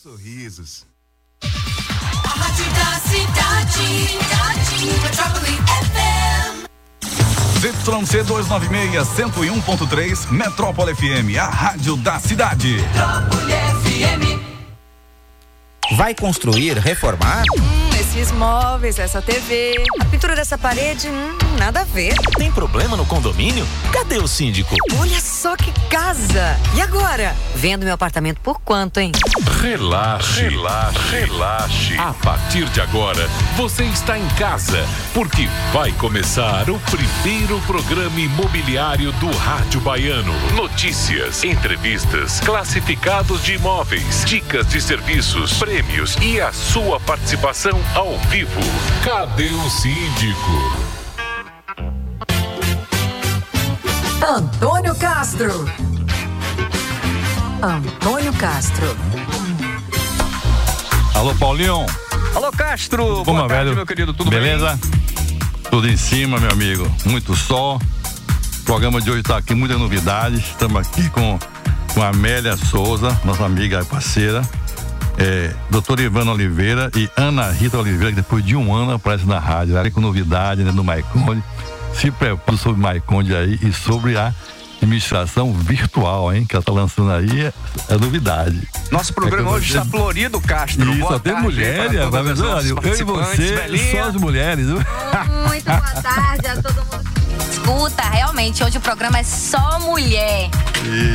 Sorrisos. A rádio da cidade, Metrópole FM. ZYC 296, 101.3, Metrópole FM, a rádio da cidade. Metrópole FM. Vai construir, reformar? Hum, esses móveis, essa TV, a pintura dessa parede, hum, nada a ver. Tem problema no condomínio? Cadê o síndico? Olha só que casa! E agora? Vendo meu apartamento por quanto, hein? Relaxe, relaxe, relaxe. A partir de agora, você está em casa, porque vai começar o primeiro programa imobiliário do Rádio Baiano. Notícias, entrevistas, classificados de imóveis, dicas de serviços, prêmios e a sua participação ao vivo. Cadê o síndico? Antônio Castro. Antônio Castro. Alô, Paulinho. Alô, Castro. Como Boa tarde, velho? meu querido. Tudo Beleza? bem? Tudo em cima, meu amigo. Muito sol. O programa de hoje está aqui, muitas novidades. Estamos aqui com, com a Amélia Souza, nossa amiga e parceira. É, doutora Ivana Oliveira e Ana Rita Oliveira, que depois de um ano aparece na rádio, aí com novidade né, do Maiconde. Se prepara sobre o Maiconde aí e sobre a administração virtual, hein? Que ela está lançando aí, é, é novidade. Nosso programa É hoje está florido, Castro. E Boa só tem tarde mulher, para vai eu e você, Belinha. só as mulheres. viu? Muito boa tarde a todo mundo. Escuta, realmente, hoje o programa é só mulher.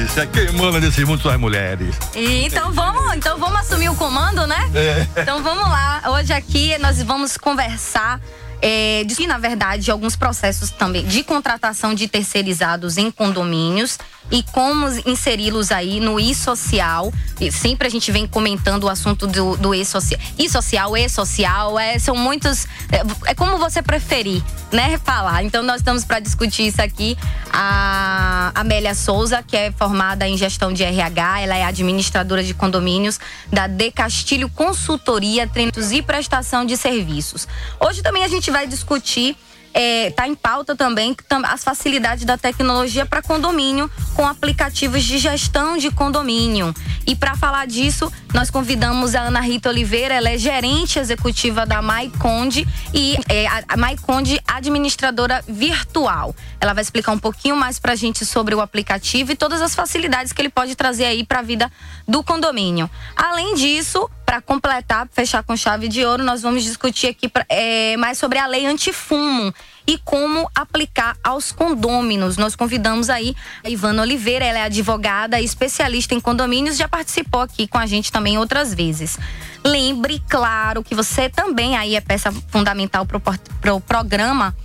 Isso, é quem manda nesse mundo são as mulheres. E então vamos, então vamos assumir o comando, né? Então vamos lá. Hoje aqui nós vamos conversar é, de, na verdade, alguns processos também de contratação de terceirizados em condomínios e como inseri-los aí no e-social. Sempre a gente vem comentando o assunto do, do e-social. E-social, e-social, é, são muitos. É, é como você preferir, né? Falar. Então nós estamos para discutir isso aqui. A Amélia Souza, que é formada em gestão de RH, ela é administradora de condomínios da De Castilho Consultoria, Treinos e Prestação de Serviços. Hoje também a gente vai discutir está em pauta também tam- as facilidades da tecnologia para condomínio com aplicativos de gestão de condomínio. E para falar disso, nós convidamos a Ana Rita Oliveira, ela é gerente executiva da MyConde e é, a, MyConde administradora virtual. Ela vai explicar um pouquinho mais para a gente sobre o aplicativo e todas as facilidades que ele pode trazer aí para a vida do condomínio. Além disso, para completar, fechar com chave de ouro, nós vamos discutir aqui é, mais sobre a lei antifumo e como aplicar aos condôminos. Nós convidamos aí a Ivana Oliveira, ela é advogada especialista em condomínios, já participou aqui com a gente também outras vezes. Lembre, claro, que você também aí é peça fundamental para o programa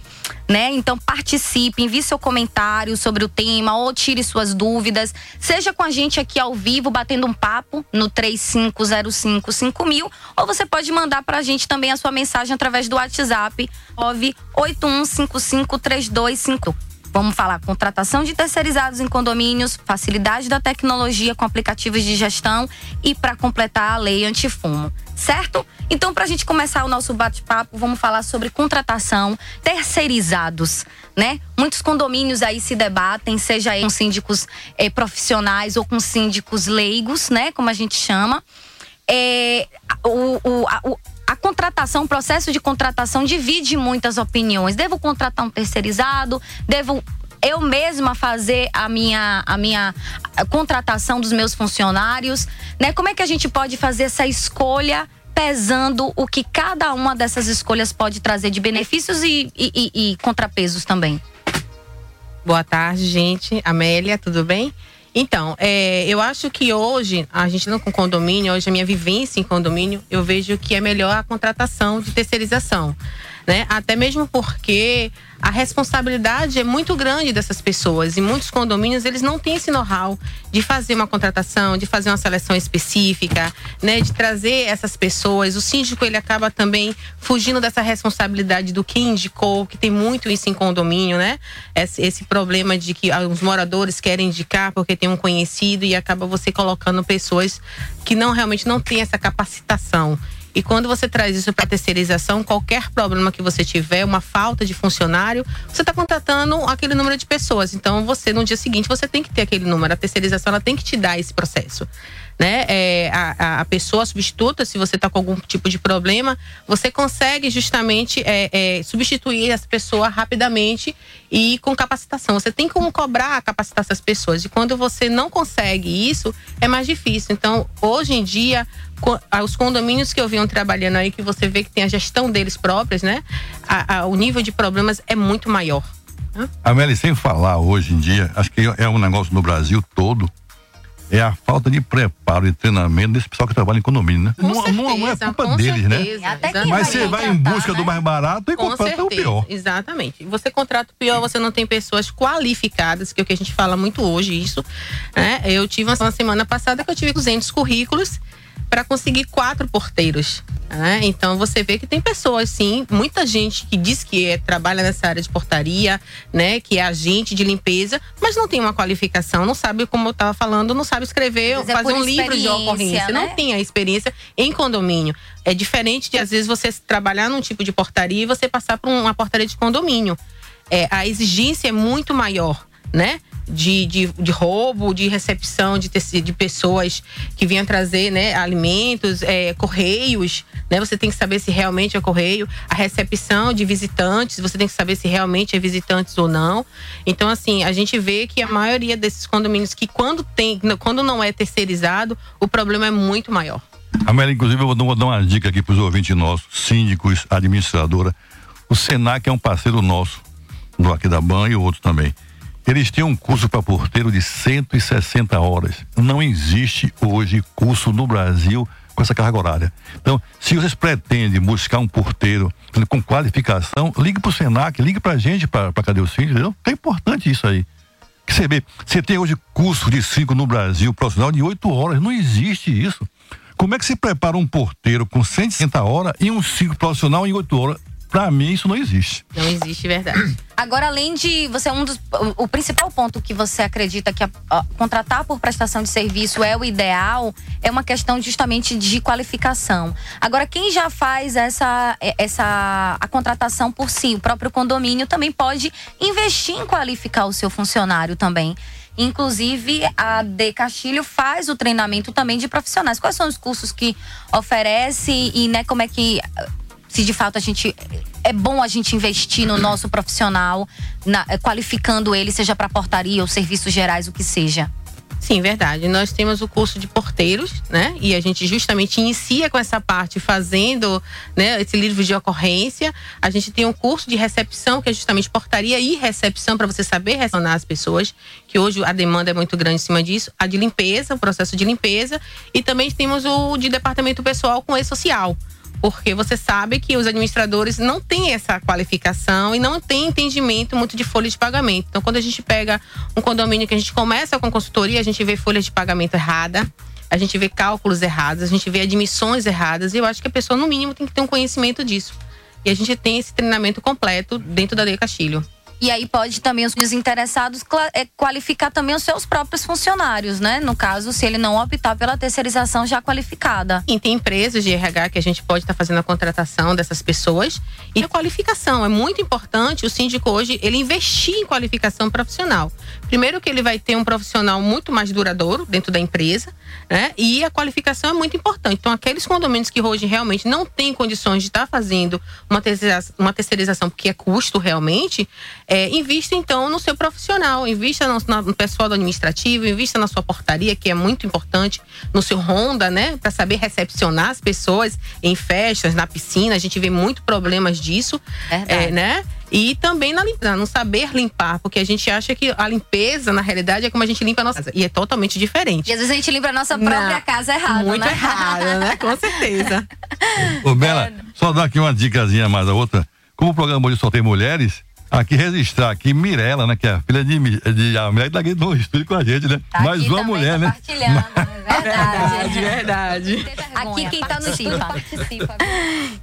né? Então participe, envie seu comentário sobre o tema ou tire suas dúvidas. Seja com a gente aqui ao vivo, batendo um papo no 35055000 ou você pode mandar pra gente também a sua mensagem através do WhatsApp 981553250. Vamos falar contratação de terceirizados em condomínios, facilidade da tecnologia com aplicativos de gestão e para completar a lei antifumo, certo? Então, para a gente começar o nosso bate-papo, vamos falar sobre contratação, terceirizados, né? Muitos condomínios aí se debatem, seja com síndicos eh, profissionais ou com síndicos leigos, né? Como a gente chama. É, o, o- a, o- a contratação, o processo de contratação divide muitas opiniões. Devo contratar um terceirizado? Devo eu mesma fazer a minha, a minha contratação dos meus funcionários? Né? Como é que a gente pode fazer essa escolha pesando o que cada uma dessas escolhas pode trazer de benefícios e, e- e- e contrapesos também? Boa tarde, gente. Amélia, tudo bem? Então, é, eu acho que hoje, a gente não com condomínio, hoje a minha vivência em condomínio, eu vejo que é melhor a contratação de terceirização. Né? Até mesmo porque a responsabilidade é muito grande dessas pessoas. E muitos condomínios, eles não têm esse know-how de fazer uma contratação, de fazer uma seleção específica, né? De trazer essas pessoas. O síndico, ele acaba também fugindo dessa responsabilidade do que indicou, que tem muito isso em condomínio, né? Esse, esse problema de que os moradores querem indicar porque tem um conhecido e acaba você colocando pessoas que não realmente não têm essa capacitação. E quando você traz isso para terceirização, qualquer problema que você tiver, uma falta de funcionário, você está contratando aquele número de pessoas. Então, você no dia seguinte você tem que ter aquele número. A terceirização ela tem que te dar esse processo. né, é, a, a- a pessoa substituta, se você está com algum tipo de problema, você consegue justamente é, é, substituir essa pessoa rapidamente e com capacitação. Você tem como cobrar, capacitar essas pessoas. E quando você não consegue isso, é mais difícil. Então, hoje em dia, os condomínios que eu venho trabalhando aí, que você vê que tem a gestão deles próprias, né? a- a- o nível de problemas é muito maior. Amélia, sem falar hoje em dia, acho que é um negócio no Brasil todo, é a falta de preparo e treinamento desse pessoal que trabalha em condomínio, né? Não, não- não é certeza, culpa deles, certeza, né? Até quem Mas você vai em busca do né? mais barato e Com contrata o certeza, pior. Exatamente. Você contrata o pior, você não tem pessoas qualificadas, que é o que a gente fala muito hoje, isso. né? Eu tive uma, uma semana passada que eu tive 200 currículos para conseguir quatro porteiros. né? Então você vê que tem pessoas, sim, muita gente que diz que é, trabalha nessa área de portaria, né, que é agente de limpeza, mas não tem uma qualificação, não sabe, como eu estava falando, não sabe escrever, é fazer um livro de ocorrência, né? não tem a experiência em condomínio. É diferente de, às vezes, você trabalhar num tipo de portaria e você passar por uma portaria de condomínio. É, a exigência é muito maior, né? De, de, de roubo, de recepção de, de pessoas que vinham trazer né, alimentos, é, correios, né? Você tem que saber se realmente é correio. A recepção de visitantes, você tem que saber se realmente é visitantes ou não. Então, assim, a gente vê que a maioria desses condomínios que quando tem, quando não é terceirizado, o problema é muito maior. Amélia, inclusive, eu vou vou dar uma dica aqui para os ouvintes nossos, síndicos, administradora. O Senac é um parceiro nosso, do aqui da Ban e outros também. Eles têm um curso para porteiro de 160 horas. Não existe hoje curso no Brasil com essa carga horária. Então, se vocês pretendem buscar um porteiro com qualificação, ligue para o Senac, ligue para a gente, para Cadê o Síndico, entendeu? É importante isso aí. Que você vê, você tem hoje curso de cinco no Brasil, profissional de oito horas, não existe isso. Como é que se prepara um porteiro com 160 horas e um cinco profissional em oito horas? Para mim, isso não existe. Não existe verdade. Agora, além de você, um dos, o, o principal ponto que você acredita que a- a- contratar por prestação de serviço é o ideal, é uma questão justamente de qualificação. Agora, quem já faz essa, é- essa a contratação por si, o próprio condomínio também pode investir em qualificar o seu funcionário também. Inclusive, a De Castilho faz o treinamento também de profissionais. Quais são os cursos que oferece e né, como é que se de fato a gente é bom a gente investir no nosso profissional, na- eh, qualificando ele, seja para portaria ou serviços gerais, o que seja. Sim, verdade. Nós temos o curso de porteiros, né? E a gente justamente inicia com essa parte fazendo, né, esse livro de ocorrência. A gente tem um curso de recepção, que é justamente portaria e recepção para você saber recepcionar as pessoas, que hoje a demanda é muito grande em cima disso. A de limpeza, o processo de limpeza, e também temos o de departamento pessoal com e-social. Porque você sabe que os administradores não têm essa qualificação e não têm entendimento muito de folha de pagamento. Então, quando a gente pega um condomínio que a gente começa com consultoria, a gente vê folha de pagamento errada, a gente vê cálculos errados, a gente vê admissões erradas. E eu acho que a pessoa, no mínimo, tem que ter um conhecimento disso. E a gente tem esse treinamento completo dentro da Lei Castilho. E aí pode também os os interessados eh, qualificar também os seus próprios funcionários, né? No caso, se ele não optar pela terceirização já qualificada. E tem empresas de RH que a gente pode estar fazendo a contratação dessas pessoas. E a qualificação é muito importante. O síndico hoje ele investir em qualificação profissional. Primeiro que ele vai ter um profissional muito mais duradouro dentro da empresa, né? E a qualificação é muito importante. Então aqueles condomínios que hoje realmente não têm condições de estar fazendo uma terceirização, uma terceirização porque é custo realmente, é, invista então no seu profissional, invista no, no pessoal do administrativo, invista na sua portaria, que é muito importante, no seu Honda, né? Para saber recepcionar as pessoas em festas, na piscina. A gente vê muito problemas disso, é, né? E também na limpeza, no saber limpar, porque a gente acha que a limpeza, na realidade, é como a gente limpa a nossa casa. E é totalmente diferente. E às vezes a gente limpa a nossa própria Não, casa errado, Muito né? errada, né? Com certeza. Ô, Bela, só dar aqui uma dicasinha mais a outra. Como o programa hoje só tem mulheres, aqui registrar aqui Mirella, né? Que é a filha de, de Amélia, tá aqui no estúdio com a gente, né? Mais uma mulher, né? Compartilhando, é verdade. verdade. Aqui quem tá no estúdio participa.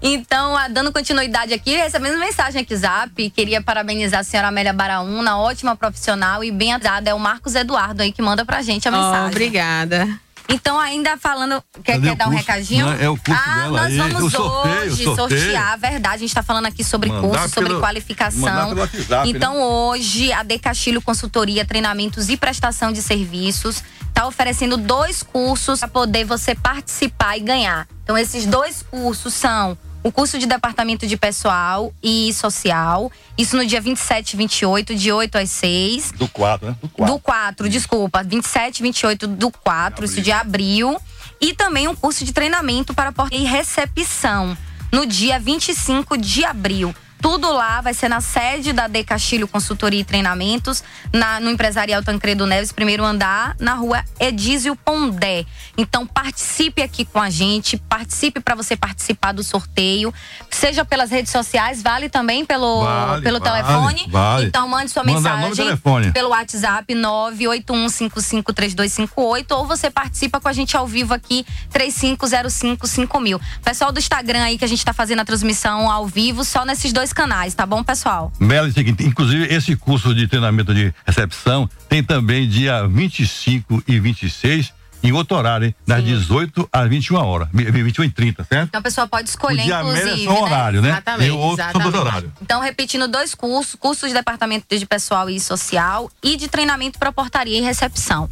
Então, ah, dando continuidade aqui, recebendo mensagem aqui, Zap. Queria parabenizar a senhora Amélia Baraúna, ótima profissional e bem avisada. É o Marcos Eduardo aí que manda pra gente a Oh, mensagem. obrigada. Então, ainda falando. Quer, quer dar um curso? recadinho? Não, é o curso ah, dela nós aí. vamos sorteio, hoje sorteio. sortear, verdade. A gente está falando aqui sobre Mandar curso, sobre pelo- qualificação. mandar pelo WhatsApp, né? então, hoje, a De Castilho Consultoria, Treinamentos e Prestação de Serviços está oferecendo dois cursos para poder você participar e ganhar. Então, esses dois cursos são o curso de Departamento de Pessoal e Social, isso no dia 27 e 28, de 8 às 6. Do 4, né? Do 4. Do 4, desculpa. 27 e 28 do 4, isso de abril. E também um curso de treinamento para porta e recepção, no dia 25 de abril. Tudo lá vai ser na sede da De Castilho Consultoria e Treinamentos, na- no Empresarial Tancredo Neves, primeiro andar, na rua Edísio Pondé. Então participe aqui com a gente, participe para você participar do sorteio, seja pelas redes sociais, vale também pelo, Vale, pelo vale, telefone. vale. Então mande sua Manda mensagem pelo WhatsApp 981553258 ou você participa com a gente ao vivo aqui 35055000. Pessoal do Instagram aí que a gente tá fazendo a transmissão ao vivo só nesses dois canais, tá bom, pessoal? Melo, é o seguinte, inclusive esse curso de treinamento de recepção tem também dia 25 e 26 em outro horário, hein? Das 18 às 21 horas, 21 e 30, certo? Então a pessoa pode O escolher, dia médio é inclusive, só horário, né? Exatamente, E o outro são dois exatamente. horários. Então, repetindo dois cursos: curso de departamento de pessoal e social e de treinamento para portaria e recepção.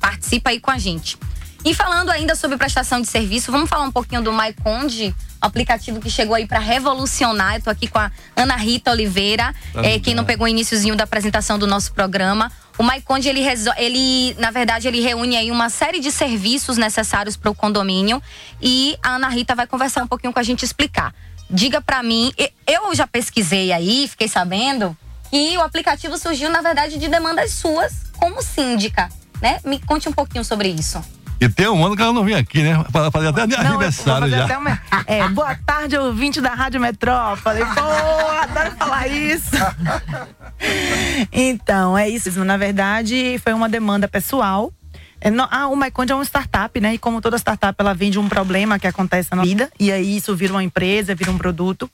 Participa aí com a gente. E falando ainda sobre prestação de serviço, vamos falar um pouquinho do MyConde, aplicativo que chegou aí para revolucionar. Eu tô aqui com a Ana Rita Oliveira, Tá eh, quem não pegou o iníciozinho da apresentação do nosso programa. O MyConde, ele, ele, na verdade, ele reúne aí uma série de serviços necessários para o condomínio e a Ana Rita vai conversar um pouquinho com a gente explicar. Diga pra mim, eu já pesquisei aí, fiquei sabendo que o aplicativo surgiu, na verdade, de demandas suas como síndica, né? Me conte um pouquinho sobre isso. E tem um ano que ela não vem aqui, né? Fazer até Não, aniversário já. até uma- é, boa tarde, ouvinte da Rádio Metrópole. Pô, adoro falar isso. Então, é isso. Na verdade, foi uma demanda pessoal. É, no- ah, o MyConde é uma startup, né? E como toda startup, ela vende um problema que acontece na vida. E aí isso vira uma empresa, vira um produto.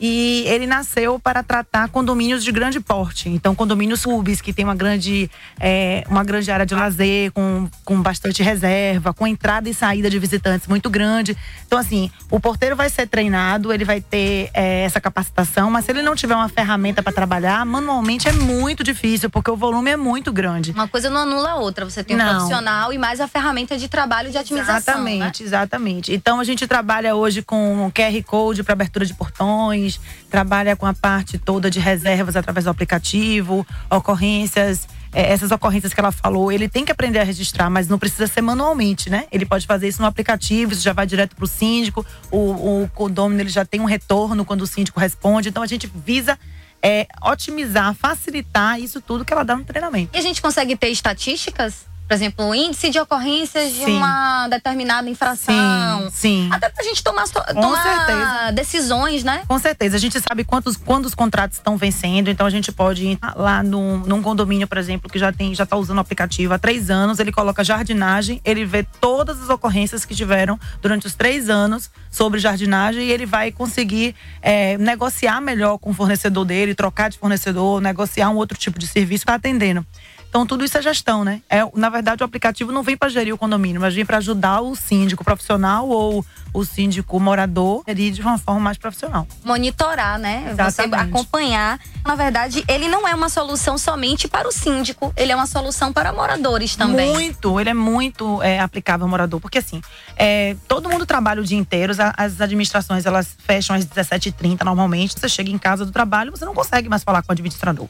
E ele nasceu para tratar condomínios de grande porte. Então, condomínios subs, que tem uma grande, é, uma grande área de lazer, com, com bastante reserva, com entrada e saída de visitantes muito grande. Então, assim, o porteiro vai ser treinado, ele vai ter é, essa capacitação, mas se ele não tiver uma ferramenta para trabalhar, manualmente é muito difícil, porque o volume é muito grande. Uma coisa não anula a outra. Você tem um Não. profissional e mais a ferramenta de trabalho de otimização. Exatamente, né? exatamente. Então a gente trabalha hoje com QR Code para abertura de portões, trabalha com a parte toda de reservas através do aplicativo, ocorrências. é, essas ocorrências que ela falou, ele tem que aprender a registrar, mas não precisa ser manualmente, né? Ele pode fazer isso no aplicativo, isso já vai direto para o síndico. O, condomínio ele já tem um retorno quando o síndico responde. Então a gente visa é, otimizar, facilitar isso tudo que ela dá no treinamento. E a gente consegue ter estatísticas? Por exemplo, o índice de ocorrências de uma determinada infração. Sim, sim. Até pra gente tomar, tomar decisões, né? Com certeza. A gente sabe quantos, quando os contratos estão vencendo, então a gente pode ir lá num, num condomínio, por exemplo, que já tem, já está usando o aplicativo há três anos, ele coloca jardinagem, ele vê todas as ocorrências que tiveram durante os três anos sobre jardinagem e ele vai conseguir é, negociar melhor com o fornecedor dele, trocar de fornecedor, negociar um outro tipo de serviço para atendendo. Então, tudo isso é gestão, né? É, na verdade, o aplicativo não vem para gerir o condomínio, mas vem para ajudar o síndico profissional ou o síndico morador a gerir de uma forma mais profissional. Monitorar, né? Você Exatamente. acompanhar. Na verdade, ele não é uma solução somente para o síndico, ele é uma solução para moradores também. Muito, ele é muito é, aplicável ao morador, porque assim, é, todo mundo trabalha o dia inteiro, as- as administrações elas fecham às 17h30 normalmente, você chega em casa do trabalho, você não consegue mais falar com o administrador.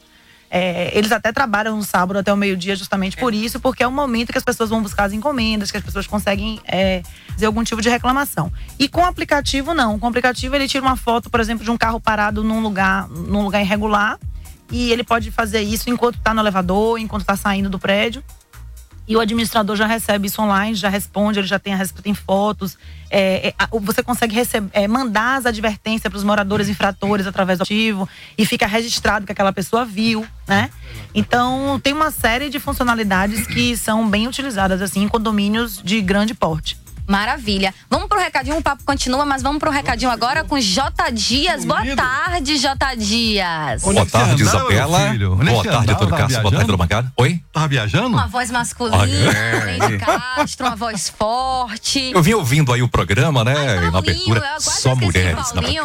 É, eles até trabalham no sábado até o meio-dia justamente por isso, porque é o momento que as pessoas vão buscar as encomendas, que as pessoas conseguem é, fazer algum tipo de reclamação. E com o aplicativo, não. Com o aplicativo, ele tira uma foto, por exemplo, de um carro parado num lugar, num lugar irregular. E ele pode fazer isso enquanto está no elevador, enquanto está saindo do prédio. E o administrador já recebe isso online, já responde, ele já tem, tem fotos. É, é, você consegue receb- é, mandar as advertências para os moradores infratores através do aplicativo e fica registrado que aquela pessoa viu, né? Então tem uma série de funcionalidades que são bem utilizadas assim em condomínios de grande porte. Maravilha. Vamos pro recadinho, o papo continua, mas vamos pro recadinho agora com J. Dias. Boa tarde, J. Dias. Boa tarde, Isabela. Boa tarde, Antônio Castro. Boa tarde, Bancada. Oi? Tava viajando? Uma voz masculina. Leide Castro, uma voz forte. Eu vim ouvindo aí o programa, né? na abertura, eu quase só esqueci, mulheres na Paulinho.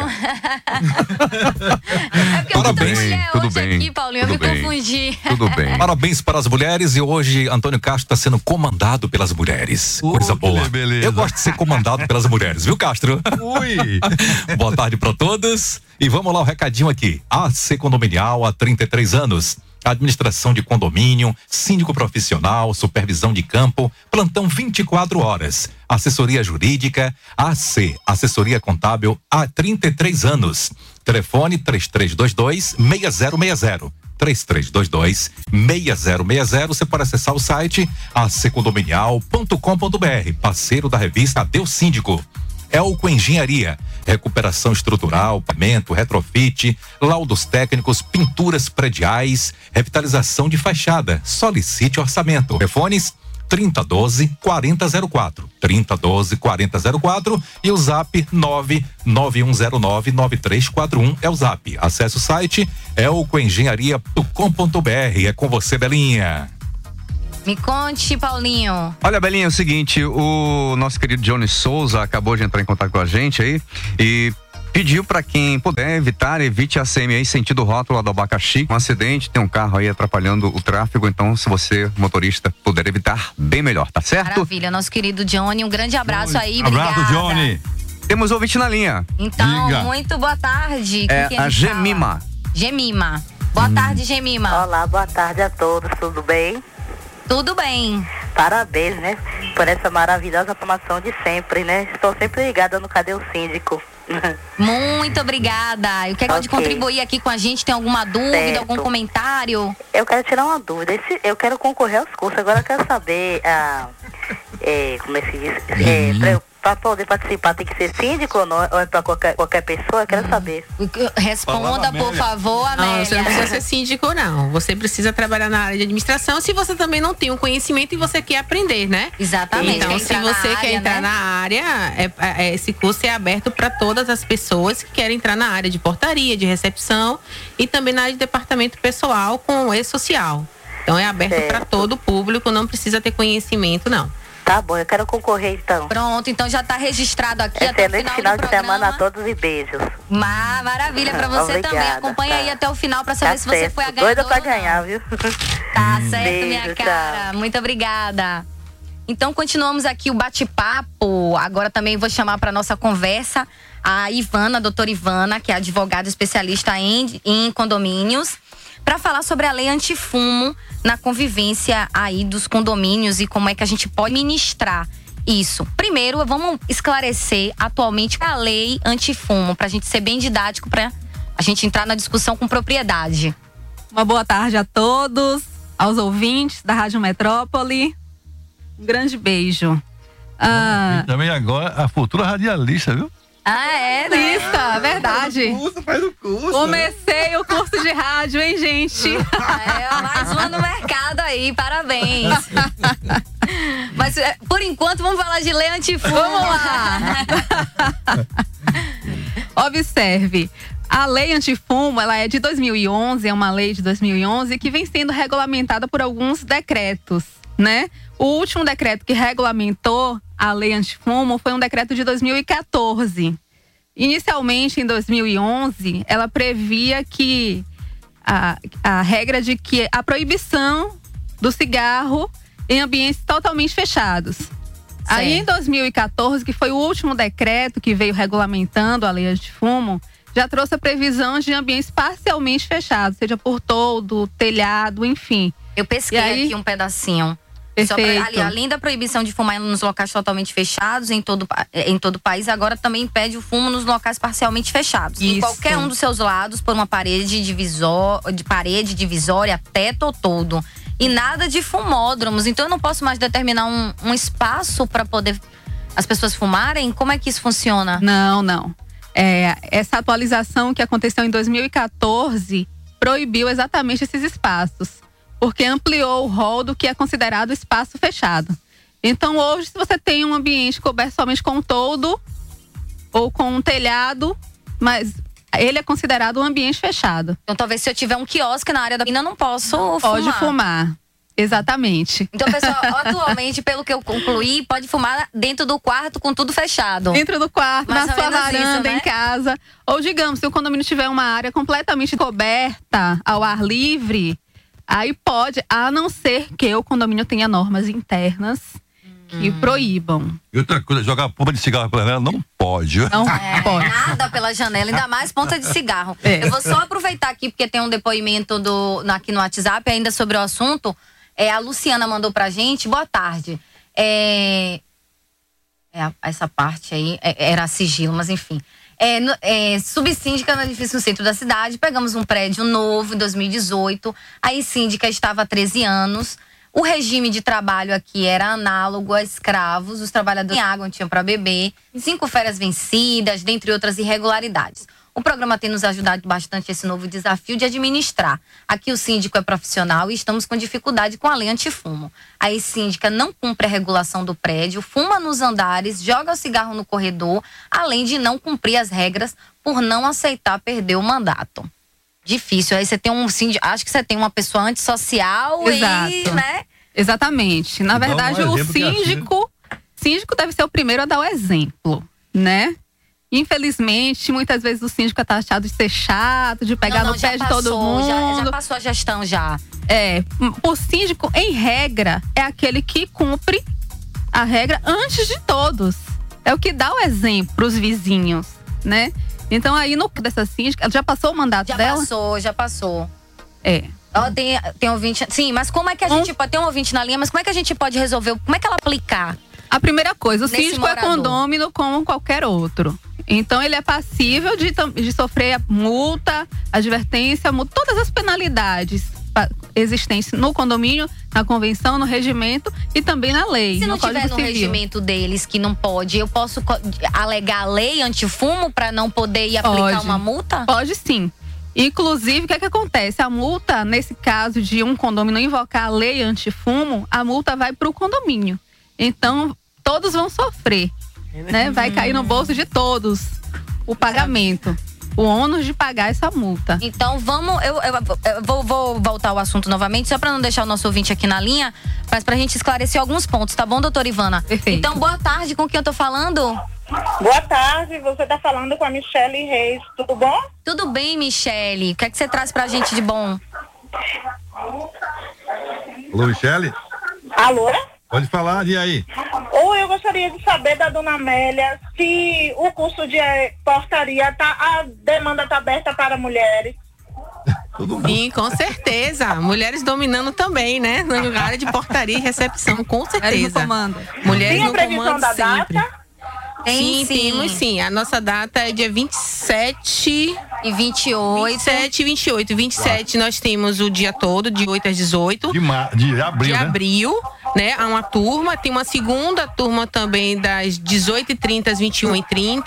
Parabéns, tudo bem. Aqui, Paulinho, eu me confundi. Tudo bem. Parabéns para as mulheres e hoje Antônio Castro está sendo comandado pelas mulheres. Coisa boa. Eu gosto de ser comandado pelas mulheres, viu, Castro? Ui. Boa tarde para todos. E vamos lá o recadinho aqui. AC Condominial há 33 anos. Administração de condomínio, síndico profissional, supervisão de campo, plantão 24 horas, assessoria jurídica, AC, assessoria contábil há 33 anos. Telefone 3322 6060. 3322 6060. Você pode acessar o site accondominial.com.br, parceiro da revista Adeus Síndico. Elco Engenharia, recuperação estrutural, pavimento, retrofit, laudos técnicos, pinturas prediais, revitalização de fachada. Solicite orçamento. Telefones 3012 4004, 3012 4004 e o zap 99109 9341 é o zap. Acesse o site elcoengenharia.com.br. É com você, Belinha. Me conte, Paulinho. Olha, Belinha, é o seguinte, o nosso querido Johnny Souza acabou de entrar em contato com a gente aí e pediu para quem puder evitar, evite a CMI sentido rótulo do abacaxi. Um acidente, tem um carro aí atrapalhando o tráfego, então se você, motorista, puder evitar, bem melhor, tá certo? Maravilha, nosso querido Johnny. Um grande abraço aí, Abraço, obrigada. Johnny. Temos ouvinte na linha. Então, Diga. muito boa tarde. É quem a gente fala? Gemima. Gemima. Boa tarde, Gemima. Olá, boa tarde a todos, tudo bem? Tudo bem. Parabéns, né? Por essa maravilhosa formação de sempre, né? Estou sempre ligada no Cadê o Síndico? Muito obrigada. E quer pode Ok. contribuir aqui com a gente? Tem alguma dúvida, Certo. algum comentário? Eu quero tirar uma dúvida. Esse- eu quero concorrer aos cursos, agora eu quero saber, ah, é, como é que se diz? É, pra poder participar tem que ser síndico ou, não, ou é pra qualquer, qualquer pessoa? Eu quero saber. Responda, por favor, Amélia. Não, você não precisa ser síndico, não. Você precisa trabalhar na área de administração se você também não tem o conhecimento e você quer aprender, né? Exatamente, Então, quer se você quer área, entrar né? na área, é- é- esse curso é aberto para todas as pessoas que querem entrar na área de portaria, de recepção e também na área de departamento pessoal com o e-social. Então, é aberto para todo o público, não precisa ter conhecimento, não. Tá bom, eu quero concorrer então. Pronto, então já tá registrado aqui até o Excelente final, final do de programa. semana a todos e beijos. Ma- maravilha pra você também. Obrigada, Acompanha tá. aí até o final pra saber Tá se você certo. foi a Doida ganhadora. ou não. ganhar, viu? Tá certo, Beijo, minha tchau. cara. Muito obrigada. Então, continuamos aqui o bate-papo. Agora também vou chamar para nossa conversa a Ivana, a doutora Ivana, que é advogada especialista em, em condomínios, para falar sobre a lei antifumo na convivência aí dos condomínios e como é que a gente pode ministrar isso. Primeiro, vamos esclarecer atualmente a lei antifumo, para a gente ser bem didático, para a gente entrar na discussão com propriedade. Uma boa tarde a todos, aos ouvintes da Rádio Metrópole. Um grande beijo. Ah, E também agora a futura radialista, viu? Ah, é, né? Lista, verdade. faz o curso. Comecei o curso de rádio, hein, gente? É, mais uma no mercado aí, parabéns. Mas é, por enquanto vamos falar de lei antifumo. Vamos lá. Observe. A lei antifumo, ela é de 2011, é uma lei de 2011 que vem sendo regulamentada por alguns decretos, né? O último decreto que regulamentou a lei antifumo foi um decreto de 2014. Inicialmente, em 2011, ela previa que a, a regra de que a proibição do cigarro em ambientes totalmente fechados. Aí, em 2014, que foi o último decreto que veio regulamentando a lei antifumo, já trouxe a previsão de ambientes parcialmente fechados, seja por todo, telhado, enfim. Eu pesquei aí- aqui um pedacinho. Só pra- Perfeito. ali, além da proibição de fumar nos locais totalmente fechados em todo, pa- em todo o país, agora também impede o fumo nos locais parcialmente fechados. Em Isso. qualquer um dos seus lados, por uma parede divisor, de parede divisória, teto ou todo. E nada de fumódromos. Então eu não posso mais determinar um, um espaço para poder as pessoas fumarem? Como é que isso funciona? Não, não. É, essa atualização que aconteceu em 2014 proibiu exatamente esses espaços, porque ampliou o rol do que é considerado espaço fechado. Então, hoje, se você tem um ambiente coberto somente com um toldo ou com um telhado, mas ele é considerado um ambiente fechado. Então, talvez se eu tiver um quiosque na área da eu não posso Pode fumar. fumar. Exatamente. Então, pessoal, atualmente, pelo que eu concluí, pode fumar dentro do quarto com tudo fechado. Dentro do quarto, Mais na sua menos isso, varanda, né? em casa. Ou digamos, se o condomínio tiver uma área completamente coberta ao ar livre, aí pode, a não ser que o condomínio tenha normas internas que Hum. proíbam. E outra coisa, jogar pomba de cigarro pela janela não pode. Não É, pode. nada pela janela, ainda mais ponta de cigarro. É. Eu vou só aproveitar aqui, porque tem um depoimento do, aqui no WhatsApp ainda sobre o assunto. É, a Luciana mandou pra gente. Boa tarde. É, é, essa parte aí é, era sigilo, mas enfim. É, é, subsíndica no edifício no centro da cidade. Pegamos um prédio novo em 2018. Aí síndica estava há 13 anos. O regime de trabalho aqui era análogo a escravos. Os trabalhadores tinham água, não tinham para beber. Cinco férias vencidas, dentre outras irregularidades. O programa tem nos ajudado bastante esse novo desafio de administrar. Aqui o síndico é profissional e estamos com dificuldade com a lei antifumo. A ex-síndica não cumpre a regulação do prédio, fuma nos andares, joga o cigarro no corredor, além de não cumprir as regras por não aceitar perder o mandato. Difícil. Aí você tem um síndico, acho que você tem uma pessoa antissocial Exato. e, né? Exatamente. Na Dá um verdade, o é assim, né? síndico, síndico deve ser o primeiro a dar o exemplo, né? Infelizmente, muitas vezes o síndico é taxado de ser chato, de pegar Não, não, no já pé de todo passou, mundo. Já, já passou a gestão já. É, o síndico, em regra, é aquele que cumpre a regra antes de todos. É o que dá o exemplo para os vizinhos, né? Então aí no dessa síndica, ela já passou o mandato Já dela? passou, já passou. É. Tem, tem ouvinte. Sim, mas como é que a gente pode. Tem um ouvinte na linha, mas como é que a gente pode resolver? Como é que ela aplicar? A primeira coisa, o Nesse síndico é morador. condômino como qualquer outro. Então ele é passível de, de sofrer multa, advertência, multa, todas as penalidades existentes no condomínio, na convenção, no regimento e também na lei. Se não no Código tiver no Civil. regimento deles que não pode, eu posso alegar a lei antifumo para não poder ir aplicar Pode. uma multa? Pode sim. Inclusive, o que, é que acontece? A multa, nesse caso de um condomínio invocar a lei antifumo, a multa vai para o condomínio. Então, todos vão sofrer. Né? Vai cair no bolso de todos o pagamento. O ônus de pagar essa multa. Então vamos, eu, eu- eu vou, vou voltar ao assunto novamente, só para não deixar o nosso ouvinte aqui na linha, mas pra gente esclarecer alguns pontos, tá bom, doutora Ivana? Perfeito. Então, boa tarde, com quem eu tô falando? Boa tarde, você tá falando com a Michele Reis, tudo bom? Tudo bem, Michele? O que é que você traz pra gente de bom? Alô, Michele? Alô? Pode falar, e aí? Ou eu gostaria de saber da dona Amélia se o curso de eh, portaria tá, a demanda tá aberta para mulheres. Sim, com certeza. Mulheres dominando também, né? Na área de portaria e recepção, com certeza. comando. Mulheres Tem a no previsão comando da sempre. Tem sim, sim. temos sim. A nossa data é dia 27 e 28. 27 e 28. 27 nós temos o dia todo, de 8 às 18. De, ma- de abril, de né? abril, né? Há uma turma, tem uma segunda turma também das 18h30 às 21h30.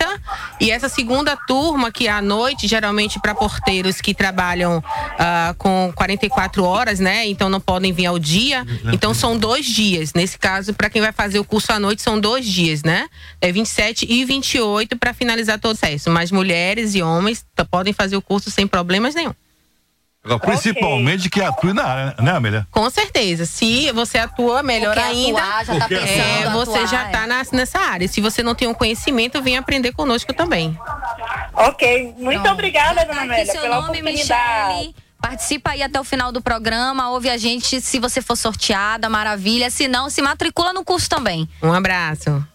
E essa segunda turma, que é à noite, geralmente para porteiros que trabalham ah, com 44 horas, né? Então não podem vir ao dia. Então são dois dias. Nesse caso, para quem vai fazer o curso à noite, são dois dias, né? É 27 e 28 para finalizar todo o processo. Mas mulheres e homens podem fazer o curso sem problemas nenhum. Agora, Principalmente que atue na área, né, Amélia? Com certeza. Se você atua, melhor Porque ainda. atuar, já tá pensando, é, você atuar, já é. está nessa área. Se você não tem um conhecimento, vem aprender conosco também. Ok, muito Pronto. obrigada, dona tá Amélia, seu pela nome, oportunidade. Michele. Participa aí até o final do programa, ouve a gente se você for sorteada, maravilha. Se não, se matricula no curso também. Um abraço.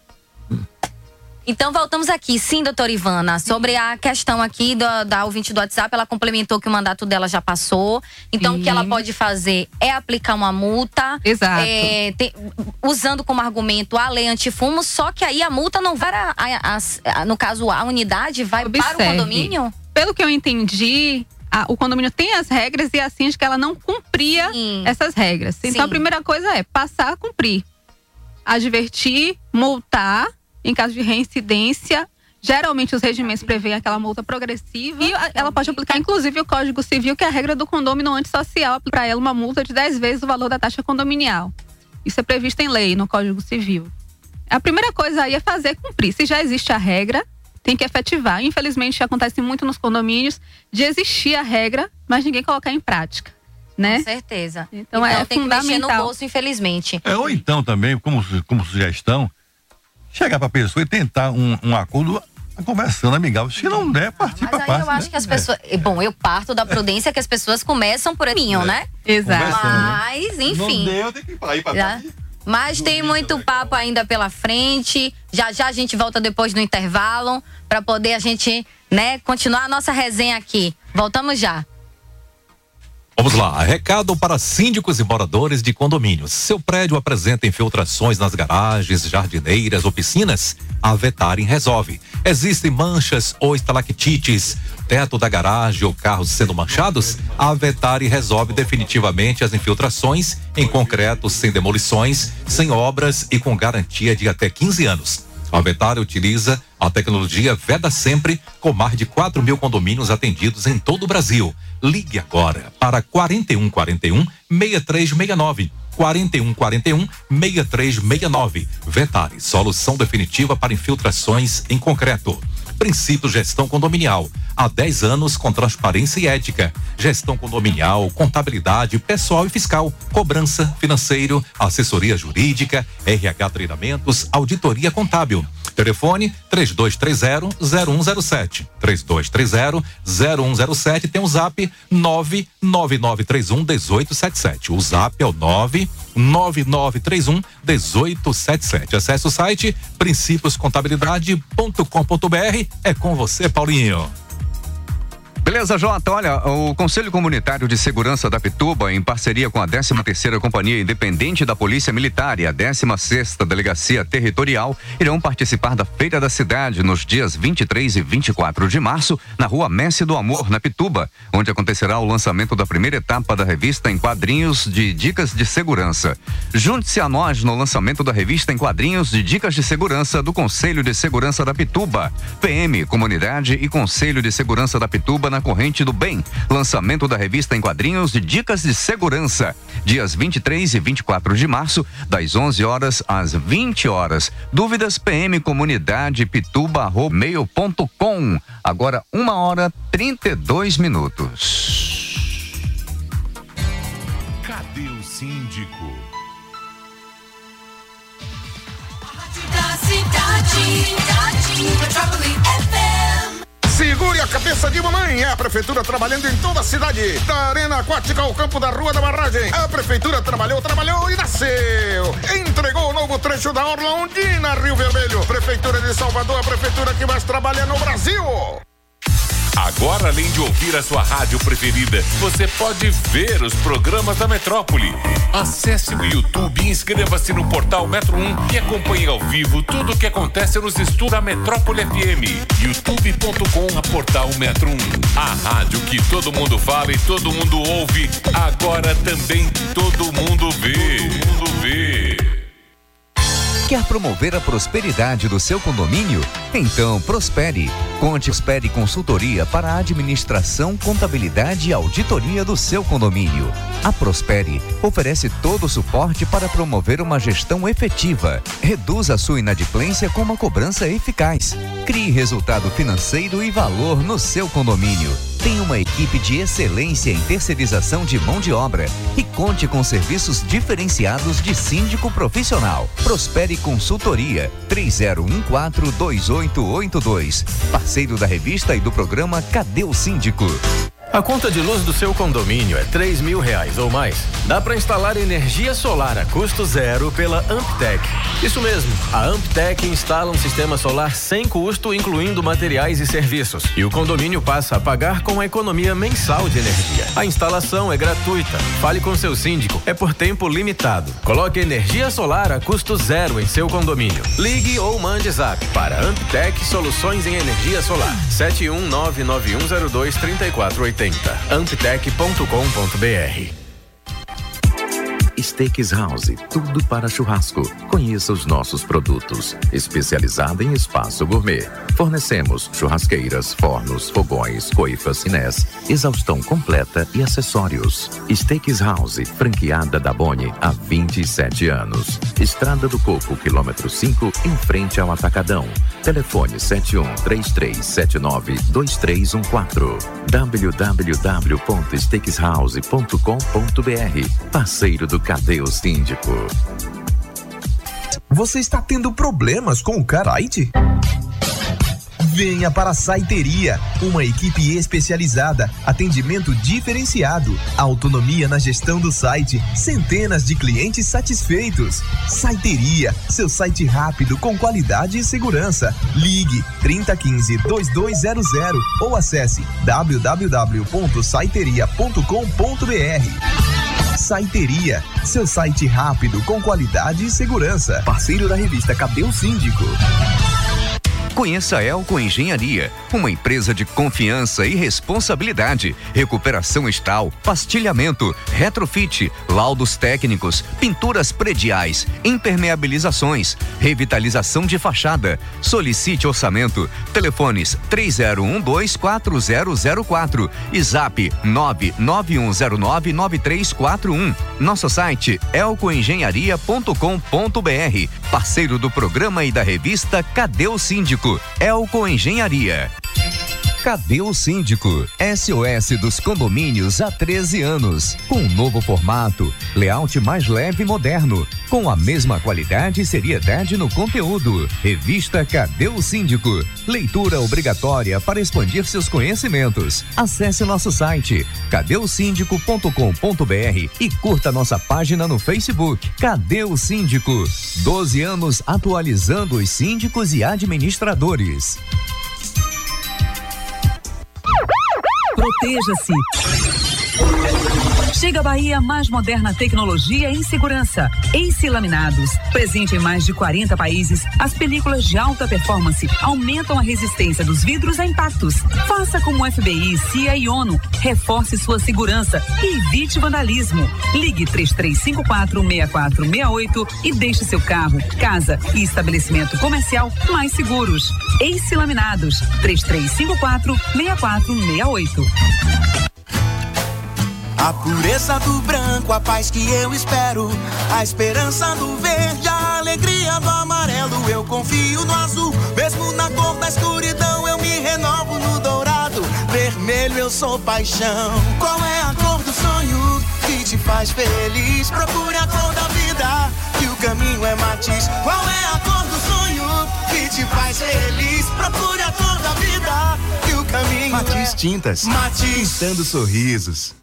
Então voltamos aqui, sim, doutora Ivana, sobre a questão aqui da, da ouvinte do WhatsApp, ela complementou que o mandato dela já passou. Então o que Sim. ela pode fazer é aplicar uma multa. Exato. é, te- usando como argumento a lei antifumo, só que aí a multa não vai, a- a- a- no caso, a unidade vai para o Observe. condomínio? Pelo que eu entendi, a- o condomínio tem as regras e a síndica ela não cumpria Sim. essas regras. Então Sim. a primeira coisa é passar a cumprir. Advertir, multar, em caso de reincidência. Geralmente os regimentos prevêem aquela multa progressiva e ela pode aplicar inclusive o Código Civil, que é a regra do condômino antissocial, para ela uma multa de 10 vezes o valor da taxa condominial. Isso é previsto em lei, no Código Civil. A primeira coisa aí é fazer cumprir. Se já existe a regra, tem que efetivar. Infelizmente, acontece muito nos condomínios de existir a regra, mas ninguém colocar em prática, né? Com certeza. Então, é tem que mexer no fundamental. bolso, infelizmente. É, ou então também, como, como sugestão, chegar pra pessoa e tentar um, um acordo conversando amigável. Se não der, partir pra Mas aí parte. eu acho né? que as pessoas. Bom, eu parto da prudência que as pessoas começam por caminho, É. né? Exato. Mas, enfim. Não deu, tem que ir pra ir pra Já. parte. Mas tem muito papo ainda pela frente. Já já a gente volta depois do intervalo para poder a gente, né, continuar a nossa resenha aqui. Voltamos já. Vamos lá, recado para síndicos e moradores de condomínios. Seu prédio apresenta infiltrações nas garagens, jardineiras ou piscinas? A Vetarin resolve. Existem manchas ou estalactites, teto da garagem ou carros sendo manchados? A Vetari resolve definitivamente as infiltrações em concreto, sem demolições, sem obras e com garantia de até 15 anos. A Vetari utiliza a tecnologia Veda Sempre, com mais de 4 mil condomínios atendidos em todo o Brasil. Ligue agora para 4141 6369. 4141 6369. Vetari, solução definitiva para infiltrações em concreto. Princípio Gestão Condominial. Há 10 anos com transparência e ética. Gestão condominial, contabilidade, pessoal e fiscal, cobrança, financeiro, assessoria jurídica, RH treinamentos, auditoria contábil. Telefone 3230-0107. 3230-0107. Tem o zap 99931-1877. O zap é o 99931-1877. Acesse o site princípioscontabilidade.com.br. É com você, Paulinho. Beleza, Jota? Olha, o Conselho Comunitário de Segurança da Pituba, em parceria com a 13ª Companhia Independente da Polícia Militar e a 16ª Delegacia Territorial, irão participar da Feira da Cidade nos dias 23 e 24 de março, na Rua Messi do Amor, na Pituba, onde acontecerá o lançamento da primeira etapa da revista em quadrinhos de dicas de segurança. Junte-se a nós no lançamento da revista em quadrinhos de dicas de segurança do Conselho de Segurança da Pituba, PM, Comunidade e Conselho de Segurança da Pituba na Corrente do Bem. Lançamento da revista em quadrinhos de dicas de segurança. Dias 23 e 24 de março, das 11 horas às 20 horas. Dúvidas PM Comunidade Pituba mail.com. Agora uma hora 32 minutos. Cadê o síndico? Da cidade, cidade, Metrópole FM. Segure a cabeça de mamãe. É a prefeitura trabalhando em toda a cidade. Da arena aquática ao campo da rua da barragem. A prefeitura trabalhou, trabalhou e nasceu. Entregou o novo trecho da Orla Ondina, Rio Vermelho. Prefeitura de Salvador, a prefeitura que mais trabalha no Brasil. Agora, além de ouvir a sua rádio preferida, você pode ver os programas da Metrópole. Acesse o YouTube e inscreva-se no portal Metro 1 e acompanhe ao vivo tudo o que acontece nos estudos da Metrópole FM. youtube.com portal Metro 1. A rádio que todo mundo fala e todo mundo ouve, agora também todo mundo vê. Todo mundo vê. Quer promover a prosperidade do seu condomínio? Então prospere. Conte Prospere Consultoria para a administração, contabilidade e auditoria do seu condomínio. A Prospere oferece todo o suporte para promover uma gestão efetiva. Reduza a sua inadimplência com uma cobrança eficaz. Crie resultado financeiro e valor no seu condomínio. Tem uma equipe de excelência em terceirização de mão de obra e conte com serviços diferenciados de síndico profissional. Prospere Consultoria 30142882. Parceiro da revista e do programa Cadê o Síndico? A conta de luz do seu condomínio é 3 mil reais ou mais. Dá para instalar energia solar a custo zero pela Amptec. Isso mesmo, a Amptec instala um sistema solar sem custo, incluindo materiais e serviços. E o condomínio passa a pagar com a economia mensal de energia. A instalação é gratuita. Fale com seu síndico. É por tempo limitado. Coloque energia solar a custo zero em seu condomínio. Ligue ou mande zap para Amptec Soluções em Energia Solar. 71991023480. Steaks House, tudo para churrasco. Conheça os nossos produtos. Especializada em espaço gourmet. Fornecemos churrasqueiras, fornos, fogões, coifas, cinés, exaustão completa e acessórios. Steaks House, franqueada da Boni há 27 anos. Estrada do Coco, quilômetro 5, em frente ao Atacadão. Telefone 7133792314. www.steakshouse.com.br. Parceiro do Cadê o Síndico? Você está tendo problemas com o Kite? Venha para a Saiteria, uma equipe especializada, atendimento diferenciado, autonomia na gestão do site, centenas de clientes satisfeitos. Saiteria, seu site rápido com qualidade e segurança. Ligue 3015 2200 ou acesse www.saiteria.com.br. Saiteria, seu site rápido com qualidade e segurança. Parceiro da revista Cadê o Síndico? Conheça a Elco Engenharia, uma empresa de confiança e responsabilidade. Recuperação estal, pastilhamento, retrofit, laudos técnicos, pinturas prediais, impermeabilizações, revitalização de fachada. Solicite orçamento. Telefones 30124004 e zap 991099341. Nosso site elcoengenharia.com.br. Parceiro do programa e da revista Cadê o Síndico? Elco Engenharia. Cadê o Síndico? SOS dos condomínios há 13 anos. Com um novo formato, layout mais leve e moderno. Com a mesma qualidade e seriedade no conteúdo. Revista Cadê o Síndico? Leitura obrigatória para expandir seus conhecimentos. Acesse nosso site cadeosíndico.com.br e curta nossa página no Facebook. Cadê o Síndico? 12 anos atualizando os síndicos e administradores. Proteja-se. Chega a Bahia mais moderna tecnologia em segurança. Ace Laminados. Presente em mais de 40 países, as películas de alta performance aumentam a resistência dos vidros a impactos. Faça como o FBI, CIA e ONU. Reforce sua segurança e evite vandalismo. Ligue 33546468 e deixe seu carro, casa e estabelecimento comercial mais seguros. Ace Laminados. 3354 6468. A pureza do branco, a paz que eu espero, a esperança do verde, a alegria do amarelo. Eu confio no azul, mesmo na cor da escuridão, eu me renovo no dourado. Vermelho, eu sou paixão. Qual é a cor do sonho que te faz feliz? Procure a cor da vida, que o caminho é matiz. Qual é a cor do sonho que te faz feliz? Procure a cor da vida, que o caminho Matiz é Tintas. Matiz. Pintando sorrisos.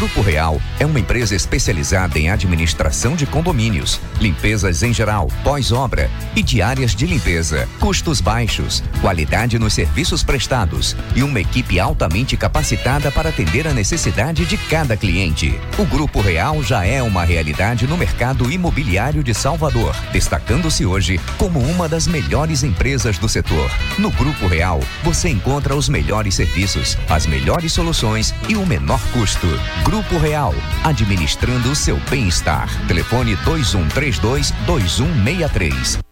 Grupo Real é uma empresa especializada em administração de condomínios, limpezas em geral, pós-obra e diárias de limpeza, custos baixos, qualidade nos serviços prestados e uma equipe altamente capacitada para atender a necessidade de cada cliente. O Grupo Real já é uma realidade no mercado imobiliário de Salvador, destacando-se hoje como uma das melhores empresas do setor. No Grupo Real, você encontra os melhores serviços, as melhores soluções e o menor custo. Grupo Real, administrando o seu bem-estar. Telefone 2132-2163.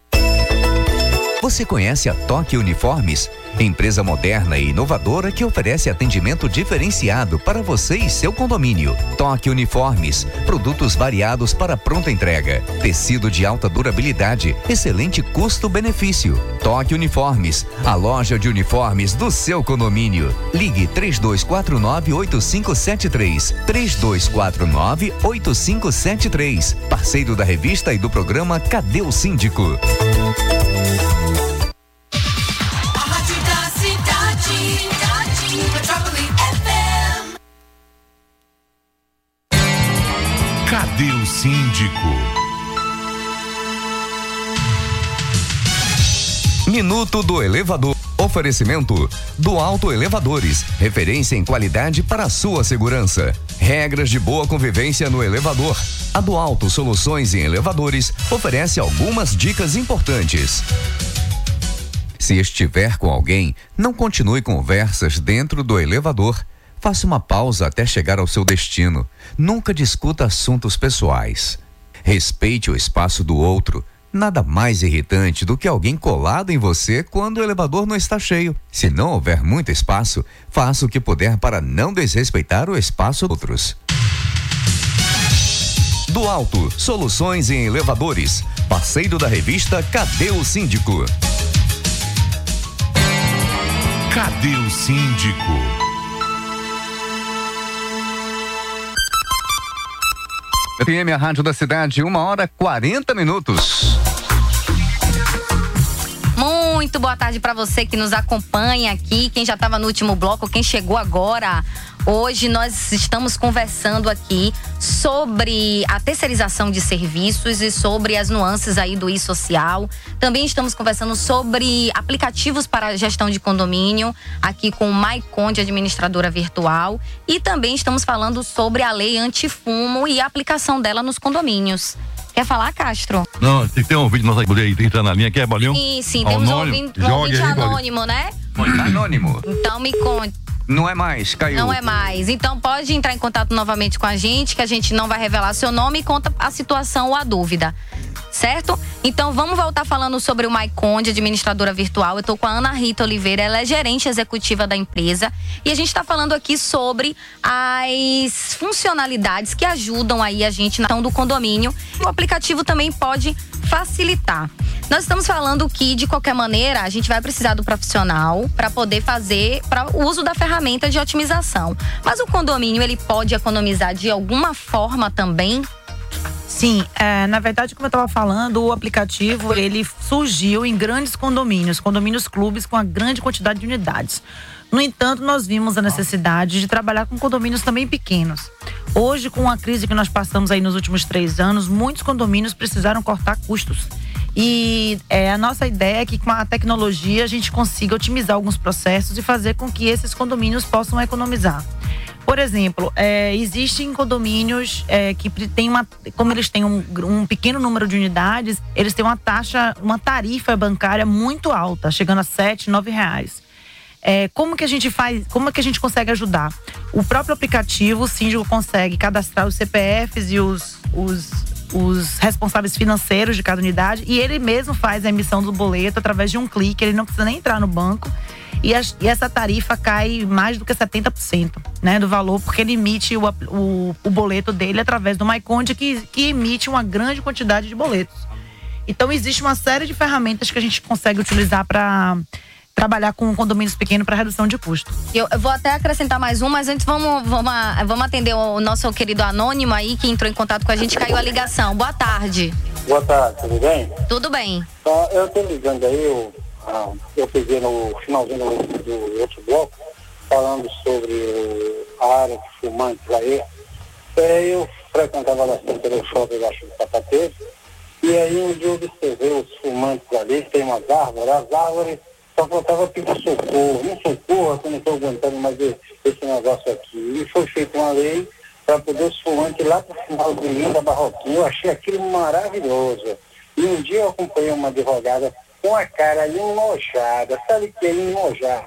Você conhece a Toque Uniformes? Empresa moderna e inovadora que oferece atendimento diferenciado para você e seu condomínio. Toque Uniformes, produtos variados para pronta entrega, tecido de alta durabilidade, excelente custo-benefício. Toque Uniformes, a loja de uniformes do seu condomínio. Ligue 3249-8573. 3249-8573. Parceiro da revista e do programa Cadê o Síndico? Síndico? Minuto do Elevador. Oferecimento do Alto Elevadores, referência em qualidade para a sua segurança. Regras de boa convivência no elevador. A do Alto Soluções em Elevadores oferece algumas dicas importantes. Se estiver com alguém, não continue conversas dentro do elevador. Faça uma pausa até chegar ao seu destino. Nunca discuta assuntos pessoais. Respeite o espaço do outro. Nada mais irritante do que alguém colado em você quando o elevador não está cheio. Se não houver muito espaço, faça o que puder para não desrespeitar o espaço dos outros. Do Alto, soluções em elevadores. Parceiro da revista Cadê o Síndico? Cadê o síndico? FM, a rádio da cidade, uma hora 40 minutos. Muito boa tarde para você que nos acompanha aqui, quem já estava no último bloco, quem chegou agora. Hoje nós estamos conversando aqui sobre a terceirização de serviços e sobre as nuances aí do e-social. Também estamos conversando sobre aplicativos para a gestão de condomínio, aqui com o Maiconde, administradora virtual. E também estamos falando sobre a lei antifumo e a aplicação dela nos condomínios. Quer falar, Castro? Não, tem que ter um vídeo nosso aí, poder aí, entrar na linha, quer, Bolinho? Sim, sim, temos um Anônimo? ouvinte, um ouvinte aí, Bolinho. anônimo, né? Anônimo. Então me conte. Não é mais, caiu. Não é mais. Então pode entrar em contato novamente com a gente, que a gente não vai revelar seu nome e conta a situação ou a dúvida. Certo? Então vamos voltar falando sobre o Maiconde, administradora virtual. Eu tô com a Ana Rita Oliveira, ela é gerente executiva da empresa. E a gente está falando aqui sobre as funcionalidades que ajudam aí a gente na gestão do condomínio. O aplicativo também pode facilitar. Nós estamos falando que, de qualquer maneira, a gente vai precisar do profissional para poder fazer para o uso da ferramenta de otimização. Mas o condomínio ele pode economizar de alguma forma também? Sim, é, na verdade, como eu estava falando, o aplicativo ele surgiu em grandes condomínios, condomínios clubes com a grande quantidade de unidades. No entanto, nós vimos a necessidade de trabalhar com condomínios também pequenos. Hoje, com a crise que nós passamos aí nos últimos três anos, muitos condomínios precisaram cortar custos. E é, a nossa ideia é que com a tecnologia a gente consiga otimizar alguns processos e fazer com que esses condomínios possam economizar. Por exemplo, é, existem condomínios é, que tem uma, como eles têm um, um pequeno número de unidades, eles têm uma taxa, uma tarifa bancária muito alta, chegando a sete, nove reais. É, como que a gente faz, como que a gente consegue ajudar? O próprio aplicativo, o síndico consegue cadastrar os CPFs e os, os, os responsáveis financeiros de cada unidade e ele mesmo faz a emissão do boleto através de um clique, ele não precisa nem entrar no banco. E, as- e essa tarifa cai mais do que 70% né, do valor, porque ele emite o, o, o boleto dele através do MyConde, que, que emite uma grande quantidade de boletos. Então, existe uma série de ferramentas que a gente consegue utilizar para trabalhar com condomínios pequenos para redução de custo. Eu, eu vou até acrescentar mais um, mas antes vamos, vamos, vamos atender o nosso querido anônimo aí que entrou em contato com a gente, caiu a ligação. Boa tarde. Boa tarde, tudo bem? Tudo bem? Tá, eu tô ligando aí, eu, ah, eu peguei no finalzinho do, do outro bloco, falando sobre a área de fumantes aí. É, eu frequentava bastante o shopping Baixo do Patatê, e aí dia eu observei os fumantes ali, tem umas árvores, as árvores só faltava pedir socorro, não socorro, eu não estou aguentando mais esse negócio aqui. E foi feita uma lei para poder os fumantes lá para o final do Linda Barroquinha, eu achei aquilo maravilhoso. E um dia eu acompanhei uma advogada com a cara enojada, sabe que é enojar?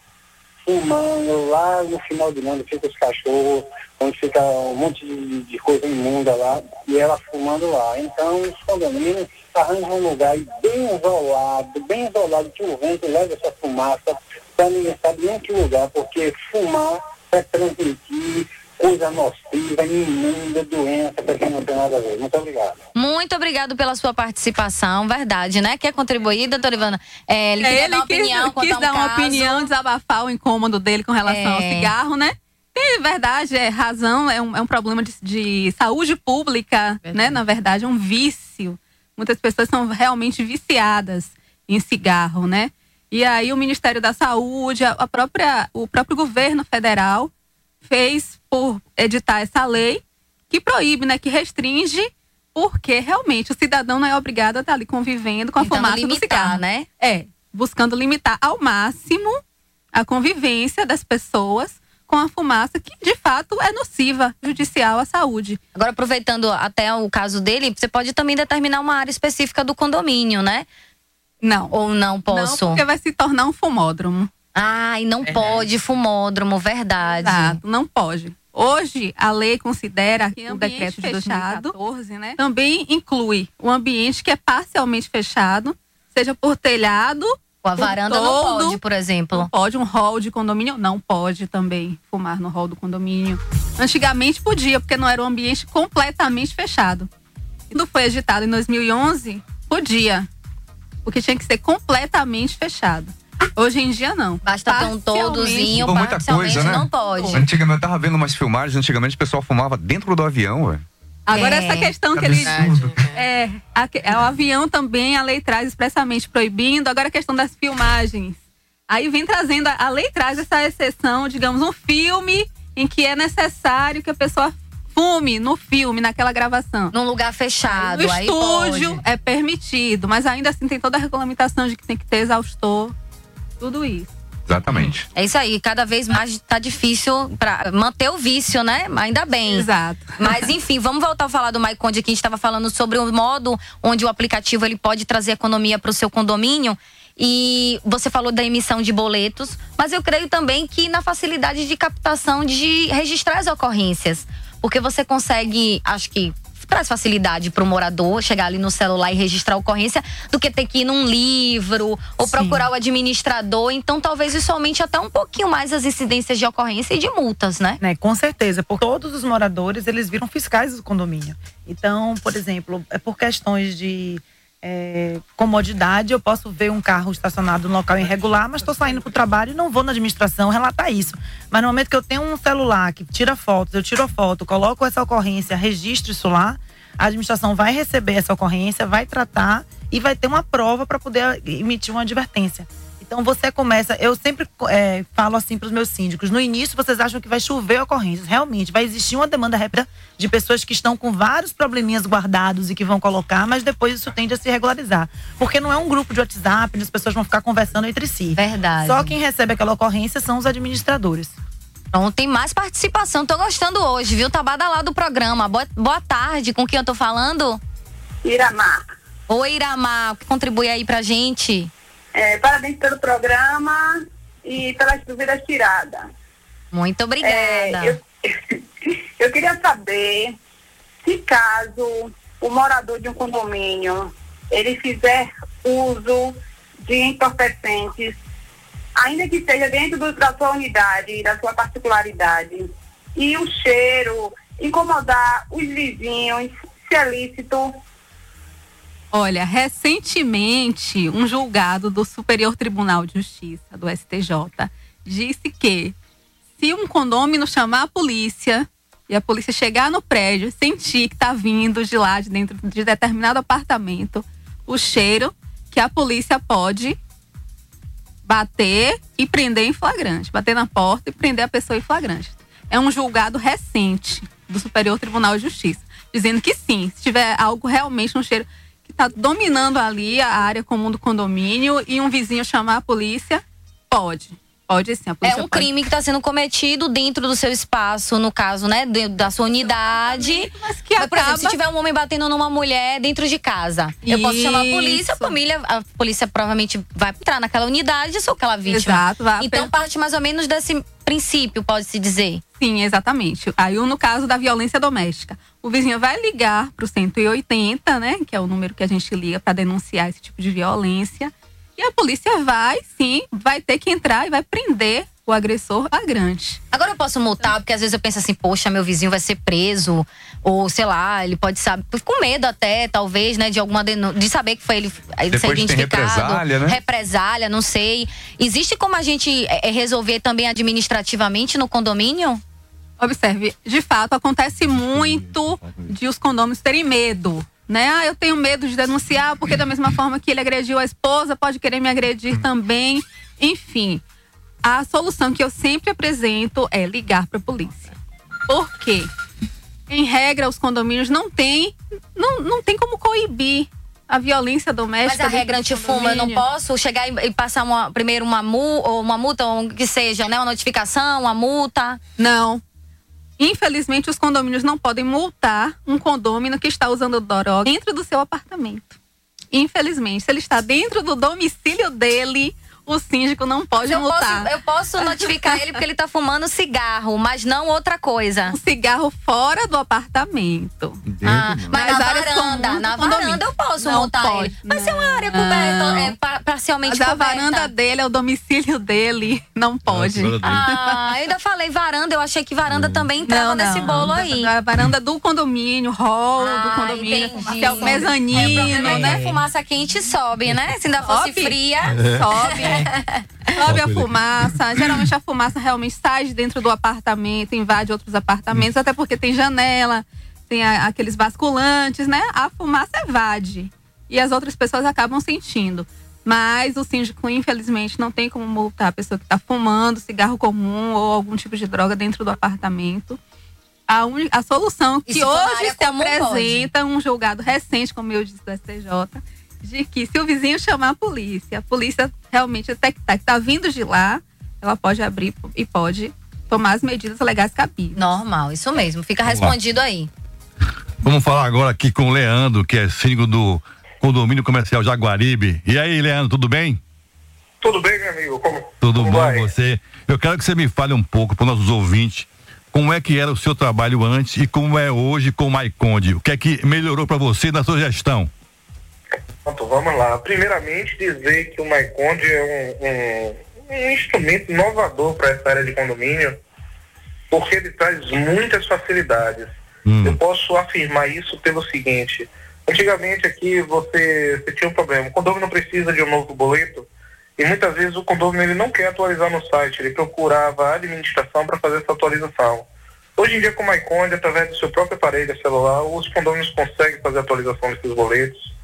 Fumando lá no final do mundo, fica os cachorros, onde fica um monte de, de coisa imunda lá, e ela fumando lá. Então os condomínios arranjam um lugar bem isolado, bem isolado, que o vento leva essa fumaça para ninguém sabe nem que lugar, porque fumar é transmitir coisa nociva, imunda, doença, para quem não tem nada a ver. Muito obrigado. Muito obrigado pela sua participação, verdade, né? Quer contribuir, doutora Ivana? É, ele É, ele dar uma quis, opinião, quis um dar uma caso. opinião, desabafar o incômodo dele com relação ao É. cigarro, né? Tem verdade, é razão, é um, é um problema de, de saúde pública, né? Na verdade, é um vício. Muitas pessoas são realmente viciadas em cigarro, né? E aí o Ministério da Saúde, a própria, o próprio governo federal fez por editar essa lei que proíbe, né? Que restringe, porque realmente o cidadão não é obrigado a estar ali convivendo com a Tentando fumaça do limitar, cigarro. né? É, buscando limitar ao máximo a convivência das pessoas com a fumaça que de fato é nociva judicial à saúde. Agora, aproveitando até o caso dele, você pode também determinar uma área específica do condomínio, né? Não. Ou não posso? Não, porque vai se tornar um fumódromo. Ah, e não pode fumódromo, verdade. Exato, não pode. Hoje, a lei considera que o decreto de fechado, 2014, né, também inclui o ambiente que é parcialmente fechado, seja por telhado. Ou a por varanda não toldo. pode, por exemplo. Não pode um hall de condomínio, não pode também fumar no hall do condomínio. Antigamente podia, porque não era um ambiente completamente fechado. Quando foi editado em 2011, podia, porque tinha que ser completamente fechado. Hoje em dia não. Basta ter um toldozinho, Por muita coisa, né? não pode. Antigamente, eu tava vendo umas filmagens, antigamente o pessoal fumava dentro do avião, ué. Agora É. essa questão que ele Absurdo. é, a que- é, o avião também a lei traz expressamente proibindo. Agora a questão das filmagens. Aí vem trazendo a, a lei traz essa exceção, digamos, um filme em que é necessário que a pessoa fume no filme, naquela gravação. Num lugar fechado, No aí estúdio pode. é permitido, mas ainda assim tem toda a regulamentação de que tem que ter exaustor, tudo isso. Exatamente. É isso aí, cada vez mais tá difícil pra manter o vício, né? Ainda bem. Exato. Mas enfim, vamos voltar a falar do MyConde aqui. A gente estava falando sobre o modo onde o aplicativo ele pode trazer economia para o seu condomínio. E você falou da emissão de boletos, mas eu creio também que na facilidade de captação de registrar as ocorrências. Porque você consegue, acho que traz facilidade para o morador chegar ali no celular e registrar a ocorrência do que ter que ir num livro ou procurar o administrador. Então, talvez isso aumente até um pouquinho mais as incidências de ocorrência e de multas, né? né? Com certeza, porque todos os moradores eles viram fiscais do condomínio. Então, por exemplo, é por questões de é, comodidade, eu posso ver um carro estacionado no local irregular, mas estou saindo para o trabalho e não vou na administração relatar isso. Mas no momento que eu tenho um celular que tira fotos, eu tiro a foto, coloco essa ocorrência, registro isso lá, a administração vai receber essa ocorrência, vai tratar e vai ter uma prova para poder emitir uma advertência. Então você começa, eu sempre é, falo assim para os meus síndicos, no início vocês acham que vai chover ocorrências, realmente vai existir uma demanda rápida de pessoas que estão com vários probleminhas guardados e que vão colocar, mas depois isso tende a se regularizar, porque não é um grupo de WhatsApp, onde as pessoas vão ficar conversando entre si. Verdade. Só quem recebe aquela ocorrência são os administradores. Então tem mais participação. Tô gostando hoje, viu? Tá badalado o programa. Boa, boa tarde. Com quem eu tô falando? Iramar. Oi, Iramar. Contribui aí pra gente. É, parabéns pelo programa e pelas dúvidas tiradas. Muito obrigada. É, eu, eu queria saber se caso o morador de um condomínio ele fizer uso de entorpecentes, ainda que seja dentro do- da sua unidade, da sua particularidade, e o cheiro incomodar os vizinhos, se é lícito, Olha, recentemente, um julgado do Superior Tribunal de Justiça, do STJ, disse que se um condômino chamar a polícia e a polícia chegar no prédio e sentir que está vindo de lá, de dentro de determinado apartamento, o cheiro que a polícia pode bater e prender em flagrante, bater na porta e prender a pessoa em flagrante. É um julgado recente do Superior Tribunal de Justiça, dizendo que sim, se tiver algo realmente um cheiro que está dominando ali a área comum do condomínio e um vizinho chamar a polícia, pode. Pode sim, É um pode. crime que está sendo cometido dentro do seu espaço, no caso, né? Dentro da sua unidade. Mas, que por exemplo, acaba- se tiver um homem batendo numa mulher dentro de casa, eu posso chamar a polícia, a Isso. família, a polícia provavelmente vai entrar naquela unidade e sou aquela vítima. Exato, vai Então parte mais ou menos desse princípio, pode-se dizer. Sim, exatamente. Aí, no caso da violência doméstica, o vizinho vai ligar para o 180, né? Que é o número que a gente liga para denunciar esse tipo de violência. E a polícia vai, sim, vai ter que entrar e vai prender o agressor flagrante. Agora eu posso multar, porque às vezes eu penso assim, poxa, meu vizinho vai ser preso, ou sei lá, ele pode saber, com medo até, talvez, né, de alguma denu- de saber que foi ele, ele ser Depois tem identificado. represália, né? Represália, não sei. Existe como a gente é, é, resolver também administrativamente no condomínio? Observe, de fato, acontece muito de os condôminos terem medo. Né? Ah, eu tenho medo de denunciar, porque da mesma forma que ele agrediu a esposa, pode querer me agredir também. Enfim, a solução que eu sempre apresento é ligar para a polícia. Por quê? Em regra, os condomínios não têm não, não tem como coibir a violência Mas doméstica. a dentro regra antifuma, eu não posso chegar e, e passar uma- primeiro uma, mu, ou uma multa, ou que seja, né? Uma notificação, uma multa. Não. Infelizmente, os condomínios não podem multar um condômino que está usando droga dentro do seu apartamento. Infelizmente, se ele está dentro do domicílio dele, o síndico não pode eu multar. Posso, eu posso notificar ele porque ele tá fumando cigarro, mas não outra coisa. Um cigarro fora do apartamento. Ah, mas Nas na varanda, comuns do na condomínio. varanda eu posso Não multar pode, ele. Mas é uma área coberta, é, pa- parcialmente Mas a coberta. varanda dele é o domicílio dele, não pode. Ah, eu ainda falei varanda, eu achei que varanda também entrava nesse bolo aí. A varanda do condomínio, hall do Ah, condomínio, entendi. que é o mezanino, É, o é né? a fumaça quente sobe, né? Se ainda fosse Sobe. fria. Sobe. Sobe a fumaça. Geralmente a fumaça realmente sai de dentro do apartamento, invade outros apartamentos, até porque tem janela, tem a- aqueles basculantes, né? A fumaça evade. E as outras pessoas acabam sentindo. Mas o síndico, infelizmente, não tem como multar a pessoa que está fumando cigarro comum ou algum tipo de droga dentro do apartamento. A, uni- a solução que hoje se apresenta um julgado recente, como eu disse, do STJ, de que se o vizinho chamar a polícia, a polícia realmente detectar que está vindo de lá, ela pode abrir e pode tomar as medidas legais cabíveis. Normal, isso mesmo. Fica Vamos lá. respondido aí. Vamos falar agora aqui com o Leandro, que é síndico do condomínio comercial Jaguaribe. E aí, Leandro, tudo bem? Tudo bem, meu amigo? Como, Tudo como bom vai? você? Eu quero que você me fale um pouco para os nossos ouvintes como é que era o seu trabalho antes e como é hoje com o Maiconde. O que é que melhorou para você na sua gestão? Pronto, vamos lá. Primeiramente, dizer que o Maiconde é um, um, um instrumento inovador para essa área de condomínio, porque ele traz muitas facilidades. Eu posso afirmar isso pelo seguinte: antigamente aqui você, você tinha um problema, o condomínio não precisa de um novo boleto. E muitas vezes o condomínio ele não quer atualizar no site, ele procurava a administração para fazer essa atualização. Hoje em dia, com o MyConde, através do seu próprio aparelho celular, os condôminos conseguem fazer a atualização desses boletos.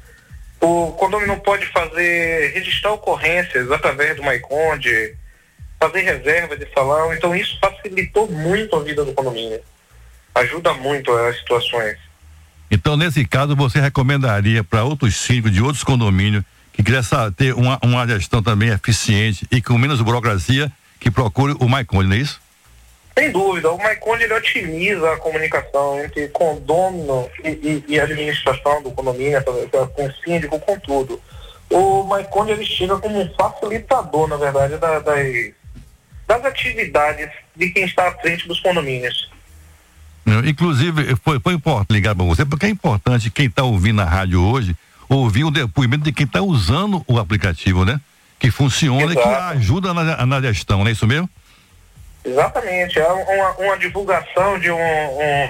O condomínio pode fazer, registrar ocorrências através do MyConde, fazer reserva de salão. Então, isso facilitou muito a vida do condomínio. Ajuda muito as situações. Então, nesse caso, você recomendaria para outros síndicos de outros condomínios que quisessem ter uma, uma gestão também eficiente e com menos burocracia, que procure o Maiconde, não é isso? Sem dúvida, o MyConde ele otimiza a comunicação entre condomínio e, e, e administração do condomínio, com o síndico, com tudo. O MyConde ele chega como um facilitador, na verdade, da- das, das atividades de quem está à frente dos condomínios. Inclusive, foi, foi importante ligar para você, porque é importante quem está ouvindo a rádio hoje ouvir o depoimento de quem está usando o aplicativo, né? Que funciona e que Exato. ajuda na, na gestão, não é isso mesmo? Exatamente, é uma, uma divulgação de um, um,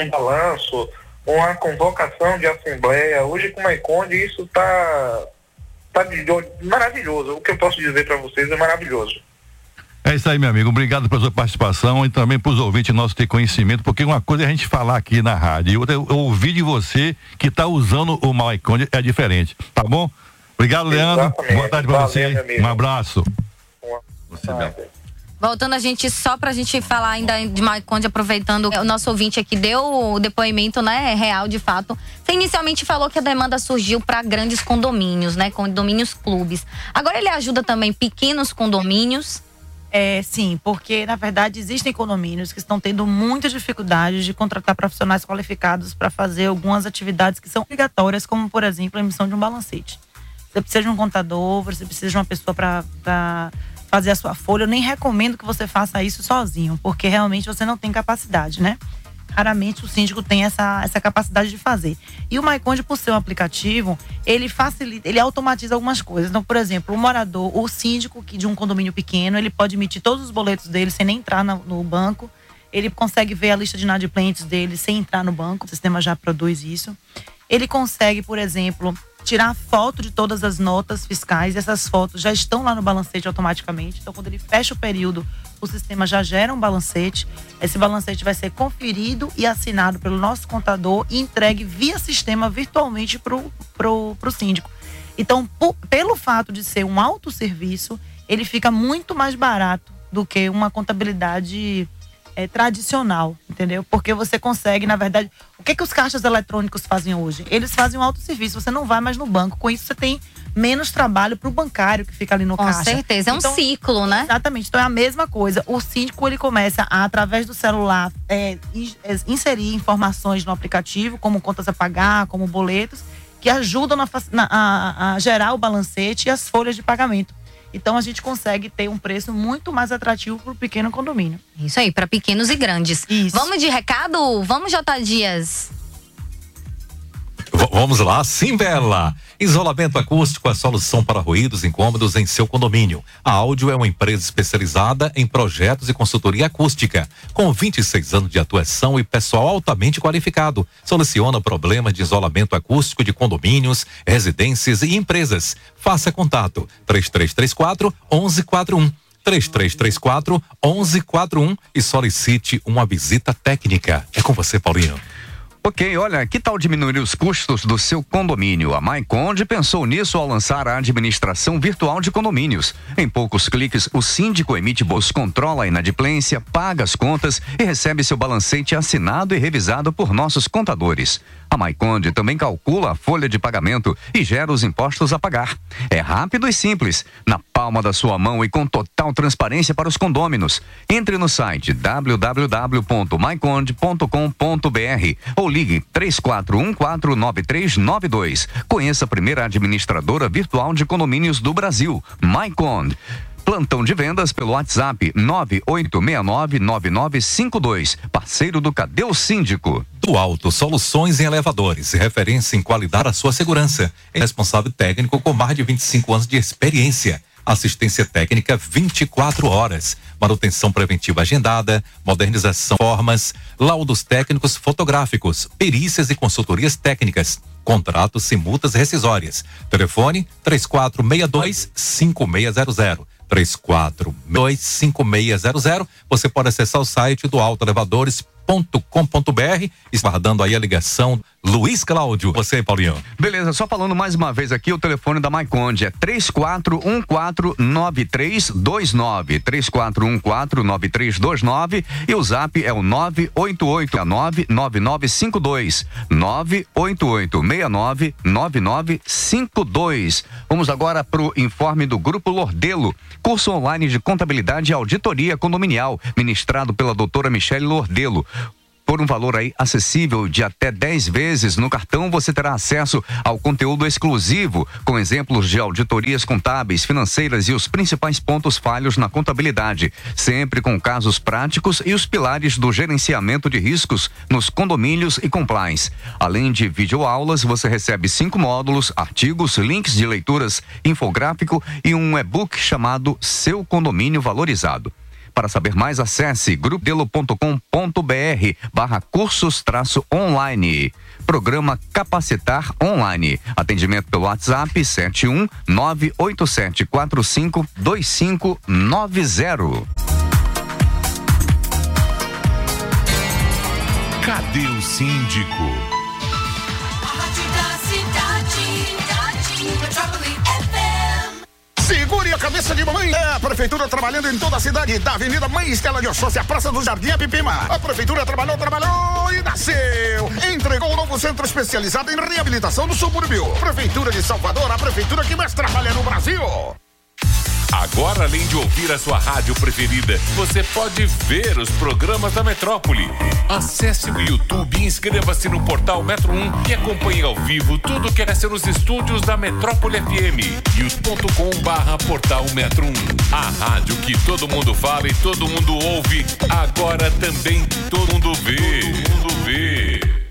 um balanço, uma convocação de assembleia. Hoje com o MyConde isso está tá de- maravilhoso. O que eu posso dizer para vocês é maravilhoso. É isso aí, meu amigo. Obrigado pela sua participação e também para os ouvintes nossos ter conhecimento, porque uma coisa é a gente falar aqui na rádio e outra é ouvir de você que está usando o Maiconde é diferente. Tá bom? Obrigado, Leandro. Exatamente. Boa tarde para você. Um abraço. Voltando a gente, só pra gente falar ainda de Maiconde, aproveitando o nosso ouvinte aqui deu o depoimento, né, real de fato. Você inicialmente falou que a demanda surgiu para grandes condomínios, né, condomínios clubes. Agora ele ajuda também pequenos condomínios. É, sim, porque na verdade existem condomínios que estão tendo muita dificuldade de contratar profissionais qualificados para fazer algumas atividades que são obrigatórias, como por exemplo a emissão de um balancete. Você precisa de um contador, você precisa de uma pessoa para fazer a sua folha. Eu nem recomendo que você faça isso sozinho, porque realmente você não tem capacidade, né? Raramente o síndico tem essa, essa capacidade de fazer. E o MyConde, por ser um aplicativo, ele facilita, ele automatiza algumas coisas. Então, por exemplo, o morador, o síndico de um condomínio pequeno, ele pode emitir todos os boletos dele sem nem entrar na- no banco. Ele consegue ver a lista de inadimplentes dele sem entrar no banco. O sistema já produz isso. Ele consegue, por exemplo, tirar foto de todas as notas fiscais. Essas fotos já estão lá no balancete automaticamente. Então, quando ele fecha o período, o sistema já gera um balancete. Esse balancete vai ser conferido e assinado pelo nosso contador e entregue via sistema virtualmente para o síndico. Então, po- pelo fato de ser um autosserviço, ele fica muito mais barato do que uma contabilidade é, tradicional, entendeu? Porque você consegue, na verdade, o que que os caixas eletrônicos fazem hoje? Eles fazem um autosserviço, você não vai mais no banco. Com isso, você tem menos trabalho para o bancário que fica ali no Com caixa. certeza, é um ciclo, né? Exatamente, então é a mesma coisa. O síndico, ele começa a, através do celular, é, é, inserir informações no aplicativo, como contas a pagar, como boletos, que ajudam na na- a, a gerar o balancete e as folhas de pagamento. Então a gente consegue ter um preço muito mais atrativo para o pequeno condomínio. Isso aí, para pequenos e grandes. Vamos de recado? Vamos, J. Dias. Vamos lá, Simbela. Isolamento acústico é solução para ruídos incômodos em seu condomínio. A Áudio é uma empresa especializada em projetos e consultoria acústica, com 26 anos de atuação e pessoal altamente qualificado. Soluciona problemas de isolamento acústico de condomínios, residências e empresas. Faça contato 3334 1141. 3334 1141 e solicite uma visita técnica. É com você, Paulinho. Ok, olha, que tal diminuir os custos do seu condomínio? A MyConde pensou nisso ao lançar a administração virtual de condomínios. Em poucos cliques, o síndico emite bolsa, controla a inadimplência, paga as contas e recebe seu balancete assinado e revisado por nossos contadores. A MyConde também calcula a folha de pagamento e gera os impostos a pagar. É rápido e simples, na palma da sua mão e com total transparência para os condôminos. Entre no site www.myconde.com.br ou ligue 34149392. Conheça a primeira administradora virtual de condomínios do Brasil, MyCond. Plantão de vendas pelo WhatsApp 986999952. Parceiro do Cadê o Síndico? Do Alto Soluções em Elevadores, referência em qualidade à sua segurança. É responsável técnico com mais de 25 anos de experiência. Assistência técnica 24 horas. Manutenção preventiva agendada, modernização de formas, laudos técnicos fotográficos, perícias e consultorias técnicas. Contratos sem multas rescisórias. Telefone 3462 5600. 34625600. Você pode acessar o site do autoelevadores.com.br, guardando aí a ligação Luiz Cláudio. Você, Paulinho. Beleza, só falando mais uma vez aqui, o telefone da Maiconde é 34149329. 34149329 e o zap é o 988-99952. 988-699952. Vamos agora para o informe do Grupo Lordelo, curso online de contabilidade e auditoria condominial, ministrado pela doutora Michele Lordelo. Por um valor aí acessível de até 10 vezes no cartão, você terá acesso ao conteúdo exclusivo, com exemplos de auditorias contábeis, financeiras e os principais pontos falhos na contabilidade, sempre com casos práticos e os pilares do gerenciamento de riscos nos condomínios e compliance. Além de videoaulas, você recebe cinco módulos, artigos, links de leituras, infográfico e um e-book chamado Seu Condomínio Valorizado. Para saber mais, acesse grupodelo.com.br barra cursos online. Programa Capacitar Online. Atendimento pelo WhatsApp 71 98745 2590. Cadê o síndico? Cabeça de mamãe. É a prefeitura trabalhando em toda a cidade. Da Avenida Mãe Estela de Oxóssi, a Praça do Jardim Apipima. A prefeitura trabalhou, trabalhou e nasceu. Entregou o novo centro especializado em reabilitação do subúrbio. Prefeitura de Salvador, a prefeitura que mais trabalha no Brasil. Agora, além de ouvir a sua rádio preferida, você pode ver os programas da Metrópole. Acesse o YouTube e inscreva-se no portal Metro 1 e acompanhe ao vivo tudo que acontece nos estúdios da Metrópole FM. youtube.com barra portal Metro 1. A rádio que todo mundo fala e todo mundo ouve, agora também todo mundo vê. Todo mundo vê.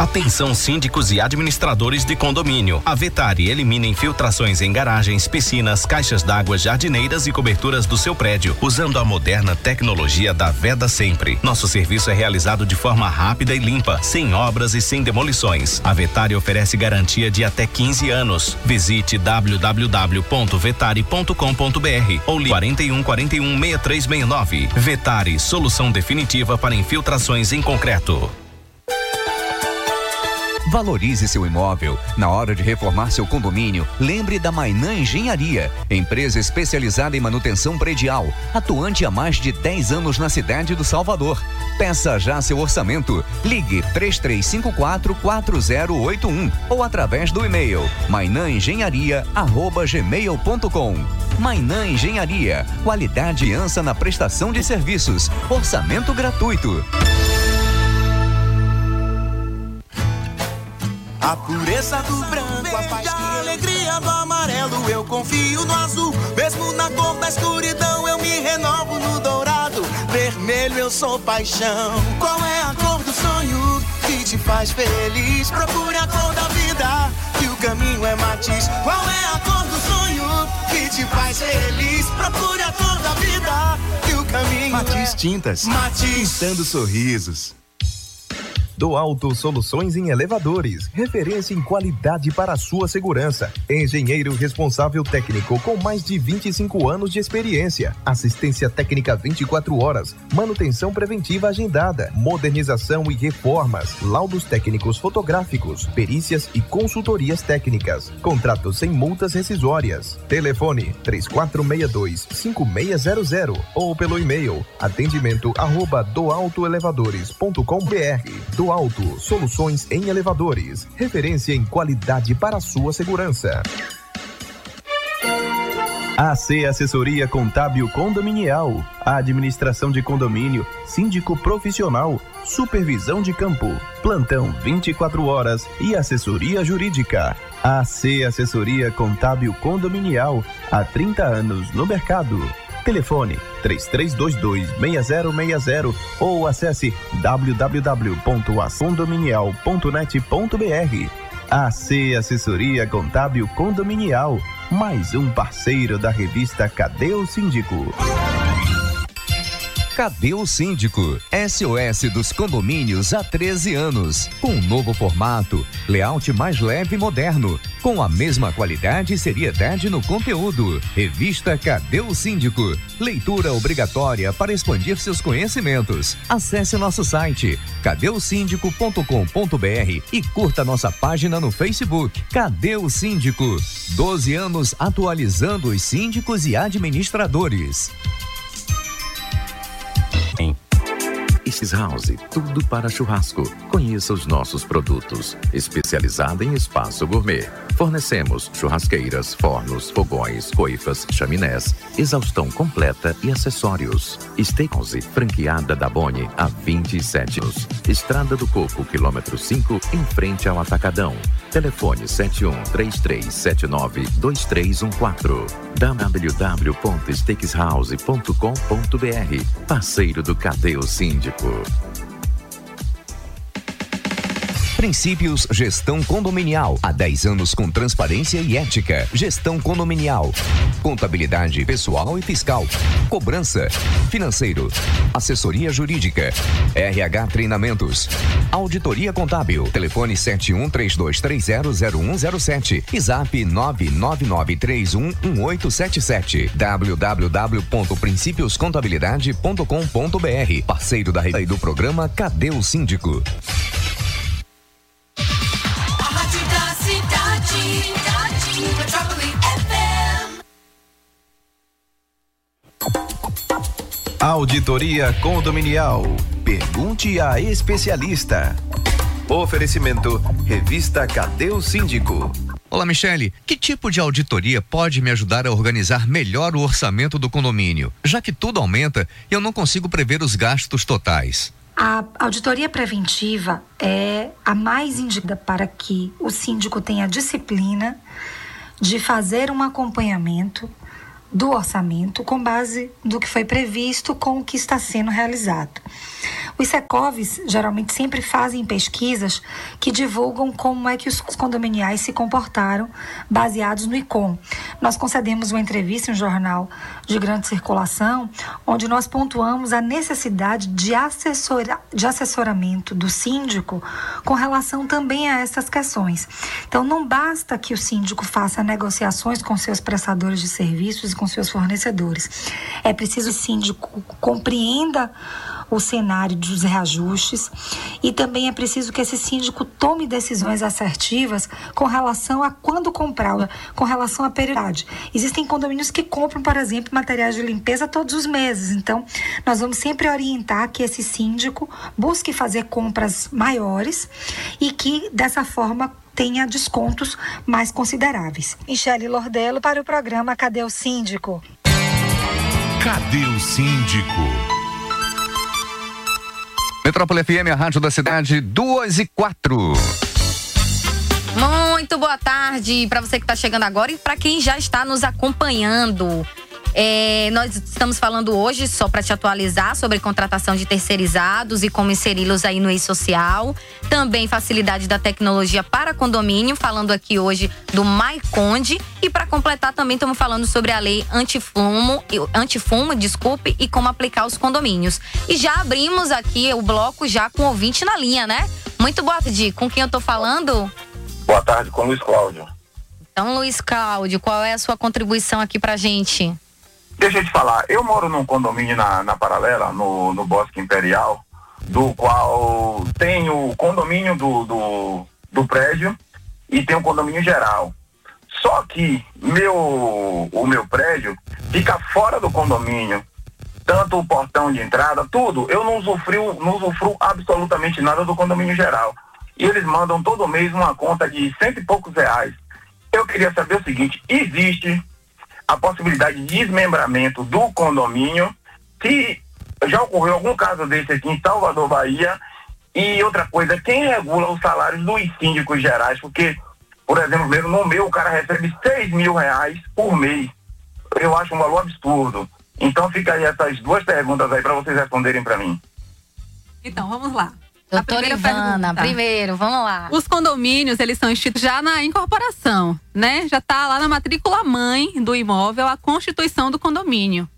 Atenção síndicos e administradores de condomínio. A Vetari elimina infiltrações em garagens, piscinas, caixas d'água, jardineiras e coberturas do seu prédio, usando a moderna tecnologia da Veda Sempre. Nosso serviço é realizado de forma rápida e limpa, sem obras e sem demolições. A Vetari oferece garantia de até 15 anos. Visite www.vetari.com.br ou ligue 41 41 6369. Vetari, solução definitiva para infiltrações em concreto. Valorize seu imóvel. Na hora de reformar seu condomínio, lembre da Mainã Engenharia, empresa especializada em manutenção predial, atuante há mais de 10 anos na cidade do Salvador. Peça já seu orçamento. Ligue 33544081 ou através do e-mail mainãengenharia@gmail.com. Mainã Engenharia, qualidade e ança na prestação de serviços. Orçamento gratuito. A pureza do branco, a paz que alegria do amarelo, eu confio no azul. Mesmo na cor da escuridão, eu me renovo no dourado. Vermelho, eu sou paixão. Qual é a cor do sonho que te faz feliz? Procure a cor da vida, que o caminho é matiz. Qual é a cor do sonho que te faz feliz? Procure a cor da vida, que o caminho Matiz é Tintas. Matiz. Pintando sorrisos. Do Alto Soluções em Elevadores, referência em qualidade para a sua segurança. Engenheiro responsável técnico com mais de 25 anos de experiência. Assistência técnica 24 horas. Manutenção preventiva agendada. Modernização e reformas. Laudos técnicos fotográficos. Perícias e consultorias técnicas. Contratos sem multas rescisórias. Telefone 3462-5600 ou pelo e-mail atendimento arroba doaltoelevadores.com.br do Alto Soluções em Elevadores. Referência em qualidade para sua segurança. AC Assessoria Contábil Condominial, Administração de Condomínio, Síndico Profissional, Supervisão de Campo, Plantão 24 horas e Assessoria Jurídica. AC Assessoria Contábil Condominial, há 30 anos no mercado. Telefone 3322-6060 ou acesse www.acondominial.net.br. AC Assessoria Contábil Condominial, mais um parceiro da revista Cadê o Síndico? Cadê o Síndico? SOS dos condomínios há 13 anos. Com um novo formato, layout mais leve e moderno. Com a mesma qualidade e seriedade no conteúdo. Revista Cadê o Síndico? Leitura obrigatória para expandir seus conhecimentos. Acesse nosso site cadeosíndico.com.br e curta nossa página no Facebook. Cadê o Síndico? 12 anos atualizando os síndicos e administradores. Estes House, tudo para churrasco. Conheça os nossos produtos. Especializada em espaço gourmet. Fornecemos churrasqueiras, fornos, fogões, coifas, chaminés, exaustão completa e acessórios. Steakhouse, franqueada da Boni há 27 anos. Estrada do Coco, quilômetro 5, em frente ao Atacadão. Telefone 7133792314. www.steakshouse.com.br. Parceiro do Cadê o Síndico? Princípios Gestão Condominial. Há 10 anos com transparência e ética. Gestão condominial. Contabilidade pessoal e fiscal. Cobrança. Financeiro. Assessoria jurídica. RH Treinamentos. Auditoria Contábil. Telefone 7132300107. E Zap 999311877. www.principioscontabilidade.com.br. Parceiro da rede do programa Cadê o Síndico? Auditoria Condominial. Pergunte a especialista. Oferecimento Revista Cadê o Síndico? Olá, Michele. Que tipo de auditoria pode me ajudar a organizar melhor o orçamento do condomínio? Já que tudo aumenta, eu não consigo prever os gastos totais. A auditoria preventiva é a mais indicada para que o síndico tenha disciplina de fazer um acompanhamento do orçamento com base do que foi previsto com o que está sendo realizado. Os Secovs geralmente sempre fazem pesquisas que divulgam como é que os condominiais se comportaram baseados no ICOM. Nós concedemos uma entrevista em um jornal de grande circulação, onde nós pontuamos a necessidade de, assessora, de assessoramento do síndico com relação também a essas questões. Então, não basta que o síndico faça negociações com seus prestadores de serviços e com seus fornecedores. É preciso que o síndico compreenda o cenário dos reajustes e também é preciso que esse síndico tome decisões assertivas com relação a quando comprar, com relação à prioridade. Existem condomínios que compram, por exemplo, materiais de limpeza todos os meses. Então, nós vamos sempre orientar que esse síndico busque fazer compras maiores e que dessa forma tenha descontos mais consideráveis. Michele Lordello para o programa Cadê o Síndico? Cadê o síndico? Metrópole FM, a rádio da cidade, duas e quatro. Muito boa tarde para você que está chegando agora e para quem já está nos acompanhando. É, nós estamos falando hoje, só para te atualizar, sobre contratação de terceirizados e como inseri-los aí no e-social. Também facilidade da tecnologia para condomínio, falando aqui hoje do MyConde. E para completar, também estamos falando sobre a lei antifumo, antifumo, desculpe, e como aplicar os condomínios. E já abrimos aqui o bloco já com o ouvinte na linha, né? Muito boa tarde. Com quem eu tô falando? Boa tarde, com o Luiz Cláudio. Então, Luiz Cláudio, qual é a sua contribuição aqui pra gente? Deixa eu te falar, eu moro num condomínio na, na Paralela, no, no Bosque Imperial, do qual tem o condomínio do, do, do prédio e tem o condomínio geral. Só que meu, o meu prédio fica fora do condomínio. Tanto o portão de entrada, tudo. Eu não usufruo, não usufruo absolutamente nada do condomínio geral. E eles mandam todo mês uma conta de cento e poucos reais. Eu queria saber o seguinte, existe a possibilidade de desmembramento do condomínio, se já ocorreu algum caso desse aqui em Salvador, Bahia, e outra coisa, quem regula os salários dos síndicos gerais? Porque, por exemplo, mesmo no meu, o cara recebe 6 mil reais por mês. Eu acho um valor absurdo. Então fica aí essas duas perguntas aí para vocês responderem para mim. Então, vamos lá. A Doutora primeira Ivana, pergunta. primeiro, vamos lá. Os condomínios, eles são instituídos já na incorporação, né? Já tá lá na matrícula mãe do imóvel a constituição do condomínio.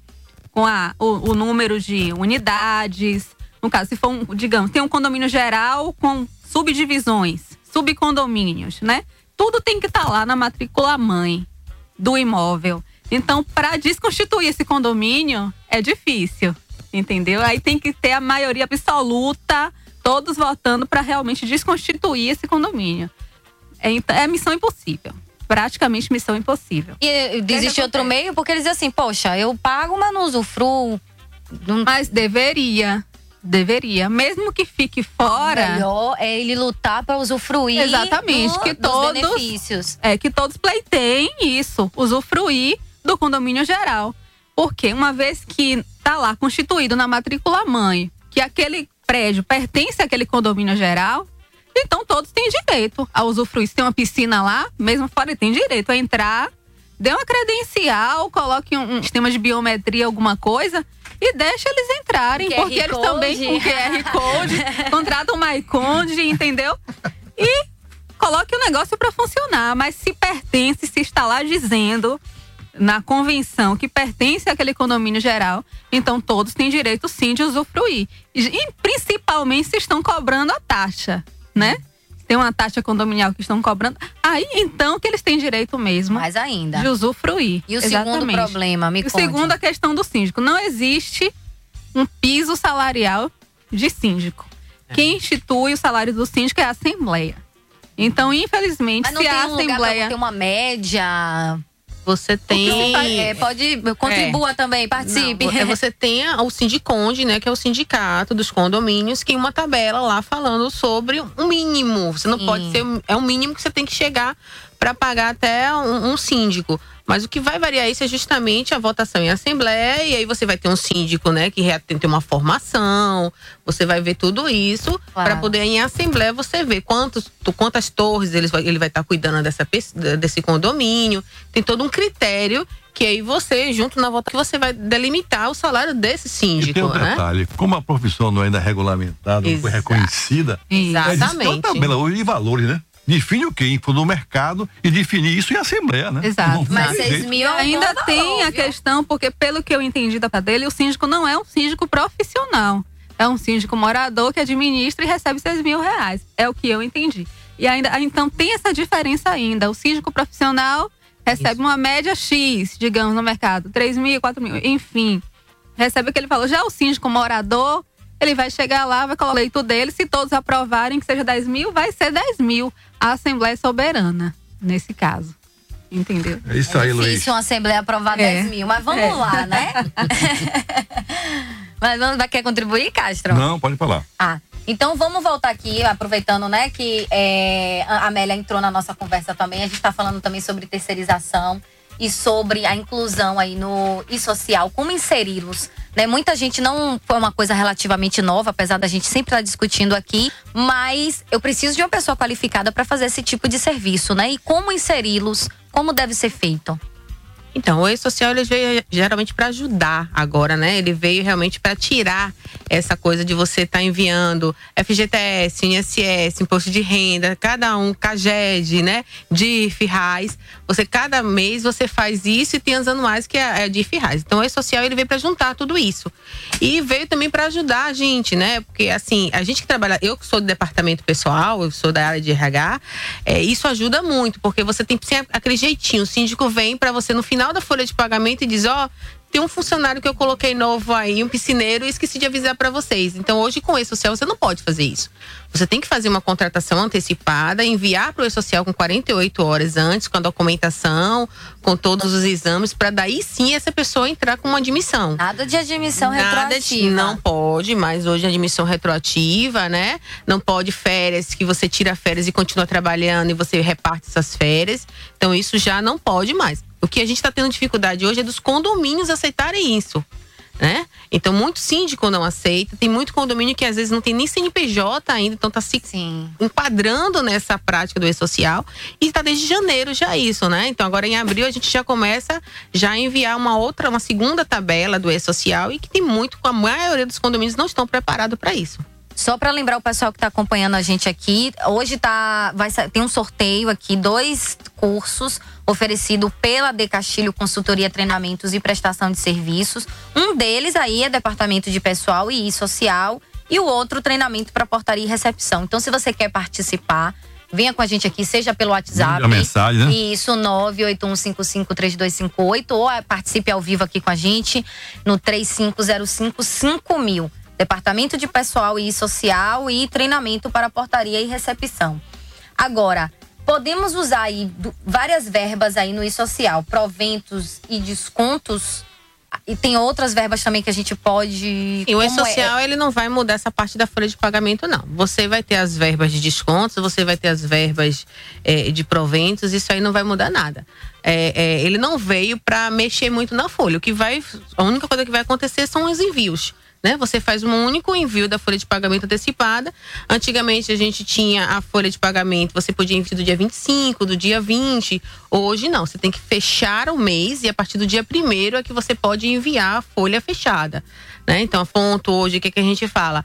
Com a, o, o número de unidades. No caso, se for, um, digamos, tem um condomínio geral com subdivisões, subcondomínios, né? Tudo tem que estar lá na matrícula mãe do imóvel. Então, para desconstituir esse condomínio, é difícil, entendeu? Aí tem que ter a maioria absoluta, todos votando para realmente desconstituir esse condomínio. É, é missão impossível. Praticamente missão impossível. E existe outro meio, porque eles dizem assim, poxa, eu pago, mas não usufruo. Mas deveria. Deveria. Mesmo que fique fora. Melhor é ele lutar para usufruir Exatamente. do- que dos todos. benefícios. É, que todos pleiteiem isso. Usufruir do condomínio geral. Porque uma vez que tá lá constituído na matrícula mãe, que aquele prédio pertence àquele condomínio geral, então todos têm direito a usufruir. Se tem uma piscina lá, mesmo fora, tem direito a entrar, dê uma credencial, coloque um, um sistema de biometria, alguma coisa, e deixa eles entrarem. QR porque eles também, com QR Code, contratam o MyConde, entendeu? E coloque o negócio para funcionar. Mas se pertence, se está lá dizendo na convenção que pertence àquele condomínio geral, então todos têm direito sim de usufruir. E, e principalmente se estão cobrando a taxa, né? Se Tem uma taxa condominial que estão cobrando. Aí então que eles têm direito mesmo. Mais ainda. De usufruir. E o segundo Exatamente. problema, me E o conte. segundo, a questão do síndico. Não existe um piso salarial de síndico. Quem institui o salário do síndico é a Assembleia. Então, infelizmente, Mas não se tem a um lugar pra Assembleia. ter uma média. Você tem. É, pode. Contribua também, participe. Não, é você tem o Sindiconde, né? Que é o sindicato dos condomínios, que tem uma tabela lá falando sobre um mínimo. Você não Sim. pode ser. É um mínimo que você tem que chegar para pagar até um, um síndico. Mas o que vai variar isso é justamente a votação em assembleia, e aí você vai ter um síndico, né, que tem que ter uma formação, você vai ver tudo isso, Claro. para poder em assembleia você ver quantos, quantas torres ele vai estar cuidando dessa, desse condomínio. Tem todo um critério que aí você, junto na votação, que você vai delimitar o salário desse E síndico, tem um né? detalhe, como a profissão não é ainda regulamentada, não foi reconhecida, Exatamente. existe uma tabela de valores, né? Define o quê? Info do mercado e definir isso em assembleia, né? Exato. Não tem jeito. E ainda tem a questão, porque pelo que eu entendi da dele, o síndico não é um síndico profissional. É um síndico morador que administra e recebe 6 mil reais. É o que eu entendi. E ainda, então tem essa diferença ainda. O síndico profissional recebe uma média X, digamos, no mercado. 3 mil, 4 mil, enfim. Recebe o que ele falou. Já o síndico morador, ele vai chegar lá, vai colocar o leito dele. Se todos aprovarem que seja 10 mil, vai ser 10 mil. A Assembleia é soberana, nesse caso. Entendeu? É isso aí, Luiz. Difícil uma assembleia aprovar É. 10 mil, mas vamos É. lá, né? mas vamos, vai querer contribuir, Castro? Não, pode falar. Ah, então vamos voltar aqui, aproveitando, né, que é, a Amélia entrou na nossa conversa também. A gente está falando também sobre terceirização. E sobre a inclusão aí no e social, como inseri-los. Né? Muita gente não foi uma coisa relativamente nova, apesar da gente sempre estar discutindo aqui, mas eu preciso de uma pessoa qualificada para fazer esse tipo de serviço, né? E como inseri-los, como deve ser feito? Então, o E-Social ele veio geralmente para ajudar agora, né? Ele veio realmente para tirar essa coisa de você estar enviando FGTS, INSS, imposto de renda, cada um, CAGED, né? DIF, RAIS. Você, cada mês, você faz isso e tem os anuais que é, é DIF RAIS. Então, o E-Social ele veio para juntar tudo isso. E veio também para ajudar a gente, né? Porque, assim, a gente que trabalha, eu que sou do departamento pessoal, eu sou da área de RH, é, isso ajuda muito, porque você tem sempre aquele jeitinho. O síndico vem para você no final da folha de pagamento e diz: Ó, tem um funcionário que eu coloquei novo aí, um piscineiro, e esqueci de avisar para vocês. Então, hoje, com o E-Social, você não pode fazer isso. Você tem que fazer uma contratação antecipada, enviar para o E-Social com 48 horas antes, com a documentação, com todos os exames, para daí sim essa pessoa entrar com uma admissão. Nada de admissão Nada de- retroativa. não pode, mas hoje admissão retroativa, né? Não pode férias, que você tira férias e continua trabalhando e você reparte essas férias. Então isso já não pode mais. O que a gente está tendo dificuldade hoje é dos condomínios aceitarem isso. Né? Então, muito síndico não aceita. Tem muito condomínio que às vezes não tem nem CNPJ ainda, então tá se enquadrando nessa prática do e-social. E está desde janeiro já isso, né? Então, agora em abril a gente já começa já a enviar uma outra, uma segunda tabela do e-social e que tem muito, a maioria dos condomínios não estão preparados para isso. Só para lembrar o pessoal que está acompanhando a gente aqui, hoje tá, vai, tem um sorteio aqui, dois cursos oferecido pela De Castilho Consultoria, Treinamentos e Prestação de Serviços. Um deles aí é Departamento de Pessoal e Social e o outro treinamento para portaria e recepção. Então, se você quer participar, venha com a gente aqui, seja pelo WhatsApp. Mande a mensagem, né? Isso, 981553224 ou participe ao vivo aqui com a gente no 35055000. Departamento de Pessoal e Social e treinamento para portaria e recepção. Agora, podemos usar aí várias verbas aí no e-social, proventos e descontos. E tem outras verbas também que a gente pode. E o como é- E-Social, ele não vai mudar essa parte da folha de pagamento, não. Você vai ter as verbas de descontos, você vai ter as verbas eh, de proventos, isso aí não vai mudar nada. É, é, ele não veio para mexer muito na folha. O que vai. A única coisa que vai acontecer são os envios. Né? Você faz um único envio da folha de pagamento antecipada. Antigamente a gente tinha a folha de pagamento, você podia enviar do dia 25, do dia 20. Hoje não, você tem que fechar o mês e a partir do dia 1 é que você pode enviar a folha fechada. Né? Então, a ponto hoje, o que, que a gente fala?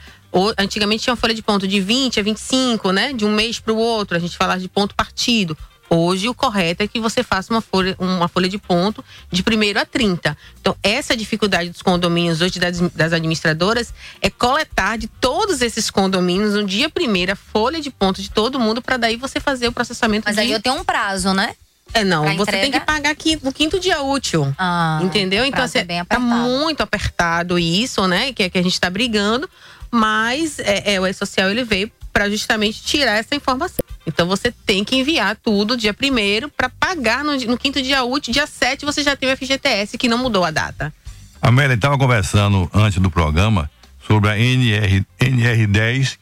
Antigamente tinha uma folha de ponto de 20 a 25, né? De um mês para o outro, a gente falava de ponto partido. Hoje o correto é que você faça uma folha, uma folha de ponto de 1 a 30. Então, essa dificuldade dos condomínios hoje das, das administradoras é coletar de todos esses condomínios no dia primeiro a folha de ponto de todo mundo para daí você fazer o processamento Mas de... aí eu tenho um prazo, né? É, não, Pra você tem entrega? que pagar aqui no quinto dia útil. entendeu? Então, é assim, bem tá muito apertado isso, né? Que é que a gente tá brigando, mas é, é, o E-Social ele veio para justamente tirar essa informação. Então você tem que enviar tudo dia primeiro para pagar no, no quinto dia útil, dia 7 você já tem o FGTS, que não mudou a data. Amélia estava conversando antes do programa sobre a NR, NR10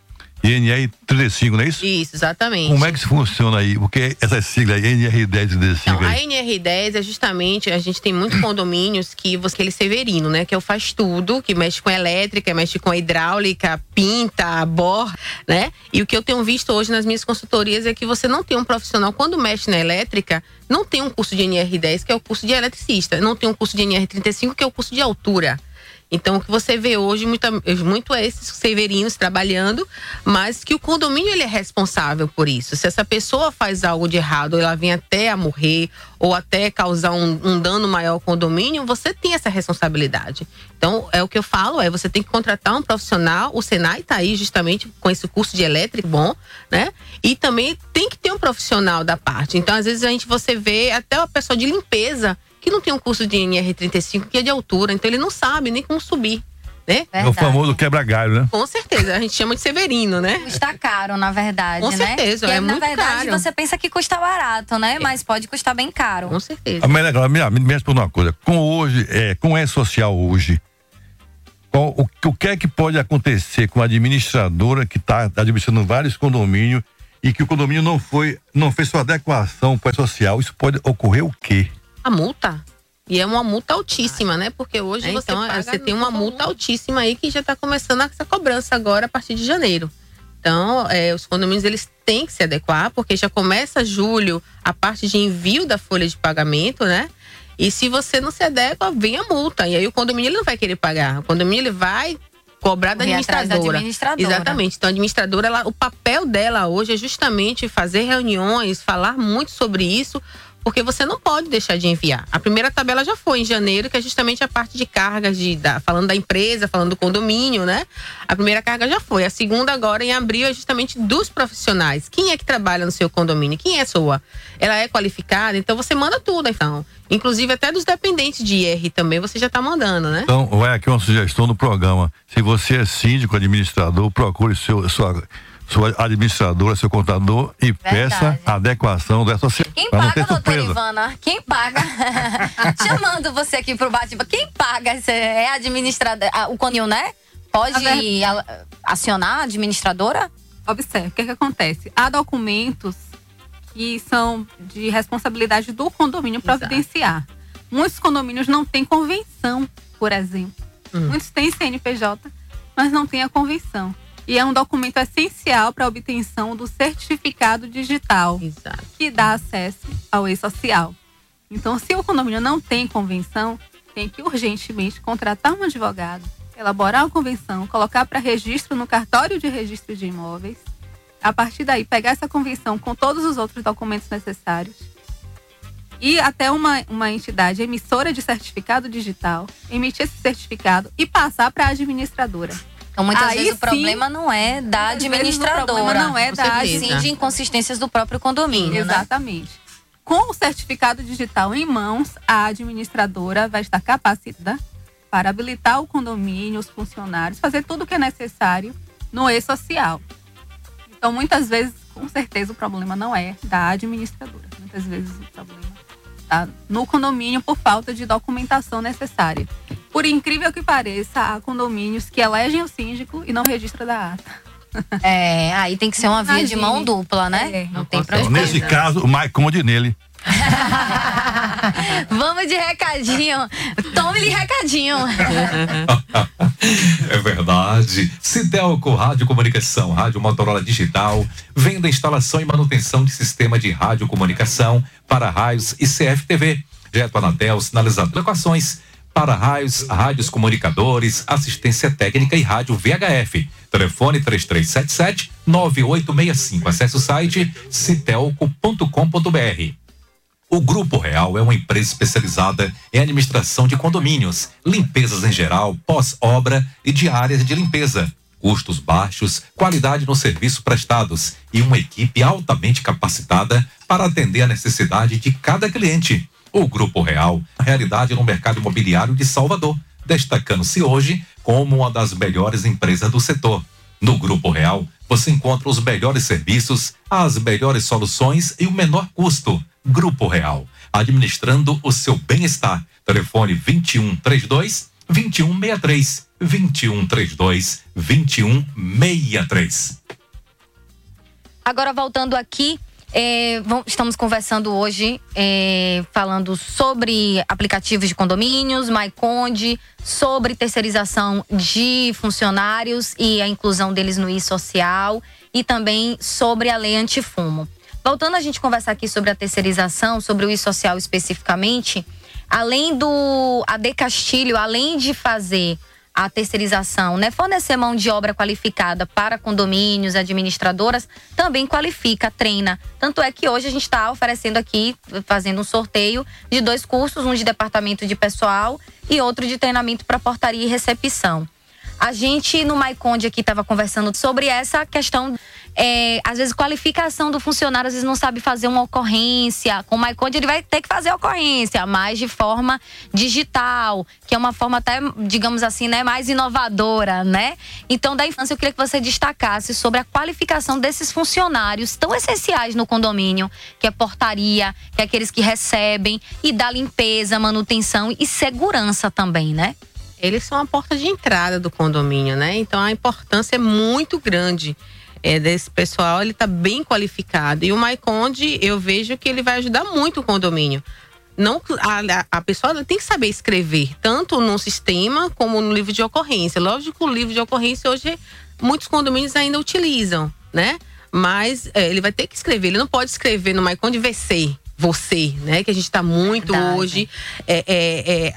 e NR35, não é isso? Isso, exatamente. Como é que isso funciona aí? Porque essa sigla aí, NR10 e 35 Então, a aí. NR10 é justamente, a gente tem muitos condomínios que você, aquele severino, né? Que é o faz tudo, que mexe com elétrica, mexe com hidráulica, pinta, borra, né? E o que eu tenho visto hoje nas minhas consultorias é que você não tem um profissional, quando mexe na elétrica, não tem um curso de NR10, que é o curso de eletricista, não tem um curso de NR35, que é o curso de altura. Então, o que você vê hoje muita, muito é esses severinos trabalhando, mas que o condomínio ele é responsável por isso. Se essa pessoa faz algo de errado, ela vem até a morrer ou até causar um, um dano maior ao condomínio, você tem essa responsabilidade. Então, é o que eu falo, é você tem que contratar um profissional, o Senai está aí justamente com esse curso de elétrico bom, né? E também tem que ter um profissional da parte. Então, às vezes a gente você vê até uma pessoa de limpeza que não tem um curso de NR35 que é de altura, então ele não sabe nem como subir, né? É o famoso quebra-galho, né? Com certeza, a gente chama de severino, né? Custa caro, na verdade, Com né? certeza, E, é na muito verdade, caro. você pensa que custa barato, né? Mas pode custar bem caro. Com certeza. Amélia, agora, me, me, me responda uma coisa. Com hoje, é, com é social hoje, qual- o, o que é que pode acontecer com a administradora que está administrando vários condomínios e que o condomínio não foi, não fez sua adequação para o social? Isso pode ocorrer o quê? A multa. E é uma multa altíssima, né? Porque hoje É, você, então, você tem uma multa altíssima aí que já está começando essa cobrança agora a partir de janeiro. Então, é, os condomínios eles têm que se adequar, porque já começa julho a parte de envio da folha de pagamento, né? E se você não se adequa, vem a multa. E aí o condomínio ele não vai querer pagar. O condomínio ele vai cobrar da atrás da administradora. administradora. Exatamente. Então a administradora, ela, o papel dela hoje é justamente fazer reuniões, falar muito sobre isso, porque você não pode deixar de enviar. A primeira tabela já foi em janeiro, que é justamente a parte de cargas de da, falando da empresa, falando do condomínio, né? A primeira carga já foi. A segunda agora em abril é justamente dos profissionais. Quem é que trabalha no seu condomínio? Quem é sua? Ela é qualificada, então você manda tudo, então. Inclusive até dos dependentes de IR também você já tá mandando, né? Então, vai aqui uma sugestão do programa. Se você é síndico, administrador, procure seu, sua, sua administradora, seu contador e peça a adequação dessa Quem paga, doutora surpresa. Ivana? Quem paga? Chamando você aqui pro bate Quem paga? Você é administrador, ah, o condomínio, né? Pode a- acionar a administradora? Observe, o que, que acontece? Há documentos que são de responsabilidade do condomínio providenciar. Muitos condomínios não têm convenção, por exemplo. Muitos têm CNPJ, mas não têm a convenção. E é um documento essencial para a obtenção do certificado digital, que dá acesso ao e-social. Então, se o condomínio não tem convenção, tem que urgentemente contratar um advogado, elaborar uma convenção, colocar para registro no cartório de registro de imóveis. A partir daí, pegar essa convenção com todos os outros documentos necessários e até uma, uma entidade emissora de certificado digital emitir esse certificado e passar para a administradora. Então, muitas Aí vezes o sim, problema não é da muitas vezes o administradora. problema não é da. Sim, de inconsistências do próprio condomínio, né? Exatamente. Com o certificado digital em mãos, a administradora vai estar capacitada para habilitar o condomínio, os funcionários, fazer tudo o que é necessário no e-social. Então, muitas vezes, com certeza, o problema não é da administradora. Muitas vezes o problema está no condomínio por falta de documentação necessária. Por incrível que pareça, há condomínios que elegem o síndico e não registra da ata. É, aí tem que ser uma via de mão dupla, né? não tem pra Então, Nesse caso, o Mike Conde nele. Vamos de recadinho. Tome-lhe recadinho. É verdade. Cidelco Rádio Comunicação, Rádio Motorola Digital, venda, instalação e manutenção de sistema de rádio comunicação para raios e CFTV. Jeto Anatel, sinalizador, equações para raios, rádios comunicadores, assistência técnica e rádio VHF. Telefone 3377 9865. Acesse o site citelco.com.br. O Grupo Real é uma empresa especializada em administração de condomínios, limpezas em geral, pós-obra e de áreas de limpeza. Custos baixos, qualidade nos serviços prestados e uma equipe altamente capacitada para atender a necessidade de cada cliente. O Grupo Real, realidade no mercado imobiliário de Salvador, destacando-se hoje como uma das melhores empresas do setor. No Grupo Real, você encontra os melhores serviços, as melhores soluções e o menor custo. Grupo Real, administrando o seu bem-estar. Telefone 2132 2163 2132 2163. Agora, voltando aqui, é, vam- estamos conversando hoje, é, falando sobre aplicativos de condomínios, MyConde, sobre terceirização de funcionários e a inclusão deles no e-social e também sobre a lei antifumo. Voltando a gente conversar aqui sobre a terceirização, sobre o e-social especificamente, além do AD Castilho, além de fazer a terceirização, né, fornecer mão de obra qualificada para condomínios, administradoras, também qualifica, treina. Tanto é que hoje a gente está oferecendo aqui, fazendo um sorteio de dois cursos, um de departamento de pessoal e outro de treinamento para portaria e recepção. A gente no Maiconde aqui estava conversando sobre essa questão, é, às vezes qualificação do funcionário, às vezes não sabe fazer uma ocorrência. Com o Maiconde ele vai ter que fazer a ocorrência, mas de forma digital, que é uma forma até, digamos assim, né, mais inovadora, né? Então, da infância eu queria que você destacasse sobre a qualificação desses funcionários tão essenciais no condomínio, que é portaria, que é aqueles que recebem e da limpeza, manutenção e segurança também, né? Eles são a porta de entrada do condomínio, né? Então a importância é muito grande é, desse pessoal, ele está bem qualificado. E o Maiconde, eu vejo que ele vai ajudar muito o condomínio. não a, a pessoa tem que saber escrever, tanto no sistema como no livro de ocorrência. Lógico que o livro de ocorrência hoje muitos condomínios ainda utilizam, né? Mas é, ele vai ter que escrever, ele não pode escrever no Maiconde VC, você, né? Que a gente está muito Verdade. hoje é, é, é,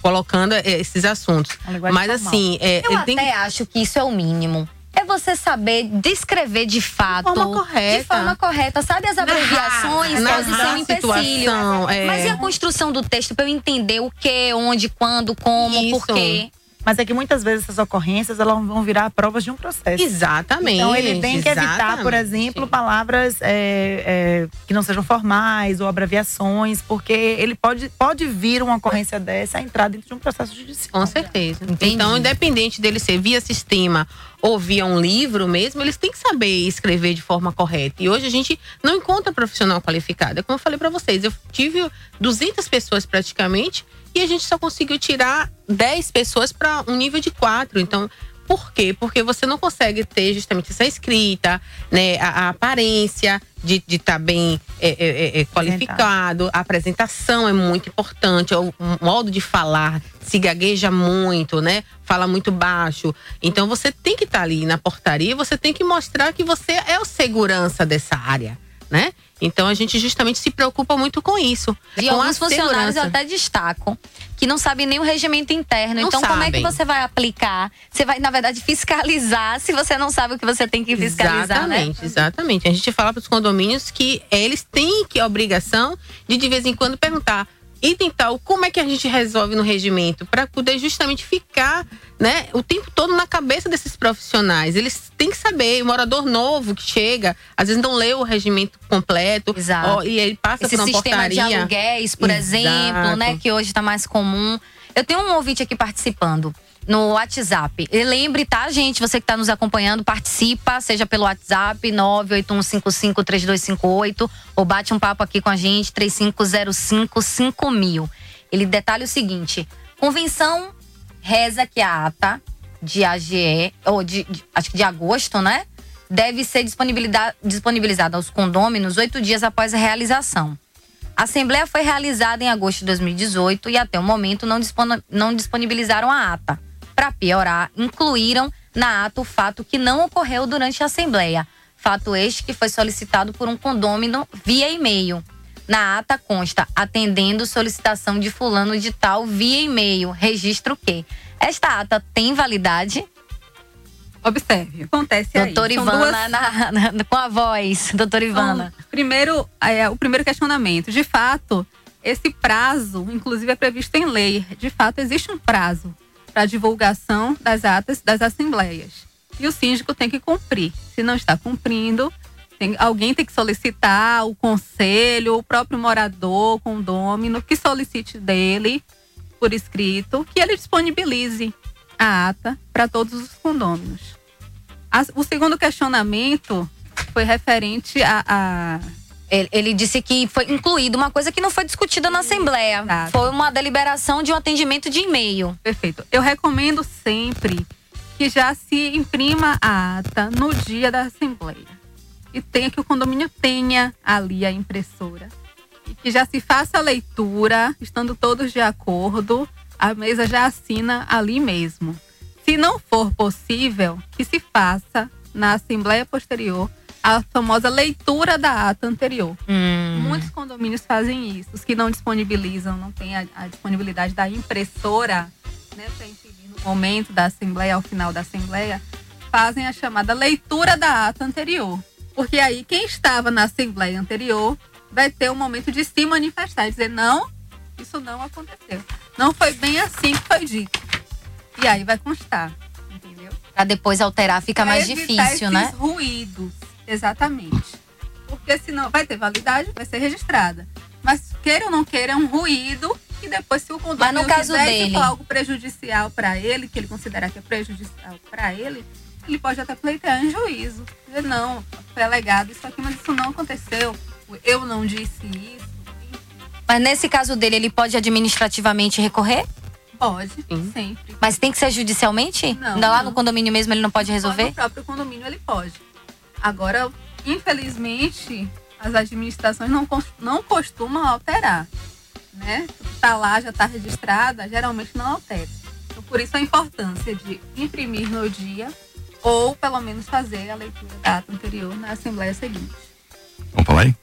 colocando é, esses assuntos. Mas formal. assim, é, Eu ele tem até acho que isso é o mínimo. É você saber descrever de fato. forma correta. De forma correta. Sabe as abreviações? narrar um a empecilho. é. Mas e a construção do texto para eu entender o que, onde, quando, como, por quê? Mas é que muitas vezes essas ocorrências elas vão virar provas de um processo. Exatamente, Então ele tem que evitar, por exemplo, palavras é, é, que não sejam formais ou abreviações, porque ele pode, pode vir uma ocorrência dessa a entrar dentro de um processo judicial. Com certeza. Então, independente dele ser via sistema ou via um livro mesmo, eles têm que saber escrever de forma correta. E hoje a gente não encontra profissional qualificado. É como eu falei para vocês, eu tive 200 pessoas praticamente e a gente só conseguiu tirar 10 pessoas para um nível de 4. Então, por quê? Porque você não consegue ter justamente essa escrita, né, a, a aparência de estar bem é, é, é, é, qualificado, a apresentação é muito importante, o, o modo de falar se gagueja muito, né? Fala muito baixo. Então você tem que estar ali na portaria, você tem que mostrar que você é o segurança dessa área, né? Então a gente justamente se preocupa muito com isso. E com alguns funcionários eu até destaco que não sabem nem o regimento interno. Não então, como é que sabem. você vai aplicar? Você vai, na verdade, fiscalizar se você não sabe o que você tem que fiscalizar, né? Exatamente, exatamente. A gente fala para os condomínios que eles têm que a obrigação de de vez em quando perguntar item tal, como é que a gente resolve no regimento para poder justamente ficar, né, o tempo todo na cabeça desses profissionais. Eles têm que saber, o morador novo que chega, às vezes não lê o regimento completo, Exato. ó, e ele passa Esse por uma sistema de portaria. aluguéis, por exemplo, né? Que hoje está mais comum. Eu tenho um ouvinte aqui participando no WhatsApp. E lembre, tá, gente? Você que está nos acompanhando, participa, seja pelo WhatsApp 981553258 ou bate um papo aqui com a gente, 35055000. Ele detalha o seguinte: convenção reza que a ata de AGE, ou de, de- acho que de agosto, né? Deve ser disponibilizada aos condôminos oito dias após a realização. A Assembleia foi realizada em agosto de 2018 e até o momento não disponibilizaram a ata. Para piorar, incluíram na ata o fato que não ocorreu durante a Assembleia. Fato este que foi solicitado por um condômino via e-mail. Na ata consta atendendo solicitação de fulano de tal via e-mail. Registro o quê? Esta ata tem validade? Observe, acontece aí. Doutora São Ivana, duas- na- na- com a voz. Doutora Ivana. Então, primeiro, é, o primeiro questionamento. De fato, esse prazo, inclusive, é previsto em lei. De fato, existe um prazo para divulgação das atas das assembleias. E o síndico tem que cumprir. Se não está cumprindo, tem- alguém tem que solicitar o conselho, o próprio morador, o condômino, que solicite dele, por escrito, que ele disponibilize a ata para todos os condôminos. As- o segundo questionamento foi referente a. a... Ele, ele disse que foi incluído uma coisa que não foi discutida na Assembleia. Foi uma deliberação de um atendimento de e-mail. Perfeito. Eu recomendo sempre que já se imprima a ata no dia da Assembleia. E tenha que o condomínio tenha ali a impressora. E que já se faça a leitura, estando todos de acordo, a mesa já assina ali mesmo. Se não for possível, que se faça na Assembleia posterior a famosa leitura da ata anterior. Muitos condomínios fazem isso. Os que não disponibilizam, não têm a, a disponibilidade da impressora, né, para imprimir no momento da Assembleia, ao final da Assembleia, fazem a chamada leitura da ata anterior. Porque aí quem estava na Assembleia anterior vai ter o momento de se manifestar e dizer: não, isso não aconteceu. Não foi bem assim que foi dito. E aí vai constar. Pra depois alterar fica Pra mais difícil, né? ruídos, exatamente. Porque senão vai ter validade, vai ser registrada. Mas queira ou não queira, é um ruído que depois, se o condomínio Mas no caso quiser, dele- for algo prejudicial para ele, que ele considerar que é prejudicial para ele, ele pode até pleitear em juízo. Dizer, não, foi alegado isso aqui, mas isso não aconteceu. Eu não disse isso. Mas nesse caso dele, ele pode administrativamente recorrer? Pode, sempre. Mas tem que ser judicialmente? Não, Ainda lá não. no condomínio mesmo ele não pode resolver? No próprio condomínio ele pode. Agora, infelizmente, as administrações não, não costumam alterar. né? Tá lá, já tá registrada, geralmente não altera. Então, por isso a importância de imprimir no dia ou pelo menos fazer a leitura da ata anterior na assembleia seguinte. Vamos falar aí?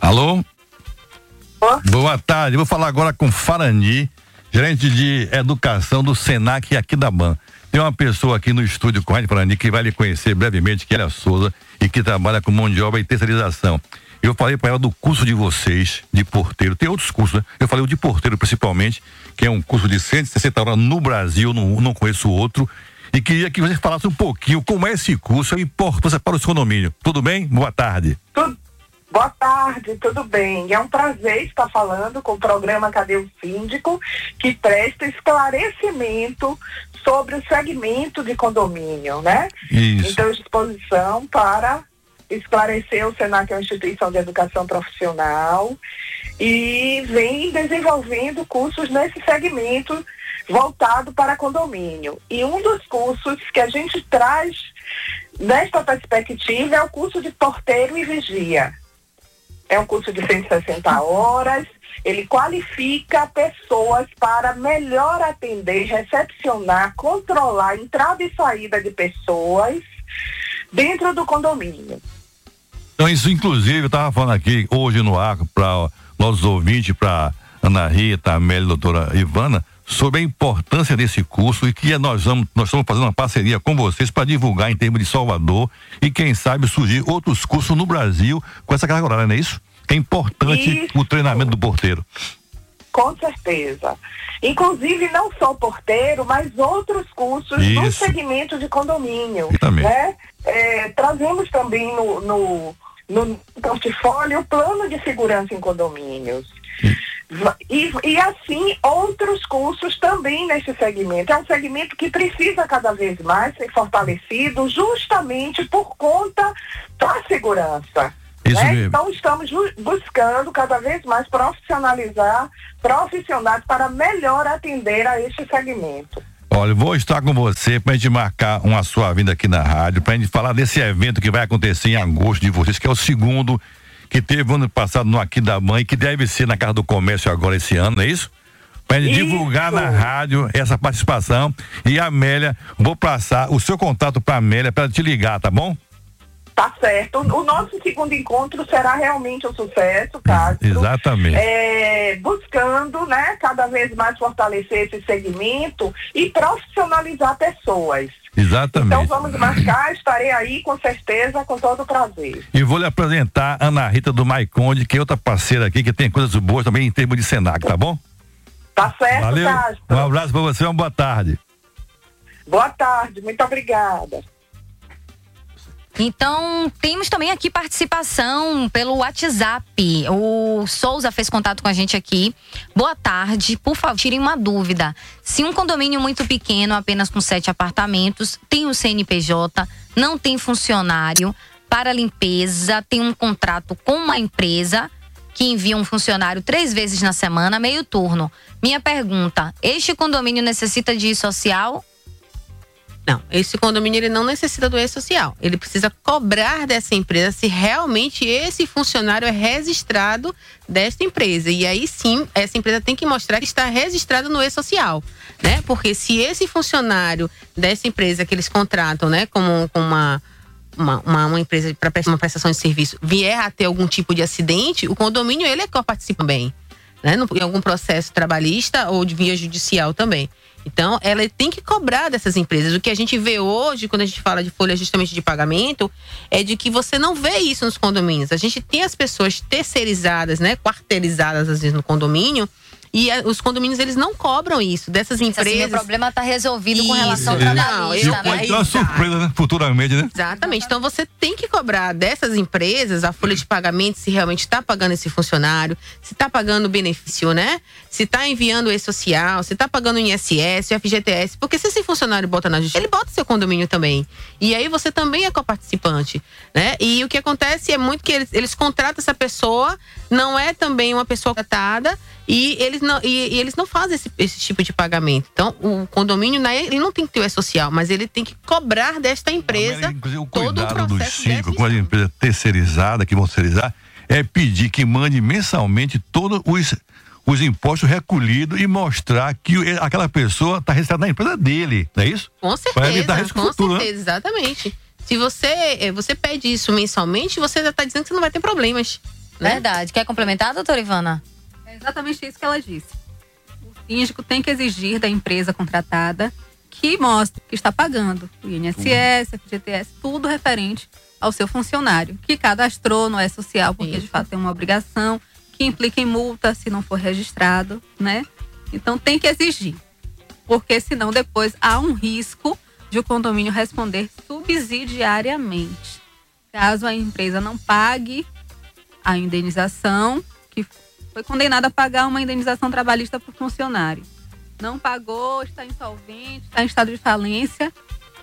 Alô? Boa tarde. Vou falar agora com Farani, gerente de educação do Senac aqui da BAN. Tem uma pessoa aqui no estúdio com a que vai lhe conhecer brevemente, que é a Souza e que trabalha com mão de obra e terceirização. Eu falei para ela do curso de vocês, de porteiro. Tem outros cursos, né? Eu falei o de porteiro principalmente, que é um curso de 160 horas no Brasil, não, não conheço outro. E queria que você falasse um pouquinho como é esse curso a importância para os condomínios. Tudo bem? Boa tarde. Boa tarde, tudo bem? É um prazer estar falando com o programa Cadê o Síndico, que presta esclarecimento sobre o segmento de condomínio, né? Isso. Então, disposição para esclarecer o Senac é uma instituição de educação profissional e vem desenvolvendo cursos nesse segmento voltado para condomínio. E um dos cursos que a gente traz nesta perspectiva é o curso de porteiro e vigia. É um curso de 160 horas. Ele qualifica pessoas para melhor atender, recepcionar, controlar a entrada e saída de pessoas dentro do condomínio. Então, isso, inclusive, eu estava falando aqui hoje no ar para nossos ouvintes, para Ana Rita, Amélia doutora Ivana, sobre a importância desse curso e que nós vamos, nós estamos fazendo uma parceria com vocês para divulgar em termos de Salvador e quem sabe surgir outros cursos no Brasil com essa carga horária, não é isso? É importante o treinamento do porteiro. Com certeza. Inclusive, não só porteiro, mas outros cursos no Isso. segmento de condomínio. Também. Né? É, trazemos também no, no, no portfólio o plano de segurança em condomínios. Va- E, e assim, outros cursos também nesse segmento. É um segmento que precisa cada vez mais ser fortalecido justamente por conta da segurança. Isso né? Então estamos buscando cada vez mais profissionalizar profissionais para melhor atender a este segmento. Olha, vou estar com você pra gente marcar uma sua vinda aqui na rádio, pra gente falar desse evento que vai acontecer em agosto de vocês, que é o segundo que teve ano passado no Aqui da Mãe, que deve ser na Casa do Comércio agora esse ano, não é isso? Pra gente divulgar na rádio essa participação. E a Amélia, vou passar o seu contato pra Amélia pra ela te ligar, tá bom? Tá certo. O nosso segundo encontro será realmente um sucesso, Castro. Exatamente. É, buscando, né, cada vez mais fortalecer esse segmento e profissionalizar pessoas. Exatamente. Então vamos marcar, estarei aí com certeza, com todo prazer. E vou lhe apresentar a Ana Rita do Maiconde, que é outra parceira aqui, que tem coisas boas também em termos de Senac, tá bom? Tá certo, Valeu. Castro? Um abraço pra você, uma boa tarde. Boa tarde, muito obrigada. Então, temos também aqui participação pelo WhatsApp. O Souza fez contato com a gente aqui. Boa tarde. Por favor, tirem uma dúvida. Se um condomínio muito pequeno, apenas com sete apartamentos, tem o CNPJ, não tem funcionário, para limpeza, tem um contrato com uma empresa que envia um funcionário três vezes na semana, meio turno. Minha pergunta: este condomínio necessita de social? Não, esse condomínio ele não necessita do E-Social. Ele precisa cobrar dessa empresa se realmente esse funcionário é registrado desta empresa. E aí sim, essa empresa tem que mostrar que está registrado no E-Social, né? Porque se esse funcionário dessa empresa que eles contratam, né, como, como uma uma, uma, uma empresa para uma prestação de serviço vier a ter algum tipo de acidente, o condomínio ele é que participa também, né? Em algum processo trabalhista ou de via judicial também. Então, ela tem que cobrar dessas empresas. O que a gente vê hoje, quando a gente fala de folha justamente de pagamento, é de que você não vê isso nos condomínios. A gente tem as pessoas terceirizadas, né, quarteirizadas às vezes no condomínio, e a- os condomínios eles não cobram isso dessas Assim, empresas. meu problema está resolvido com relação ao Isso. trabalhista. Não, eu- pode é uma surpresa, né? Futuramente, né? Exatamente. Então você tem que cobrar dessas empresas a folha de pagamento se realmente está pagando esse funcionário, se está pagando o benefício, né? Se está enviando o E-Social, se está pagando o INSS, o FGTS. Porque se esse funcionário bota na justiça, ele bota seu condomínio também. E aí você também é coparticipante, né? E o que acontece é muito que eles, eles contratam essa pessoa, não é também uma pessoa contratada e eles não, e, e eles não fazem esse, esse tipo de pagamento. Então, o condomínio, né, ele não tem que ter o E-Social, mas ele tem que cobrar desta empresa Inclusive, o todo o cuidado do processo síndico com as empresas terceirizadas que vão terceirizar é pedir que mande mensalmente todos os, os impostos recolhidos e mostrar que aquela pessoa está registrada na empresa dele, não é isso? Com Para evitar certeza, risco com futuro, né? certeza, exatamente. Se você, eh, você pede isso mensalmente, você já está dizendo que você não vai ter problemas. né? Verdade. Quer complementar, doutora Ivana? É exatamente isso que ela disse. O síndico tem que exigir da empresa contratada que mostre que está pagando o INSS, FGTS, tudo referente ao seu funcionário, que cadastrou no E-Social, porque de fato tem uma obrigação, que implica em multa se não for registrado, né? Então tem que exigir, porque senão depois há um risco de o condomínio responder subsidiariamente. Caso a empresa não pague a indenização, foi condenada a pagar uma indenização trabalhista o funcionário. Não pagou, está insolvente, está em estado de falência,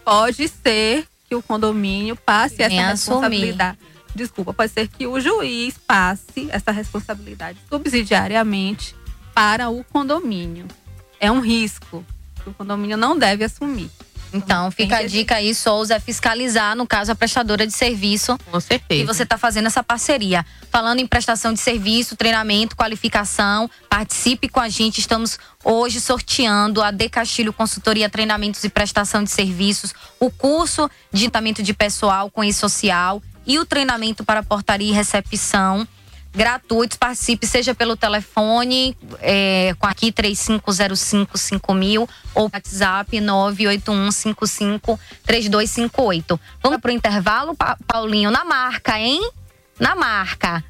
pode ser que o condomínio passe essa responsabilidade. Desculpa, pode ser que o juiz passe essa responsabilidade subsidiariamente para o condomínio. É um risco que o condomínio não deve assumir. Então, fica a dica aí, Souza, é fiscalizar, no caso, a prestadora de serviço. Com certeza. E você está fazendo essa parceria. Falando em prestação de serviço, treinamento, qualificação, participe com a gente. Estamos hoje sorteando a De Castilho Consultoria, Treinamentos e Prestação de Serviços, o curso de tratamento de pessoal com e-social e o treinamento para portaria e recepção gratuitos. Participe, seja pelo telefone, é, com aqui 35055000 ou WhatsApp 981553258. Vamos pro intervalo, Pa- Paulinho, na marca, hein? Na marca.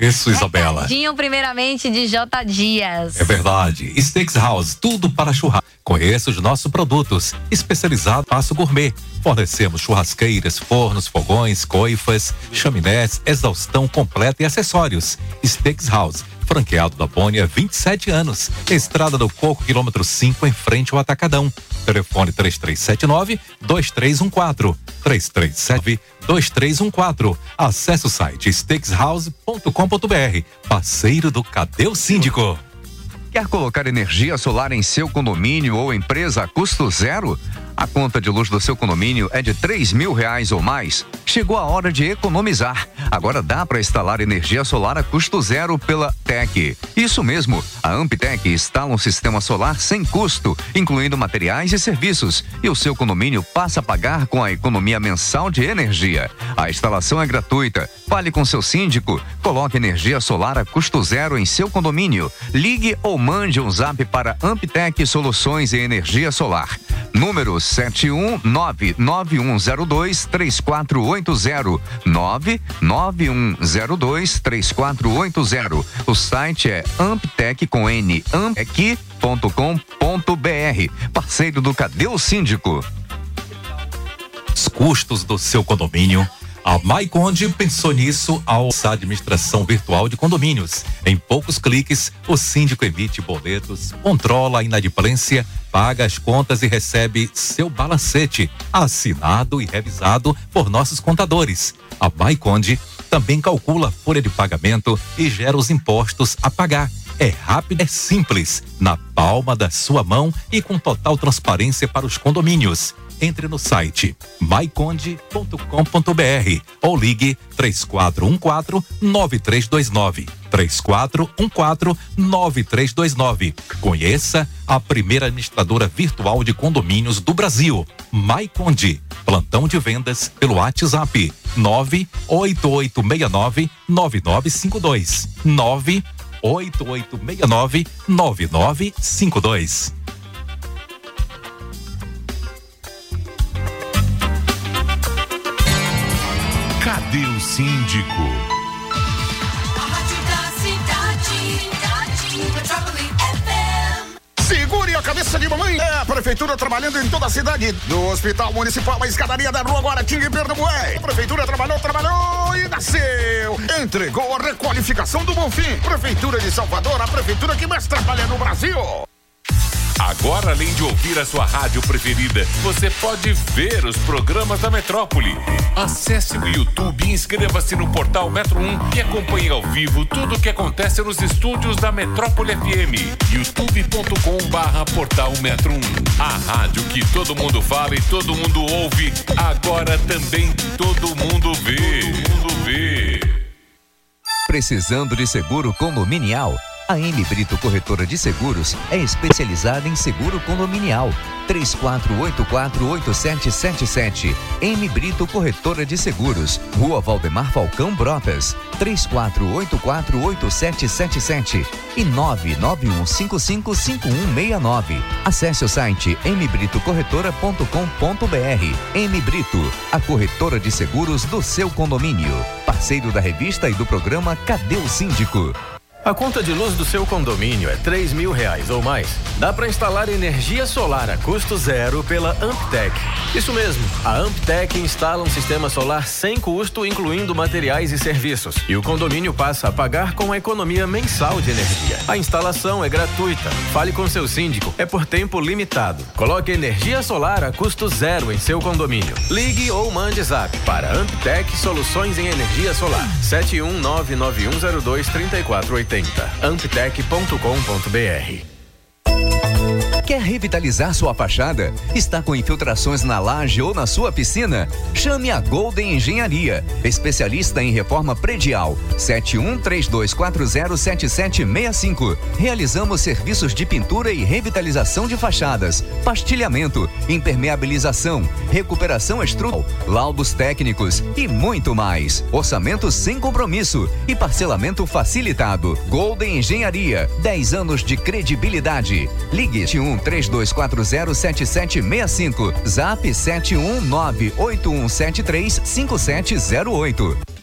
Isso, Isabela. Recadinho primeiramente de J. Dias. É verdade. Steaks House, tudo para churrasco. Conheça os nossos produtos. Especializado Passo Gourmet. Fornecemos churrasqueiras, fornos, fogões, coifas, chaminés, exaustão completa e acessórios. Steaks House, franqueado da Boni há 27 anos. Estrada do Coco, quilômetro 5, em frente ao Atacadão. Telefone 3379 2314. 337 2314. Acesse o site steakshouse.com.br. Parceiro do Cadê o Síndico? Quer colocar energia solar em seu condomínio ou empresa a custo zero? A conta de luz do seu condomínio é de três mil reais ou mais? Chegou a hora de economizar. Agora dá para instalar energia solar a custo zero pela TEC. Isso mesmo, a Amptec instala um sistema solar sem custo, incluindo materiais e serviços, e o seu condomínio passa a pagar com a economia mensal de energia. A instalação é gratuita. Fale com seu síndico, coloque energia solar a custo zero em seu condomínio. Ligue ou mande um zap para Amptec Soluções e Energia Solar. Número 71991023480 991023480. O site é amptec com n amptec.com.br. Parceiro do Cadê o Síndico? os custos do seu condomínio. A Maiconde pensou nisso ao lançar a administração virtual de condomínios. Em poucos cliques, o síndico emite boletos, controla a inadimplência, paga as contas e recebe seu balancete, assinado e revisado por nossos contadores. A Maiconde também calcula a folha de pagamento e gera os impostos a pagar. É rápido, é simples, na palma da sua mão e com total transparência para os condomínios. Entre no site maiconde.com.br ou ligue 3414-9329. 3414-9329. Conheça a primeira administradora virtual de condomínios do Brasil, Maiconde. Plantão de vendas pelo WhatsApp 98869-9952. 98869-9952. Cadê o síndico? Cabeça de mamãe. É a prefeitura trabalhando em toda a cidade. Do Hospital Municipal, a escadaria da Rua Guaratinga em Pernambué. Prefeitura trabalhou, trabalhou e nasceu. Entregou a requalificação do Bonfim. Prefeitura de Salvador, a prefeitura que mais trabalha no Brasil. Agora, além de ouvir a sua rádio preferida, você pode ver os programas da Metrópole. Acesse o YouTube e inscreva-se no portal Metro 1 e acompanhe ao vivo tudo o que acontece nos estúdios da Metrópole FM. youtube.com barra portal Metro 1. A rádio que todo mundo fala e todo mundo ouve, agora também todo mundo vê. Todo mundo vê. Precisando de seguro condominial? A M Brito Corretora de Seguros é especializada em seguro condominial. 34848777. M Brito Corretora de Seguros. Rua Valdemar Falcão Brotas. 34848777 e 991555169. Acesse o site mbritocorretora.com.br. M Brito, a corretora de seguros do seu condomínio. Parceiro da revista e do programa Cadê o Síndico? A conta de luz do seu condomínio é 3 mil reais ou mais. Dá para instalar energia solar a custo zero pela Amptec. Isso mesmo, a Amptec instala um sistema solar sem custo, incluindo materiais e serviços. E o condomínio passa a pagar com a economia mensal de energia. A instalação é gratuita. Fale com seu síndico. É por tempo limitado. Coloque energia solar a custo zero em seu condomínio. Ligue ou mande zap para Amptec Soluções em Energia Solar. 71991023480. Amptec.com.br Quer revitalizar sua fachada? Está com infiltrações na laje ou na sua piscina? Chame a Golden Engenharia, especialista em reforma predial. 7132407765. Realizamos serviços de pintura e revitalização de fachadas, pastilhamento, impermeabilização, recuperação estrutural, laudos técnicos e muito mais. Orçamento sem compromisso e parcelamento facilitado. Golden Engenharia, 10 anos de credibilidade. Ligue 71 32407765. Zap 71981735708.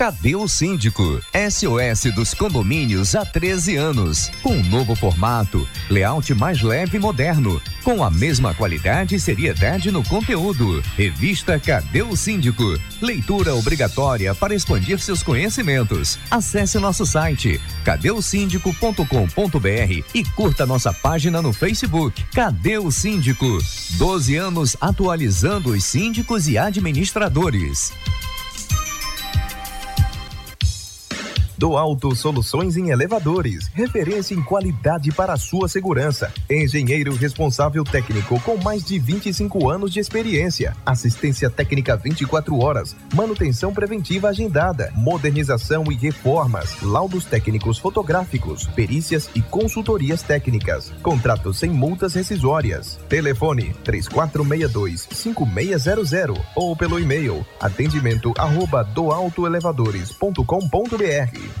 Cadê o Síndico? SOS dos condomínios há 13 anos. Com um novo formato, layout mais leve e moderno. Com a mesma qualidade e seriedade no conteúdo. Revista Cadê o Síndico? Leitura obrigatória para expandir seus conhecimentos. Acesse nosso site cadeosíndico.com.br e curta nossa página no Facebook. Cadê o Síndico? 12 anos atualizando os síndicos e administradores. Do Alto Soluções em Elevadores, referência em qualidade para a sua segurança. Engenheiro responsável técnico com mais de 25 anos de experiência. Assistência técnica 24 horas. Manutenção preventiva agendada. Modernização e reformas. Laudos técnicos fotográficos. Perícias e consultorias técnicas. Contratos sem multas rescisórias. Telefone 3462-5600 ou pelo e-mail atendimento arroba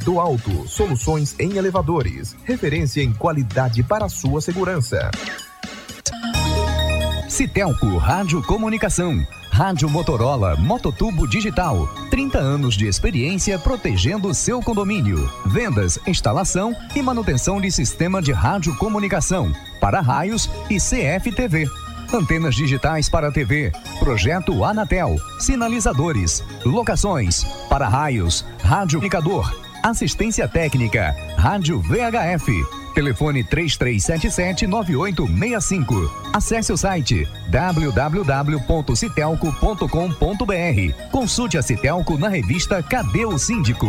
do Alto, soluções em elevadores. Referência em qualidade para sua segurança. Citelco Rádio Comunicação. Rádio Motorola Mototubo Digital. 30 anos de experiência protegendo seu condomínio. Vendas, instalação e manutenção de sistema de rádio comunicação para raios e CFTV. Antenas digitais para TV, projeto Anatel, sinalizadores, locações, para raios, rádio assistência técnica, rádio VHF. Telefone 3377-9865. Acesse o site www.citelco.com.br. Consulte a Citelco na revista Cadê o Síndico?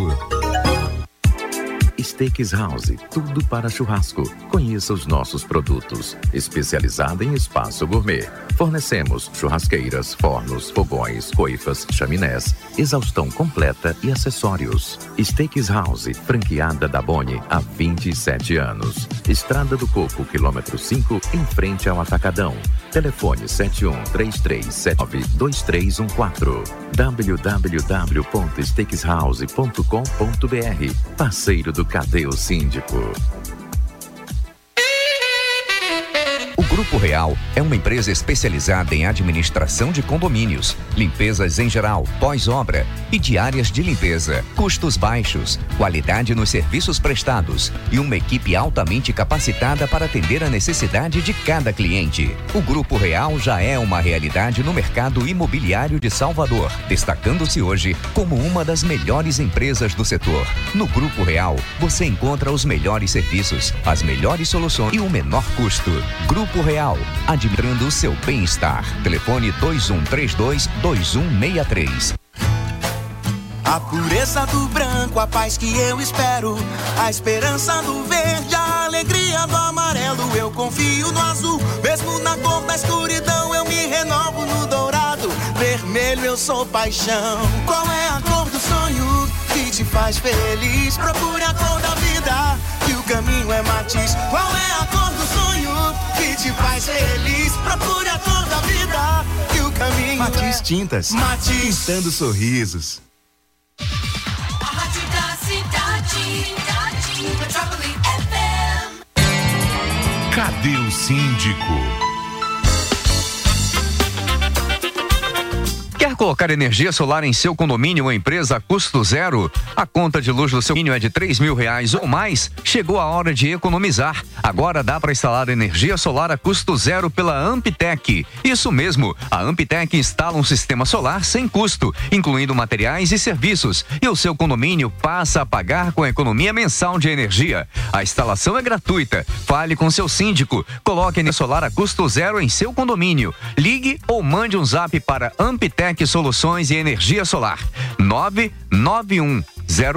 Steaks House, tudo para churrasco. Conheça os nossos produtos. Especializada em espaço gourmet. Fornecemos churrasqueiras, fornos, fogões, coifas, chaminés, exaustão completa e acessórios. Steaks House, franqueada da Boni há 27 anos. Estrada do Coco, quilômetro 5, em frente ao Atacadão. Telefone 7133792314. www.steakshouse.com.br. Parceiro do Cadê o Síndico? Grupo Real é uma empresa especializada em administração de condomínios, limpezas em geral, pós-obra e diárias de limpeza, custos baixos, qualidade nos serviços prestados e uma equipe altamente capacitada para atender a necessidade de cada cliente. O Grupo Real já é uma realidade no mercado imobiliário de Salvador, destacando-se hoje como uma das melhores empresas do setor. No Grupo Real, você encontra os melhores serviços, as melhores soluções e o menor custo. Grupo Real, administrando o seu bem-estar. Telefone 2132-2163. A pureza do branco, a paz que eu espero. A esperança do verde, a alegria do amarelo. Eu confio no azul, mesmo na cor da escuridão. Eu me renovo no dourado. Vermelho, eu sou paixão. Qual é a cor do sonho te faz feliz? Procure a cor da vida. Que o caminho é matiz. Qual é a cor do sonho que te faz feliz? Procure a cor da vida e o caminho Matiz é Tintas. Matiz. Pintando sorrisos. A rádio da cidade. Metrópole FM. Cadê o síndico? Colocar energia solar em seu condomínio ou empresa a custo zero? A conta de luz do seu condomínio é de três mil reais ou mais? Chegou a hora de economizar. Agora dá para instalar energia solar a custo zero pela Amptec. Isso mesmo, a Amptec instala um sistema solar sem custo, incluindo materiais e serviços, e o seu condomínio passa a pagar com a economia mensal de energia. A instalação é gratuita. Fale com seu síndico. Coloque energia solar a custo zero em seu condomínio. Ligue ou mande um zap para Amptec Soluções e Energia Solar. 991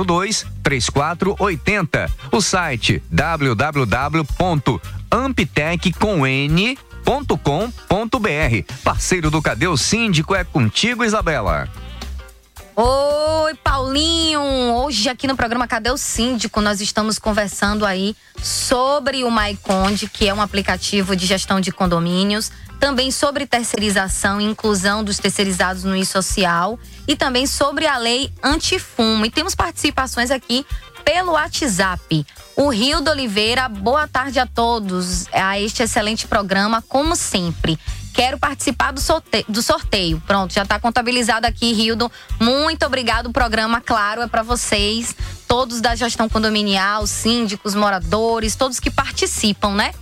02 3480. O site www.amptec.com.br. Parceiro do Cadê o Síndico é contigo, Isabela. Oi, Paulinho! Hoje aqui no programa Cadê o Síndico? Nós estamos conversando aí sobre o MyConde, que é um aplicativo de gestão de condomínios, também sobre terceirização e inclusão dos terceirizados no e-social e também sobre a lei antifumo. E temos participações aqui pelo WhatsApp. O Rio de Oliveira, boa tarde a todos a este excelente programa, como sempre. Quero participar do sorteio. Do sorteio. Pronto, já está contabilizado aqui, Rildo. Muito obrigado. O programa, claro, é para vocês, todos da gestão condominial, síndicos, moradores, todos que participam, né?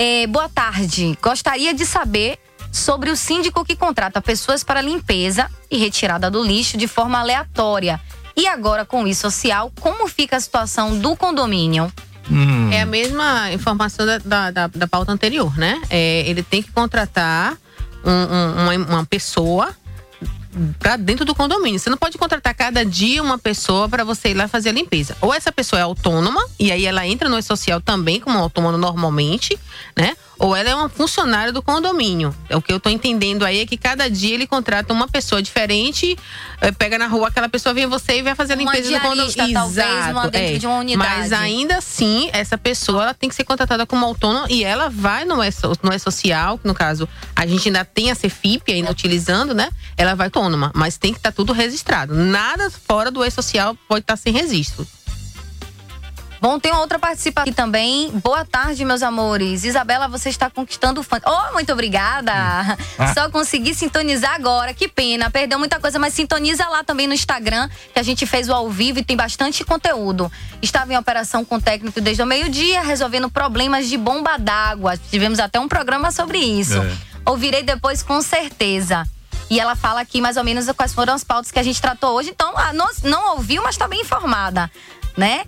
É, boa tarde. Gostaria de saber sobre o síndico que contrata pessoas para limpeza e retirada do lixo de forma aleatória. E agora, com o social, como fica a situação do condomínio? É a mesma informação da, da, da- da pauta anterior, né? É, ele tem que contratar um- um- uma, uma pessoa para dentro do condomínio. Você não pode contratar cada dia uma pessoa para você ir lá fazer a limpeza. Ou essa pessoa é autônoma e aí ela entra no social também como autônoma normalmente, né? Ou ela é uma funcionária do condomínio. É o que eu tô entendendo aí é que cada dia ele contrata uma pessoa diferente, eh, pega na rua aquela pessoa vem você e vai fazer a limpeza do condomínio. talvez, uma dentro é. de uma unidade. Mas ainda assim, essa pessoa ela tem que ser contratada como autônoma e ela vai no é, no é social, no caso a gente ainda tem a Cefip ainda utilizando, né? Ela vai autônoma, mas tem que estar tudo registrado. Nada fora do e-social pode estar sem registro. Bom, tem outra participação aqui também. Boa tarde, meus amores. Isabela, você está conquistando fã. Oh, muito obrigada. Ah. Só consegui sintonizar agora. Que pena. Perdeu muita coisa, mas sintoniza lá também no Instagram, que a gente fez o ao vivo e tem bastante conteúdo. Estava em operação com o técnico desde o meio-dia, resolvendo problemas de bomba d'água. Tivemos até um programa sobre isso. É. Ouvirei depois com certeza. E ela fala aqui mais ou menos quais foram as pautas que a gente tratou hoje. Então, ah, não, não ouviu, mas está bem informada, né?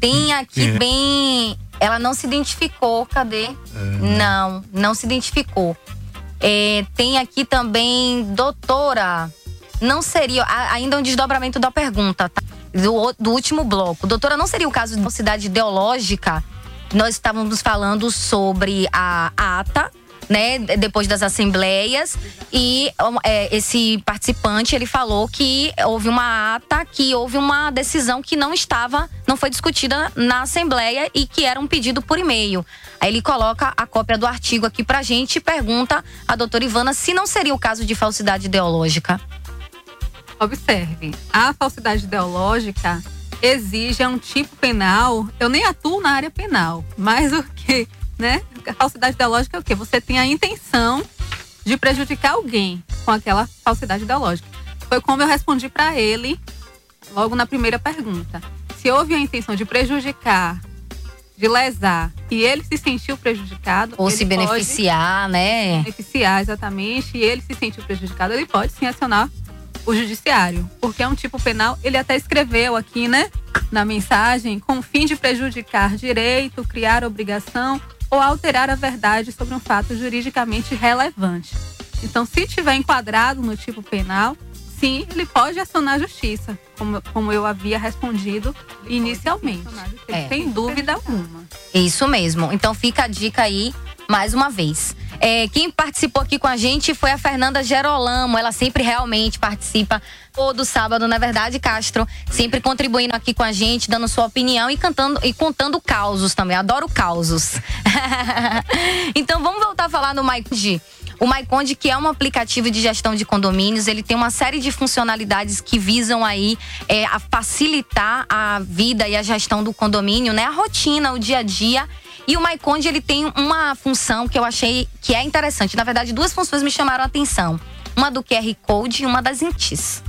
Tem aqui É. bem. Ela não se identificou, cadê? Não, não se identificou. É, tem aqui também, doutora. Não seria. Ainda um desdobramento da pergunta, tá? Do, do último bloco. Doutora, não seria o caso de falsidade ideológica? Nós estávamos falando sobre a ata, né? de- Depois das assembleias. E é, esse participante, ele falou que houve uma ata, que houve uma decisão que não estava, não foi discutida na assembleia e que era um pedido por e-mail. Aí ele coloca a cópia do artigo aqui pra gente e pergunta à doutora Ivana se não seria o caso de falsidade ideológica. Observe, a falsidade ideológica exige um tipo penal. Eu nem atuo na área penal, mas o que, né? A falsidade ideológica é o quê? Você tem a intenção de prejudicar alguém com aquela falsidade ideológica. Foi como eu respondi para ele logo na primeira pergunta. Se houve a intenção de prejudicar, de lesar, e ele se sentiu prejudicado, Ou se beneficiar, né? beneficiar, exatamente, e ele se sentiu prejudicado, ele pode sim acionar o judiciário. Porque é um tipo penal, ele até escreveu aqui, né, na mensagem, com o fim de prejudicar direito, criar obrigação ou alterar a verdade sobre um fato juridicamente relevante. Então, se tiver enquadrado no tipo penal, sim, ele pode acionar a justiça, como, como eu havia respondido inicialmente. É. Sem dúvida alguma. Isso mesmo. Então fica a dica aí. Mais uma vez. É, quem participou aqui com a gente foi a Fernanda Gerolamo. Ela sempre realmente participa todo sábado, na verdade, Castro, sempre contribuindo aqui com a gente, dando sua opinião e cantando e contando causos também. Adoro causos. então vamos voltar a falar no MyConde. O MyConde, que é um aplicativo de gestão de condomínios, ele tem uma série de funcionalidades que visam aí é, a facilitar a vida e a gestão do condomínio, né? A rotina, o dia a dia. E o MyConde, ele tem uma função que eu achei que é interessante. Na verdade, duas funções me chamaram a atenção. Uma do QR Code e uma das enquetes.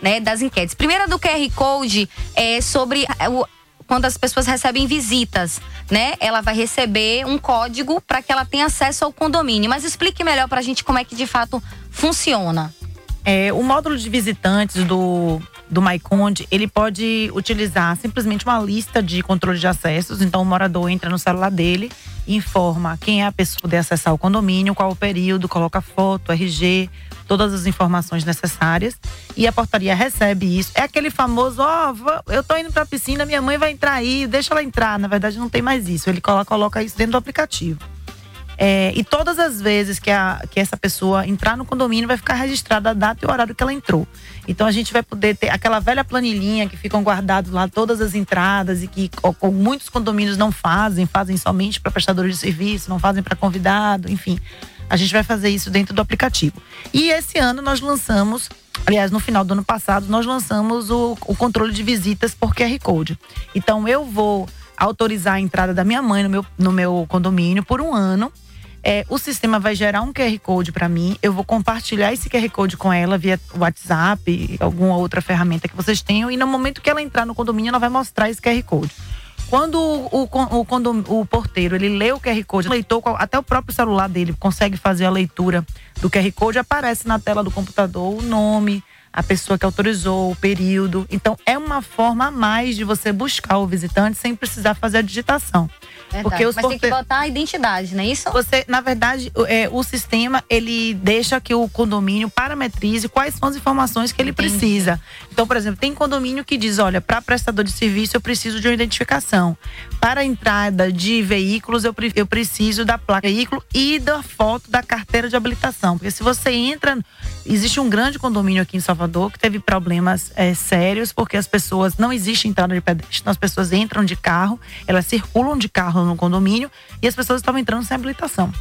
Né, das enquetes. Primeira do QR Code é sobre é, o- quando as pessoas recebem visitas, né? Ela vai receber um código para que ela tenha acesso ao condomínio. Mas explique melhor para a gente como é que de fato funciona. É, o módulo de visitantes do, do MyConde, ele pode utilizar simplesmente uma lista de controle de acessos. Então, o morador entra no celular dele, informa quem é a pessoa que poder acessar o condomínio, qual o período, coloca foto, RG, todas as informações necessárias. E a portaria recebe isso. É aquele famoso, ó, vou- eu tô indo pra piscina, minha mãe vai entrar aí, deixa ela entrar. Na verdade, não tem mais isso. Ele coloca isso dentro do aplicativo. É, e todas as vezes que, a, que essa pessoa entrar no condomínio, vai ficar registrada a data e o horário que ela entrou. Então a gente vai poder ter aquela velha planilhinha que ficam guardadas lá todas as entradas e que co- muitos condomínios não fazem, fazem somente para prestadores de serviço, não fazem para convidado, enfim. A gente vai fazer isso dentro do aplicativo. E esse ano nós lançamos, aliás, no final do ano passado, nós lançamos o, o controle de visitas por QR Code. Então eu vou autorizar a entrada da minha mãe no meu, no meu condomínio por um ano. É, o sistema vai gerar um QR Code para mim. Eu vou compartilhar esse QR Code com ela via WhatsApp, alguma outra ferramenta que vocês tenham. E no momento que ela entrar no condomínio, ela vai mostrar esse QR Code. Quando o, o, o, o porteiro ele lê o QR Code, leitor, até o próprio celular dele consegue fazer a leitura do QR Code, aparece na tela do computador o nome, a pessoa que autorizou, o período. Então, é uma forma a mais de você buscar o visitante sem precisar fazer a digitação. Verdade. os Mas tem que botar a identidade, não é isso? você, na verdade, o- é, o sistema ele deixa que o condomínio parametrize quais são as informações que ele precisa. Então, por exemplo, tem condomínio que diz, olha, para prestador de serviço eu preciso de uma identificação. Para entrada de veículos eu, pre- eu preciso da placa veículo e da foto da carteira de habilitação, porque se você entra, existe um grande condomínio aqui em Salvador que teve problemas é, sérios porque as pessoas não existe entrada de pedestre, então as pessoas entram de carro, elas circulam de carro no condomínio e as pessoas estavam entrando sem habilitação.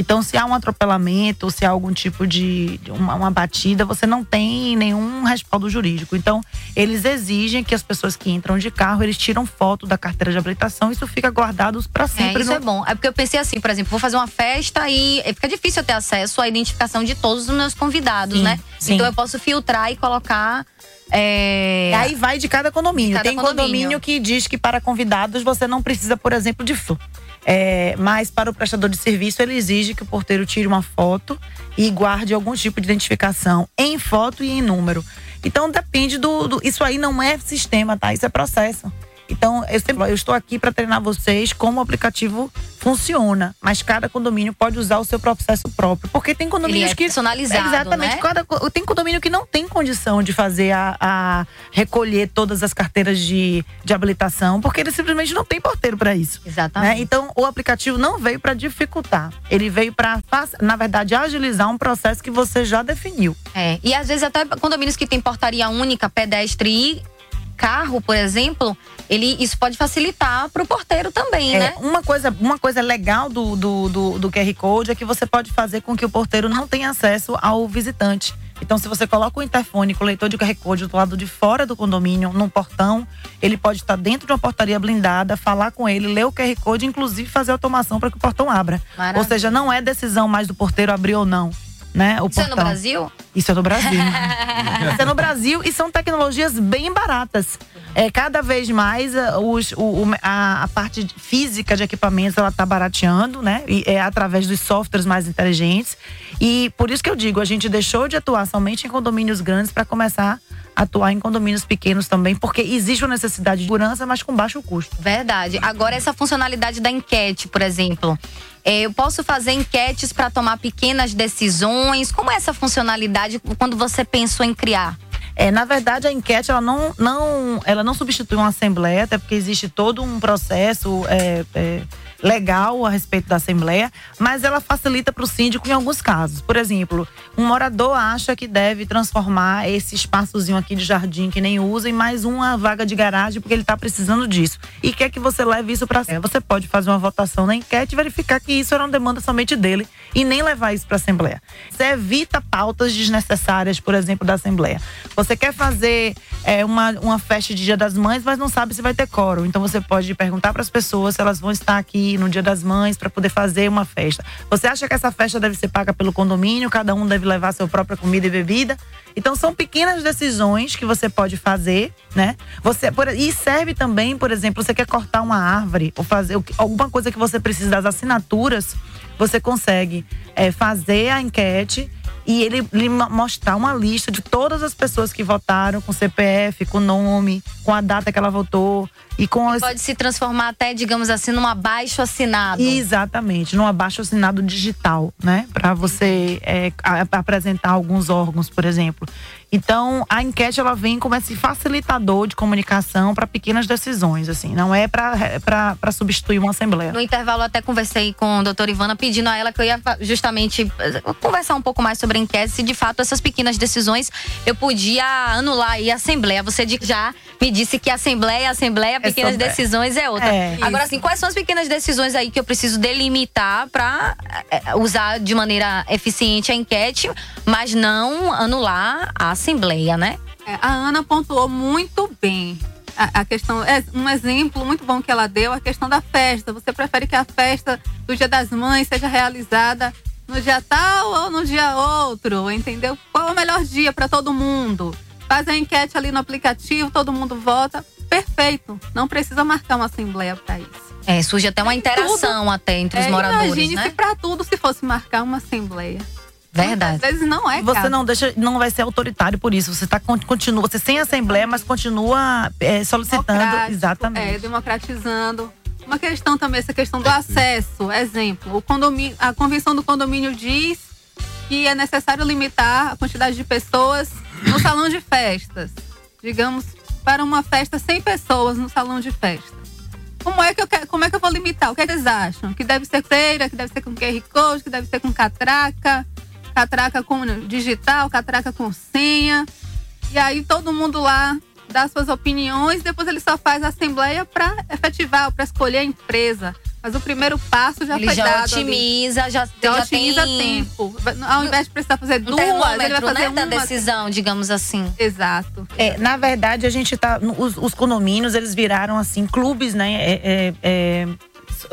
Então, se há um atropelamento, ou se há algum tipo de uma, uma batida, você não tem nenhum respaldo jurídico. Então, eles exigem que as pessoas que entram de carro, eles tiram foto da carteira de habilitação, isso fica guardado para É, sempre. isso no- é bom. É porque eu pensei assim, por exemplo, vou fazer uma festa e e fica difícil eu ter acesso à identificação de todos os meus convidados, Sim, né? sim. Então eu posso filtrar e colocar. É, Aí vai de cada condomínio. Cada Tem condomínio. condomínio. que diz que para convidados você não precisa, por exemplo, de foto. É, mas para o prestador de serviço, ele exige que o porteiro tire uma foto e guarde algum tipo de identificação em foto e em número. Então depende do. do- isso aí não é sistema, tá? Isso é processo. Então, eu, sempre, eu estou aqui para treinar vocês como o aplicativo funciona, mas cada condomínio pode usar o seu processo próprio. Porque tem condomínios é que. personalizado, Exatamente. né? Cada, tem condomínio que não tem condição de fazer a, a recolher todas as carteiras de, de habilitação, porque ele simplesmente não tem porteiro para isso. Exatamente. né? Então, o aplicativo não veio para dificultar. Ele veio para, na verdade, agilizar um processo que você já definiu. É, e às vezes até condomínios que tem portaria única, pedestre e carro, por exemplo, ele, isso pode facilitar para o porteiro também, É, né? uma, coisa, uma coisa legal do, do, do, do QR Code é que você pode fazer com que o porteiro não tenha acesso ao visitante. Então, se você coloca o interfone com o leitor de QR Code do lado de fora do condomínio, no portão, ele pode estar dentro de uma portaria blindada, falar com ele, ler o QR Code, inclusive fazer automação para que o portão abra. Maravilha. Ou seja, não é decisão mais do porteiro abrir ou não. Né, o Isso é no. Brasil? Isso é no Brasil. Isso é no Brasil e são tecnologias bem baratas. É, cada vez mais a, os- o- a, a parte física de equipamentos ela está barateando, né? E é através dos softwares mais inteligentes. E por isso que eu digo, a gente deixou de atuar somente em condomínios grandes para começar a atuar em condomínios pequenos também, porque existe uma necessidade de segurança, mas com baixo custo. Verdade. Agora, essa funcionalidade da enquete, por exemplo. É, eu posso fazer enquetes para tomar pequenas decisões. Como é essa funcionalidade quando você pensou em criar? É, na verdade, a enquete ela não, não, ela não substitui uma assembleia, até porque existe todo um processo é, é, legal a respeito da Assembleia, mas ela facilita para o síndico em alguns casos. Por exemplo, um morador acha que deve transformar esse espaçozinho aqui de jardim que nem usa em mais uma vaga de garagem porque ele está precisando disso. E quer que você leve isso para Você pode fazer uma votação na enquete e verificar que isso era uma demanda somente dele e nem levar isso para a Assembleia. Você evita pautas desnecessárias, por exemplo, da Assembleia. Você quer fazer é, uma, uma festa de Dia das Mães, mas não sabe se vai ter coro. Então você pode perguntar para as pessoas se elas vão estar aqui no Dia das Mães para poder fazer uma festa. Você acha que essa festa deve ser paga pelo condomínio? Cada um deve levar sua própria comida e bebida? Então são pequenas decisões que você pode fazer, né? Você por, e serve também, por exemplo, você quer cortar uma árvore ou fazer alguma coisa que você precisa das assinaturas, você consegue é, fazer a enquete e ele lhe mo- mostrar uma lista de todas as pessoas que votaram com CPF, com nome, com a data que ela votou e com as, Pode se transformar até, digamos assim, num abaixo assinado. Exatamente, num abaixo assinado digital, né? Para você é, apresentar alguns órgãos, por exemplo. Então, a enquete ela vem como esse facilitador de comunicação para pequenas decisões, assim, não é para substituir uma assembleia. No intervalo, eu até conversei com a doutora Ivana, pedindo a ela que eu ia justamente eh, conversar um pouco mais sobre a enquete, se de fato essas pequenas decisões eu podia anular a Assembleia. Você já me disse que Assembleia, Assembleia, pequenas sobre- decisões é outra. É, Agora, assim, quais são as pequenas decisões aí que eu preciso delimitar para usar de maneira eficiente a enquete, mas não anular a Assembleia, né? É, a Ana pontuou muito bem. A, a questão, é um exemplo muito bom que ela deu, a questão da festa. Você prefere que a festa do Dia das Mães seja realizada no dia tal ou no dia outro, entendeu? Qual é o melhor dia para todo mundo? Faz a enquete ali no aplicativo, todo mundo vota. Perfeito. Não precisa marcar uma assembleia para isso. É, surge até uma interação até entre os É, moradores, Imagine né? se para tudo se fosse marcar uma assembleia. Verdade. Às vezes não é Você caso. não deixa, não vai ser autoritário por isso. Você tá con- continua, você sem assembleia, mas continua é, solicitando exatamente. É, democratizando. Uma questão também, essa questão do acesso. Exemplo, o condomínio, a convenção do condomínio diz que é necessário limitar a quantidade de pessoas no salão de festas. Digamos, para uma festa, 100 pessoas no salão de festa. Como é que eu, quero, como é que eu vou limitar? O que, é que vocês acham? Que deve ser feira, que deve ser com QR Code, que deve ser com catraca, catraca com digital, catraca com senha. E aí todo mundo lá dá suas opiniões, depois ele só faz a assembleia para efetivar, para escolher a empresa. Mas o primeiro passo já Ele foi já dado. ali. otimiza, já- já, já otimiza tem- tempo. Ao invés de precisar fazer Um duas, ele vai termômetro, fazer né, uma da decisão, digamos assim. Exato. É, na verdade, a gente tá. Os, os condomínios, eles viraram assim, clubes, né? é, é, é,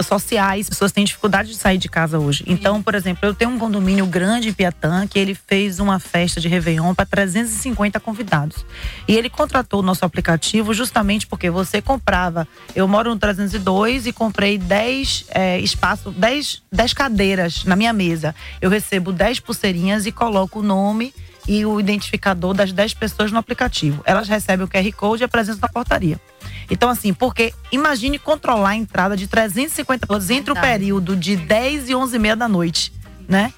sociais. As pessoas têm dificuldade de sair de casa hoje. Então, por exemplo, eu tenho um condomínio grande em Piatã que ele fez uma festa de Réveillon para 350 convidados. E ele contratou o nosso aplicativo justamente porque você comprava. Eu moro no 302 e comprei 10 é, espaços, 10, 10 cadeiras na minha mesa. Eu recebo 10 pulseirinhas e coloco o nome e o identificador das 10 pessoas no aplicativo. Elas recebem o QR Code e apresentam na portaria. Então, assim, porque imagine controlar a entrada de 350 pessoas entre o período de 10 e 11 e meia da noite. Né?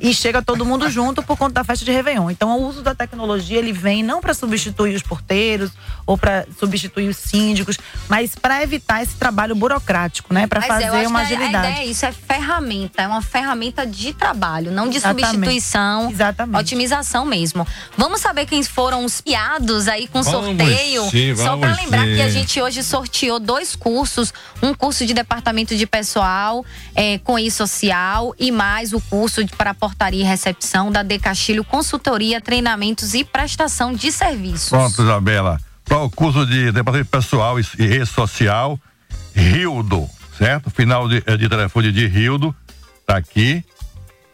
E chega todo mundo junto por conta da festa de Réveillon. Então, o uso da tecnologia ele vem não para substituir os porteiros ou para substituir os síndicos, mas para evitar esse trabalho burocrático, né? Para é, fazer acho uma agilidade. A ideia é isso, é ferramenta, é uma ferramenta de trabalho, não de Exatamente. substituição. Exatamente. Otimização mesmo. Vamos saber quem foram os piados aí com Vamos sorteio. sim, Só para lembrar sim. que a gente hoje sorteou dois cursos: um curso de departamento de pessoal é, com I social e mais o curso para portaria e recepção da De Castilho Consultoria, Treinamentos e Prestação de Serviços. Pronto, Isabela. Para o curso de departamento pessoal e e rede social, Rildo, certo? Final de, eh, de telefone de Rildo, tá aqui.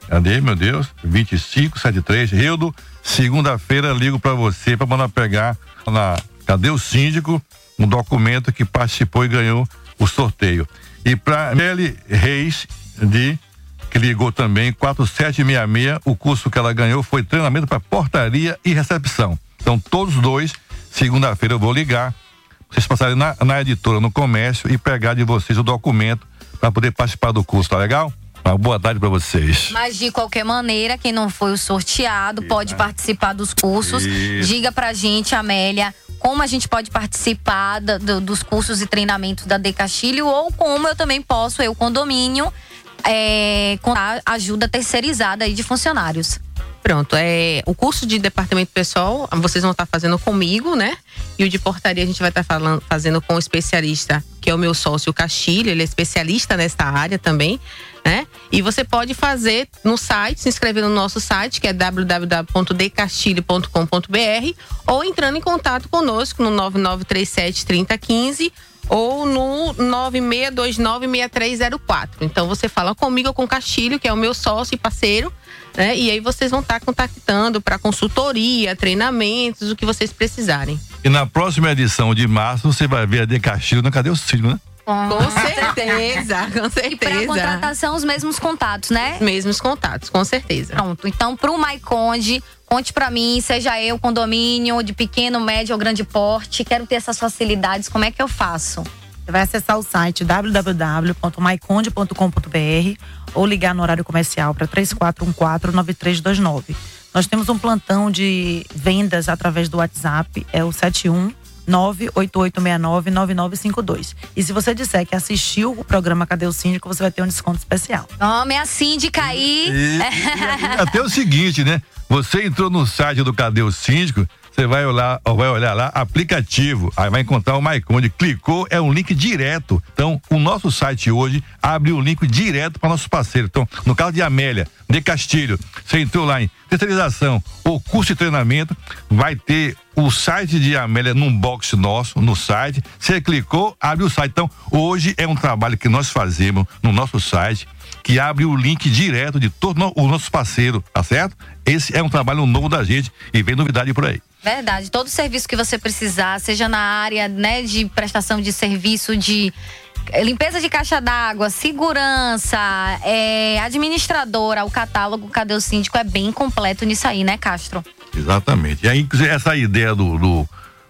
Cadê, meu Deus? 2573, Rildo. Segunda-feira ligo para você para mandar pegar na. Cadê o síndico? Um documento que participou e ganhou o sorteio. E para Meli Reis, de que ligou também 4766, o curso que ela ganhou foi treinamento para portaria e recepção. Então, todos dois, segunda-feira eu vou ligar, vocês passarem na, na editora, no comércio e pegar de vocês o documento para poder participar do curso, tá legal? Uma boa tarde para vocês. Mas de qualquer maneira, quem não foi o sorteado pode participar dos cursos. Isso. Diga pra gente, Amélia, como a gente pode participar do- dos cursos e treinamentos da De Castilho ou como eu também posso, eu condomínio, é, com a ajuda terceirizada aí de funcionários. Pronto, é o curso de departamento pessoal, vocês vão estar fazendo comigo, né? E o de portaria a gente vai estar falando, fazendo com o especialista, que é o meu sócio Castilho, ele é especialista nesta área também, né? E você pode fazer no site, se inscrever no nosso site, que é www.decastilho.com.br ou entrando em contato conosco no 9937 3015 ou no 96296304. Então você fala comigo ou com o Castilho, que é o meu sócio e parceiro, né? E aí vocês vão estar contactando para consultoria, treinamentos, o que vocês precisarem. E na próxima edição de março você vai ver a De Castilho na Cadê o Síndico, né? Com certeza, com E para certeza. contratação, os mesmos contatos, né? Mesmos contatos, com certeza. Pronto. Então, pro Maiconde, conte pra mim, seja eu, condomínio, de pequeno, médio ou grande porte, quero ter essas facilidades, como é que eu faço? Você vai acessar o site www.maiconde.com.br ou ligar no horário comercial para 3414-9329. Nós temos um plantão de vendas através do WhatsApp, é o 71 98869-9952. E se você disser que assistiu o programa Cadê o Síndico, você vai ter um desconto especial. Homem, a síndica aí. E, e até o seguinte, né? Você entrou no site do Cadê o Síndico, você vai olhar, vai olhar lá, aplicativo, aí vai encontrar o Maiconde, clicou, é um link direto. Então, o nosso site hoje abre o link direto para nosso parceiro. Então, no caso de Amélia, de Castilho, você entrou lá em terceirização ou curso de treinamento, vai ter o site de Amélia num box nosso, no site. Você clicou, abre o site. Então, hoje é um trabalho que nós fazemos no nosso site, que abre o link direto de todos no- os nossos parceiros, tá certo? Esse é um trabalho novo da gente e vem novidade por aí. Verdade. Todo serviço que você precisar, seja na área né, de prestação de serviço de eh, limpeza de caixa d'água, segurança, é, administradora, o catálogo Cadê o Síndico é bem completo nisso aí, né, Castro? Exatamente. E aí, essa ideia do, do,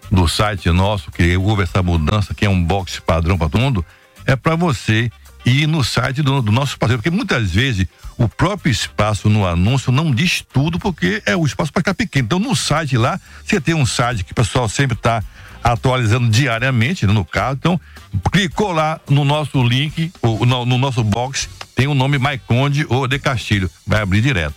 do site nosso, que houve essa mudança, que é um box padrão para todo mundo, é para você ir no site do, do nosso parceiro. Porque muitas vezes o próprio espaço no anúncio não diz tudo, porque é o espaço para ficar pequeno. Então, no site lá, você tem um site que o pessoal sempre está atualizando diariamente, né, no caso. Então, clicou lá no nosso link, ou no, no nosso box, tem o nome Maiconde ou De Castilho. Vai abrir direto.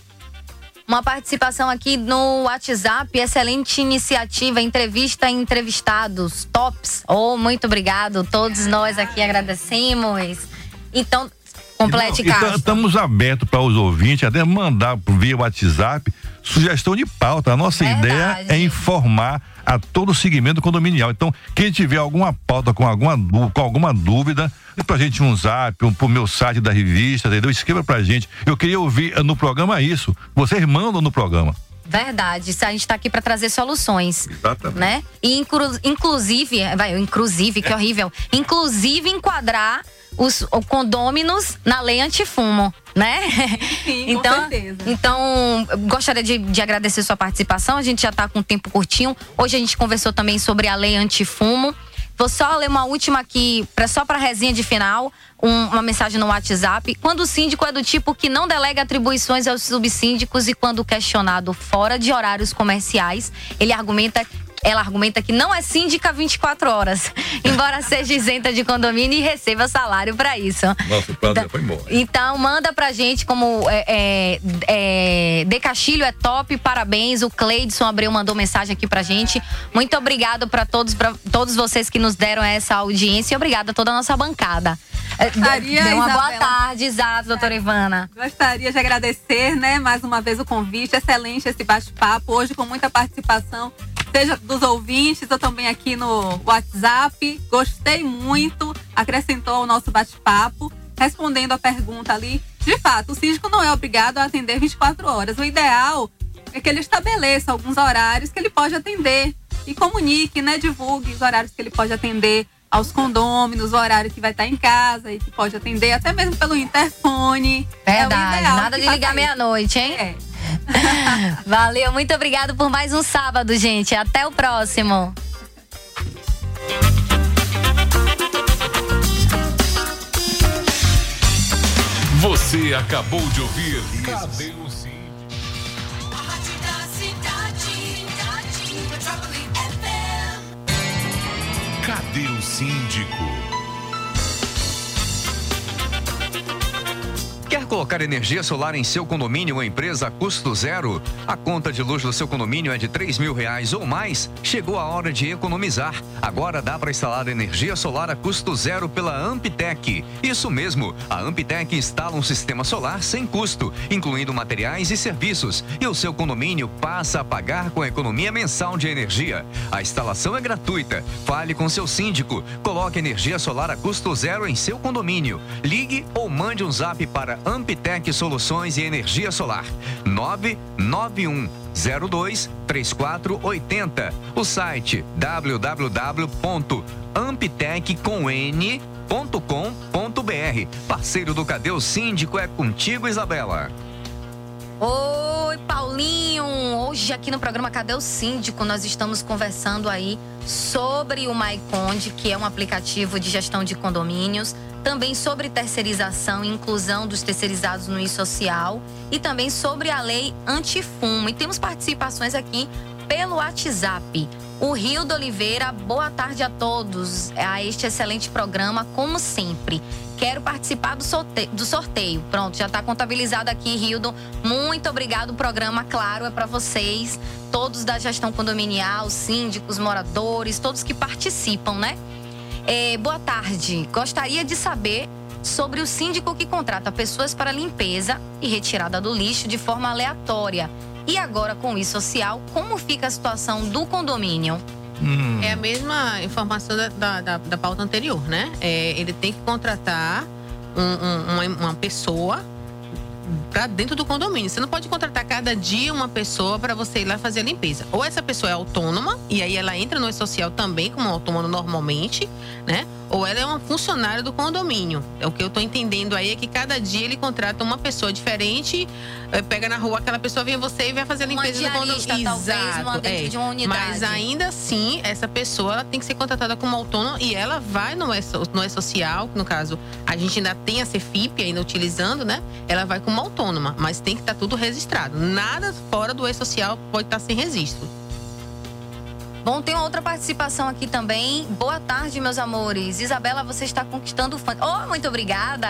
Uma participação aqui no WhatsApp, excelente iniciativa, entrevista e entrevistados, tops. Oh, muito obrigado, todos nós aqui agradecemos. Então, complete, Castro. Estamos abertos para os ouvintes, até mandar via WhatsApp sugestão de pauta. A nossa ideia é informar a todo o segmento condominial. Então, quem tiver alguma pauta com alguma, com alguma dúvida, dê pra gente um zap, um, pro meu site da revista, entendeu? Escreva pra gente. Eu queria ouvir eh, no programa isso. Vocês mandam no programa. Verdade, a gente tá aqui para trazer soluções. Exatamente. Né? E inclu- inclusive, vai, inclusive, que horrível. Inclusive enquadrar os condôminos na lei antifumo, né? Sim, com então, certeza. então, gostaria de, de agradecer sua participação. A gente já tá com um tempo curtinho. Hoje a gente conversou também sobre a lei antifumo. Vou só ler uma última aqui, pra, só para resenha de final, um- uma mensagem no WhatsApp. Quando o síndico é do tipo que não delega atribuições aos subsíndicos e quando questionado fora de horários comerciais, ele argumenta ela argumenta que não é síndica 24 horas, embora seja isenta de condomínio e receba salário para isso. Nossa, o prazo já foi embora. Então, manda pra gente como é, é, é, De Castilho é top, parabéns. O Cleidson Abreu mandou mensagem aqui pra gente. Muito obrigado pra todos, pra todos vocês que nos deram essa audiência e obrigada a toda a nossa bancada. É, Gostaria, Dê uma boa Isabela. tarde, exato, doutora Ivana. Gostaria de agradecer, né, mais uma vez o convite. Excelente esse bate-papo, hoje com muita participação, seja dos ouvintes ou também aqui no WhatsApp. Gostei muito, acrescentou ao nosso bate-papo, respondendo a pergunta ali. De fato, o síndico não é obrigado a atender 24 horas. O ideal é que ele estabeleça alguns horários que ele pode atender e comunique, né, divulgue os horários que ele pode atender aos condôminos, o horário que vai estar em casa e que pode atender até mesmo pelo interfone. É Verdade, ideal nada de ligar meia-noite, hein? É. Valeu, muito obrigado por mais um sábado, gente. Até o próximo. Você acabou de ouvir Cadê o Sim? Cadê o síndico? Colocar energia solar em seu condomínio ou empresa a custo zero? A conta de luz do seu condomínio é de três mil reais ou mais? Chegou a hora de economizar. Agora dá para instalar energia solar a custo zero pela Amptec. Isso mesmo, a Amptec instala um sistema solar sem custo, incluindo materiais e serviços, e o seu condomínio passa a pagar com a economia mensal de energia. A instalação é gratuita. Fale com seu síndico. Coloque energia solar a custo zero em seu condomínio. Ligue ou mande um zap para Amptec Soluções e Energia Solar 991 02 3480. O site www.amptec.com.br. Parceiro do Cadê o Síndico é contigo, Isabela. Oi, Paulinho! Hoje aqui no programa Cadê o Síndico? Nós estamos conversando aí sobre o MyConde, que é um aplicativo de gestão de condomínios, também sobre terceirização e inclusão dos terceirizados no e-social e também sobre a lei antifumo. E temos participações aqui pelo WhatsApp. O Rio do Oliveira, boa tarde a todos a este excelente programa, como sempre. Quero participar do sorteio. Do sorteio. Pronto, já está contabilizado aqui, Rildo. Muito obrigado. O programa, claro, é para vocês, todos da gestão condominial, síndicos, moradores, todos que participam, né? É, boa tarde. Gostaria de saber sobre o síndico que contrata pessoas para limpeza e retirada do lixo de forma aleatória. E agora, com o e-social, como fica a situação do condomínio? É a mesma informação da, da, da- da pauta anterior, né? É, ele tem que contratar um- um- uma, uma pessoa para dentro do condomínio. Você não pode contratar cada dia uma pessoa para você ir lá fazer a limpeza. Ou essa pessoa é autônoma e aí ela entra no social também como autônoma normalmente, né? Ou ela é uma funcionária do condomínio. É o que eu tô entendendo aí é que cada dia ele contrata uma pessoa diferente, eh, pega na rua aquela pessoa vem você e vai fazer a Uma limpeza do diarista, condomínio. talvez, uma dentro de uma unidade. Mas ainda assim, essa pessoa ela tem que ser contratada como autônoma e ela vai no E, no e social, no caso a gente ainda tem a CFIP ainda utilizando, né? Ela vai como autônoma, mas tem que estar tudo registrado. Nada fora do e-social pode estar sem registro. Bom, tem uma outra participação aqui também. Boa tarde, meus amores. Isabela, você está conquistando fã. Oh, muito obrigada.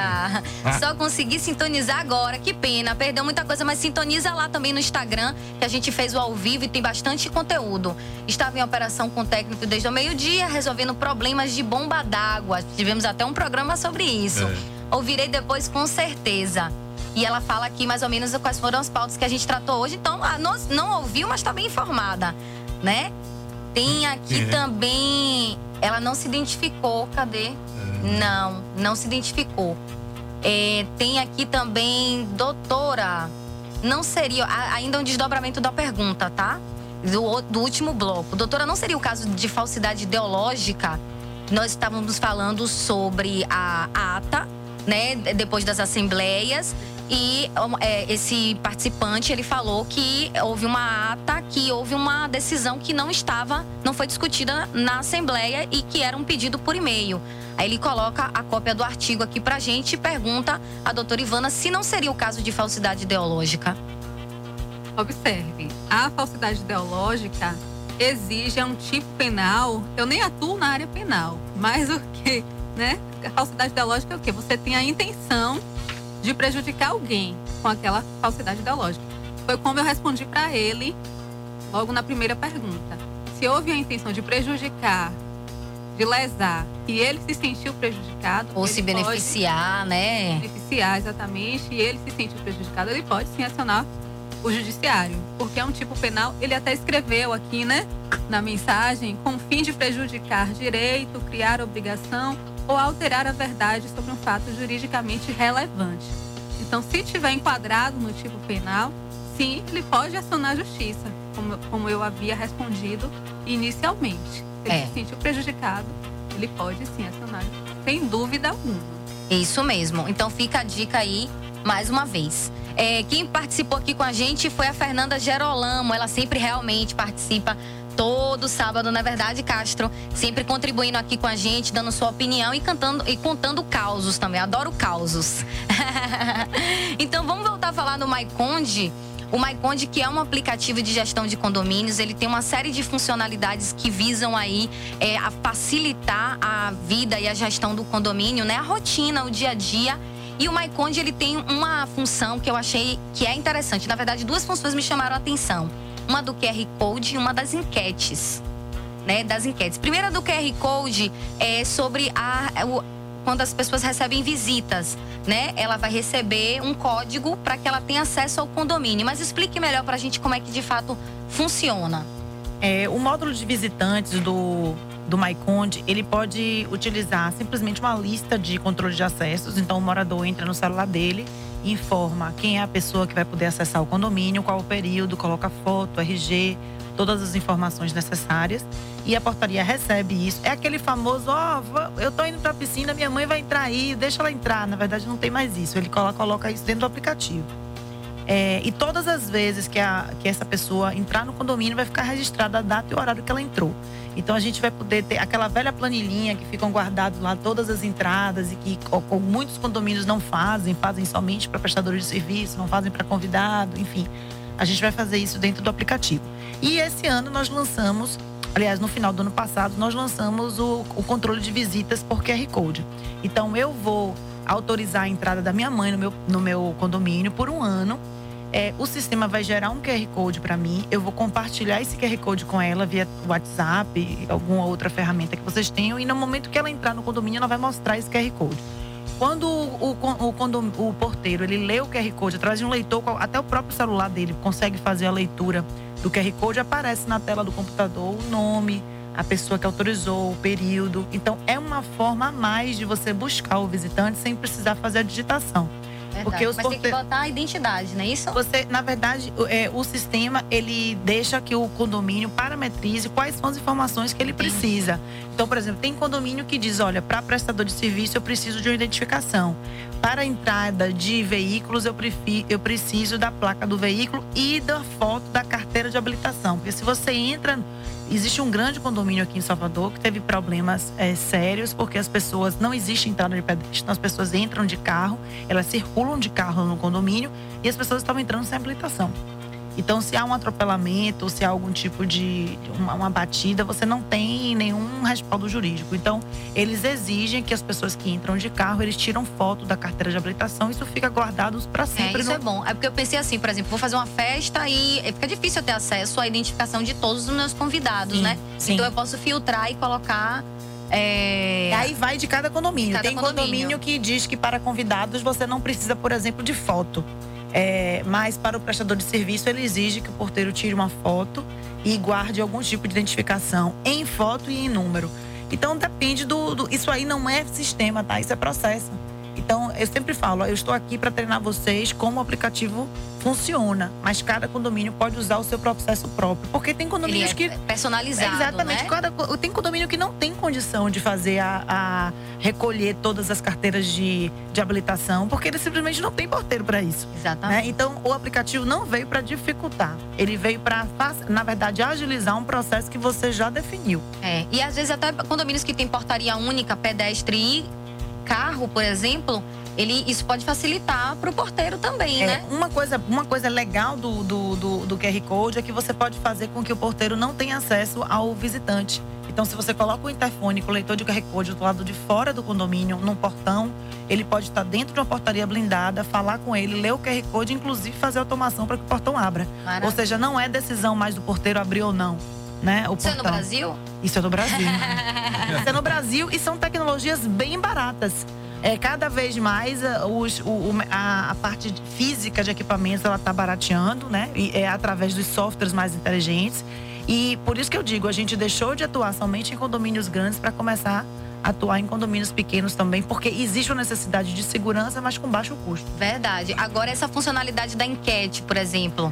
Ah. Só consegui sintonizar agora. Que pena. Perdeu muita coisa, mas sintoniza lá também no Instagram, que a gente fez o ao vivo e tem bastante conteúdo. Estava em operação com o técnico desde o meio-dia, resolvendo problemas de bomba d'água. Tivemos até um programa sobre isso. Ouvirei depois com certeza. E ela fala aqui mais ou menos quais foram as pautas que a gente tratou hoje. Então, a não, ouviu, mas está bem informada, né? Tem aqui É. também. Ela não se identificou, cadê? Não, não se identificou. É, tem aqui também, doutora. Não seria. Ainda um desdobramento da pergunta, tá? Do, do último bloco. Doutora, não seria o caso de falsidade ideológica? Nós estávamos falando sobre a ata, né? de- Depois das assembleias. E é, esse participante ele falou que houve uma ata, que houve uma decisão que não estava, não foi discutida na Assembleia e que era um pedido por e-mail. Aí ele coloca a cópia do artigo aqui pra gente e pergunta à doutora Ivana se não seria o caso de falsidade ideológica. Observe, a falsidade ideológica exige um tipo penal. Eu nem atuo na área penal, mas o que, né? A falsidade ideológica é o quê? Você tem a intenção de prejudicar alguém com aquela falsidade ideológica. Foi como eu respondi para ele logo na primeira pergunta. Se houve a intenção de prejudicar, de lesar, e ele se sentiu prejudicado, Ou se beneficiar, né? beneficiar exatamente e ele se sentiu prejudicado, ele pode sim acionar o judiciário, porque é um tipo penal. Ele até escreveu aqui, né, na mensagem, com o fim de prejudicar direito, criar obrigação ou alterar a verdade sobre um fato juridicamente relevante. Então, se tiver enquadrado no tipo penal, sim, ele pode acionar a justiça, como, como eu havia respondido inicialmente. Se ele É. se sentiu prejudicado, ele pode sim acionar, sem dúvida alguma. Isso mesmo. Então fica a dica aí mais uma vez. É, quem participou aqui com a gente foi a Fernanda Gerolamo. Ela sempre realmente participa todo sábado, na verdade, Castro, sempre contribuindo aqui com a gente, dando sua opinião e cantando e contando causos também. Adoro causos. então vamos voltar a falar do Maiconde. O MyConde, que é um aplicativo de gestão de condomínios, ele tem uma série de funcionalidades que visam aí é, a facilitar a vida e a gestão do condomínio, né? A rotina, o dia a dia. E o MyConde, ele tem uma função que eu achei que é interessante. Na verdade, duas funções me chamaram a atenção. Uma do QR Code e uma das enquetes. Né, das enquetes. Primeira do QR Code é sobre a, o- quando as pessoas recebem visitas, né? Ela vai receber um código para que ela tenha acesso ao condomínio. Mas explique melhor para a gente como é que de fato funciona. É, o módulo de visitantes do, do MyConde, ele pode utilizar simplesmente uma lista de controle de acessos. Então, o morador entra no celular dele, informa quem é a pessoa que vai poder acessar o condomínio, qual o período, coloca foto, RG, todas as informações necessárias. E a portaria recebe isso. É aquele famoso, ó, va- eu tô indo pra piscina, minha mãe vai entrar aí, deixa ela entrar. Na verdade, não tem mais isso. Ele coloca, coloca isso dentro do aplicativo. É, e todas as vezes que, a, que essa pessoa entrar no condomínio, vai ficar registrada a data e o horário que ela entrou. Então a gente vai poder ter aquela velha planilhinha que ficam guardados lá todas as entradas e que muitos condomínios não fazem, fazem somente para prestadores de serviço, não fazem para convidado, enfim. A gente vai fazer isso dentro do aplicativo. E esse ano nós lançamos, aliás, no final do ano passado, nós lançamos o, o controle de visitas por QR Code. Então eu vou autorizar a entrada da minha mãe no meu, no meu condomínio por um ano. É, o sistema vai gerar um QR Code para mim. Eu vou compartilhar esse QR Code com ela via WhatsApp, alguma outra ferramenta que vocês tenham. E no momento que ela entrar no condomínio, ela vai mostrar esse QR Code. Quando o, o, con- o, porteiro ele lê o QR Code através de um leitor, até o próprio celular dele consegue fazer a leitura do QR Code, aparece na tela do computador o nome, a pessoa que autorizou, o período. Então é uma forma a mais de você buscar o visitante sem precisar fazer a digitação. Porque os Mas tem que porte- botar a identidade, não é isso? você, na verdade, o- é, o sistema ele deixa que o condomínio parametrize quais são as informações que ele precisa. Então, por exemplo, tem condomínio que diz, olha, para prestador de serviço eu preciso de uma identificação. Para a entrada de veículos eu, eu preciso da placa do veículo e da foto da carteira de habilitação. Porque se você entra Existe um grande condomínio aqui em Salvador que teve problemas é, sérios porque as pessoas não existe entrada de pedestre, então as pessoas entram de carro, elas circulam de carro no condomínio e as pessoas estavam entrando sem habilitação. Então, se há um atropelamento, se há algum tipo de uma, uma batida, você não tem nenhum respaldo jurídico. Então, eles exigem que as pessoas que entram de carro, eles tiram foto da carteira de habilitação, isso fica guardado para É, sempre. isso no- é bom. É porque eu pensei assim, por exemplo, vou fazer uma festa e fica difícil eu ter acesso à identificação de todos os meus convidados, Sim, né? sim. Então eu posso filtrar e colocar. É... E aí vai de cada condomínio. Cada Tem condomínio. que diz que para convidados você não precisa, por exemplo, de foto. É, mas para o prestador de serviço, ele exige que o porteiro tire uma foto e guarde algum tipo de identificação em foto e em número. Então depende do. do- isso aí não é sistema, tá? Isso é processo. Então eu sempre falo, ó, eu estou aqui para treinar vocês como o aplicativo funciona, mas cada condomínio pode usar o seu processo próprio, porque tem condomínios é que personalizado, Exatamente. né? Cada, tem condomínio que não tem condição de fazer a, a recolher todas as carteiras de, de habilitação, porque ele simplesmente não tem porteiro para isso. Exatamente. Então, o aplicativo não veio para dificultar, ele veio para, na verdade, agilizar um processo que você já definiu. É, e às vezes até condomínios que tem portaria única, pedestre e carro, por exemplo, ele, isso pode facilitar para o porteiro também, É, né? uma, coisa, uma coisa legal do, do, do, do QR Code é que você pode fazer com que o porteiro não tenha acesso ao visitante. Então, se você coloca o interfone com o leitor de QR Code do lado de fora do condomínio, num portão, ele pode estar dentro de uma portaria blindada, falar com ele, ler o QR Code, inclusive fazer automação para que o portão abra. Maravilha. Ou seja, não é decisão mais do porteiro abrir ou não. Né, o Isso é no. Brasil? Isso é no Brasil. Isso é no Brasil e são tecnologias bem baratas. É, cada vez mais a, os- o- a, a parte física de equipamentos ela está barateando, né? E é através dos softwares mais inteligentes. E por isso que eu digo, a gente deixou de atuar somente em condomínios grandes para começar a atuar em condomínios pequenos também, porque existe uma necessidade de segurança, mas com baixo custo. Verdade. Agora, essa funcionalidade da enquete, por exemplo.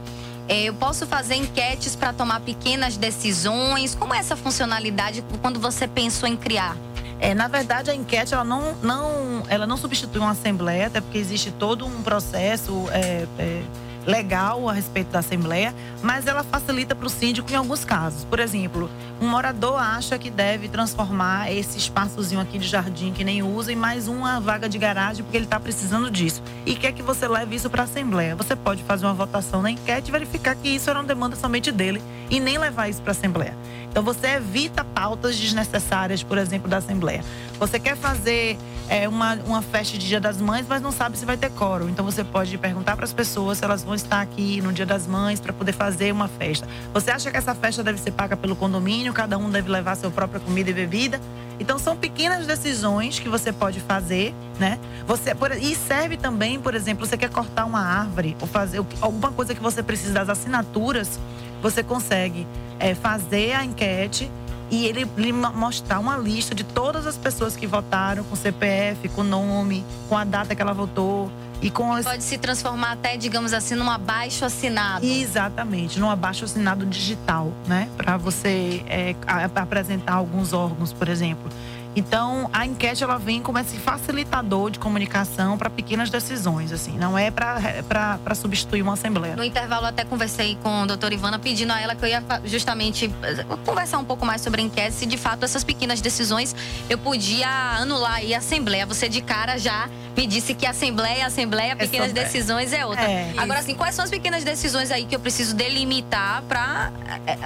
É, Eu posso fazer enquetes para tomar pequenas decisões. Como é essa funcionalidade quando você pensou em criar? É, na verdade, a enquete ela não, não, ela não substitui uma assembleia, até porque existe todo um processo é, é, legal a respeito da Assembleia, mas ela facilita para o síndico em alguns casos. Por exemplo, um morador acha que deve transformar esse espaçozinho aqui de jardim que nem usa em mais uma vaga de garagem porque ele está precisando disso. E quer que você leve isso para a Assembleia. Você pode fazer uma votação na enquete e verificar que isso era uma demanda somente dele e nem levar isso para a Assembleia. Então você evita pautas desnecessárias, por exemplo, da Assembleia. Você quer fazer é, uma, uma festa de Dia das Mães, mas não sabe se vai ter coro. Então você pode perguntar para as pessoas se elas vão estar aqui no Dia das Mães para poder fazer uma festa. Você acha que essa festa deve ser paga pelo condomínio? Cada um deve levar sua própria comida e bebida? Então são pequenas decisões que você pode fazer, né? Você por- e serve também, por exemplo, você quer cortar uma árvore ou fazer alguma coisa que você precisa das assinaturas, você consegue é, fazer a enquete e ele lhe mo- mostrar uma lista de todas as pessoas que votaram com CPF, com nome, com a data que ela votou e com as Pode se transformar até, digamos assim, num abaixo assinado. Exatamente, num abaixo assinado digital, né? Para você é, apresentar alguns órgãos, por exemplo. Então, a enquete ela vem como esse facilitador de comunicação para pequenas decisões, assim, não é para substituir uma assembleia. No intervalo, até conversei com a doutora Ivana, pedindo a ela que eu ia justamente eh, conversar um pouco mais sobre a enquete, se de fato essas pequenas decisões eu podia anular a Assembleia. Você de cara já me disse que Assembleia, Assembleia, pequenas sobre- decisões é outra. É. Agora, assim, quais são as pequenas decisões aí que eu preciso delimitar para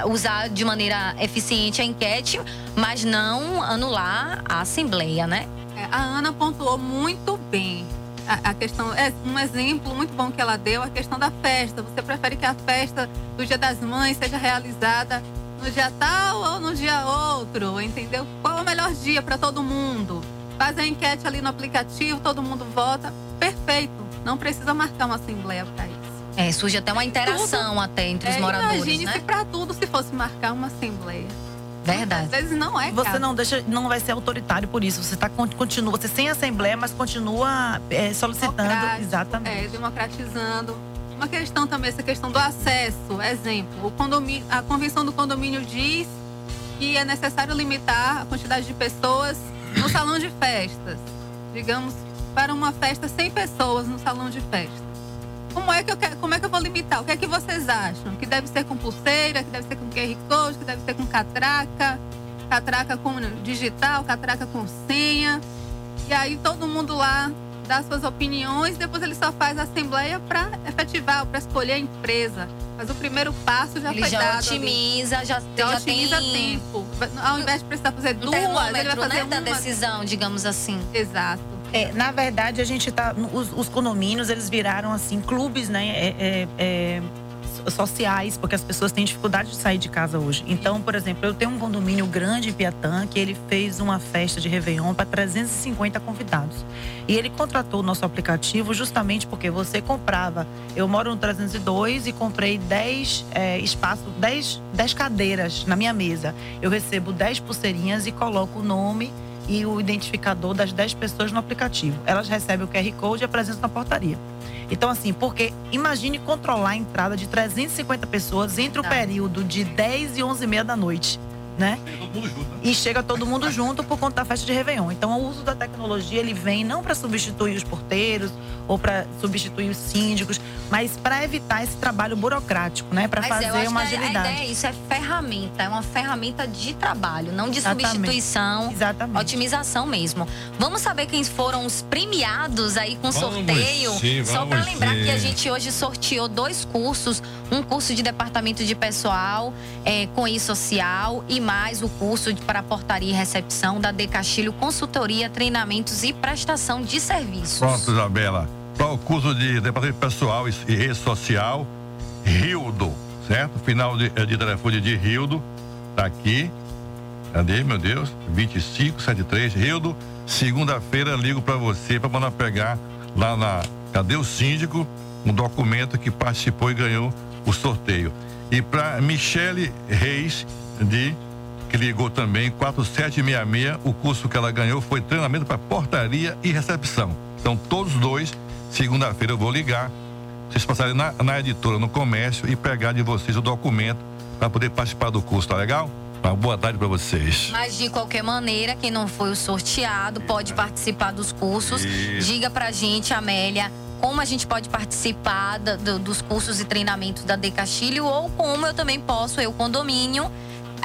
usar de maneira eficiente a enquete, mas não anular a Assembleia, né? É, a Ana pontuou muito bem. A, a questão é um exemplo muito bom que ela deu, a questão da festa. Você prefere que a festa do Dia das Mães seja realizada no dia tal ou no dia outro, entendeu? Qual é o melhor dia para todo mundo? Faz a enquete ali no aplicativo, todo mundo vota. Perfeito. Não precisa marcar uma assembleia para isso. É, surge até uma interação até entre os É, moradores, Imagine né? se para tudo se fosse marcar uma assembleia. Verdade. Às vezes não é. Você cara. não deixa, não vai ser autoritário por isso. Você tá con- continua, você sem assembleia, mas continua é, solicitando, exatamente. É, democratizando. Uma questão também, essa questão do acesso. Exemplo, o condomínio, a convenção do condomínio diz que é necessário limitar a quantidade de pessoas no salão de festas. Digamos, para uma festa, 100 pessoas no salão de festa. Como é que eu quero, como é que eu vou limitar? O que é que vocês acham? Que deve ser com pulseira, que deve ser com QR Code, que deve ser com catraca, catraca com digital, catraca com senha. E aí todo mundo lá dá suas opiniões, depois ele só faz a assembleia para efetivar, para escolher a empresa. Mas o primeiro passo já Ele foi já dado. otimiza, ali. já- já, já otimiza tem- tempo. Ao invés de precisar fazer Um duas, ele vai fazer né, da uma. decisão, digamos assim. Exato. É, na verdade, a gente tá. Os, os condomínios, eles viraram assim, clubes, né? é, é, é, sociais, porque as pessoas têm dificuldade de sair de casa hoje. Então, por exemplo, eu tenho um condomínio grande em Piatã que ele fez uma festa de Réveillon para 350 convidados. E ele contratou o nosso aplicativo justamente porque você comprava. Eu moro no 302 e comprei 10 é, espaços, 10, 10 cadeiras na minha mesa. Eu recebo 10 pulseirinhas e coloco o nome e o identificador das 10 pessoas no aplicativo. Elas recebem o QR Code e apresentam na portaria. Então, assim, porque imagine controlar a entrada de 350 pessoas entre o Tá. período de 10 e 11 e meia da noite, né? E chega todo mundo junto por conta da festa de Réveillon. Então, o uso da tecnologia, ele vem não para substituir os porteiros ou para substituir os síndicos, mas para evitar esse trabalho burocrático, né? Para é, fazer uma agilidade. A ideia é isso, é ferramenta, é uma ferramenta de trabalho, não de Exatamente. substituição. Exatamente. Otimização mesmo. Vamos saber quem foram os premiados aí com Vamos sorteio. sim, Só para lembrar sim. que a gente hoje sorteou dois cursos, um curso de departamento de pessoal é, com e social e mais o curso para portaria e recepção da De Castilho Consultoria, Treinamentos e Prestação de Serviços. Pronto, Isabela. Para o curso de Departamento Pessoal e Rede Social, Rildo, certo? Final de, de telefone de Rildo, tá aqui. Cadê, meu Deus? 2573, Rildo. Segunda-feira ligo para você para mandar pegar lá na. Cadê o síndico? Um documento que participou e ganhou o sorteio. E para Michele Reis, de que ligou também 4766, o curso que ela ganhou foi treinamento para portaria e recepção. Então, todos os dois, segunda-feira eu vou ligar, vocês passarem na, na editora, no comércio e pegar de vocês o documento para poder participar do curso, tá legal? Uma boa tarde para vocês. Mas de qualquer maneira, quem não foi o sorteado pode participar dos cursos. Isso. Diga pra gente, Amélia, como a gente pode participar do- dos cursos e treinamentos da De Castilho ou como eu também posso, eu condomínio,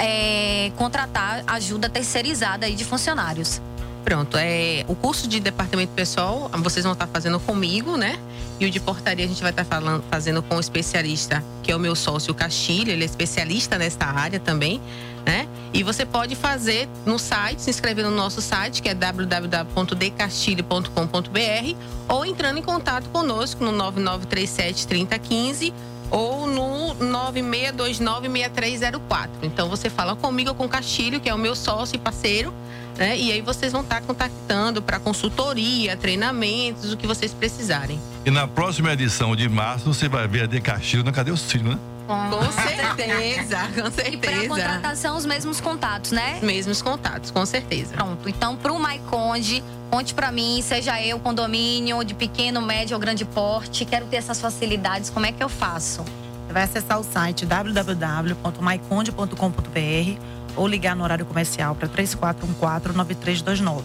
é, contratar ajuda terceirizada aí de funcionários. Pronto, é o curso de departamento pessoal, vocês vão estar fazendo comigo, né? E o de portaria a gente vai estar falando, fazendo com o especialista, que é o meu sócio Castilho, ele é especialista nesta área também, né? E você pode fazer no site, se inscrever no nosso site, que é www.decastilho.com.br ou entrando em contato conosco no 9937 3015 ou no 96296304. Então você fala comigo ou com o Castilho, que é o meu sócio e parceiro, né? E aí vocês vão estar contactando para consultoria, treinamentos, o que vocês precisarem. E na próxima edição de março você vai ver a De Castilho na Cadê o Cílio, né? Com, certeza, com E para certeza. contratação, os mesmos contatos, né? Mesmos contatos, com certeza. Pronto. Então, pro Maiconde, conte pra mim, seja eu, condomínio, de pequeno, médio ou grande porte, quero ter essas facilidades, como é que eu faço? Você vai acessar o site www.maiconde.com.br ou ligar no horário comercial para 3414-9329.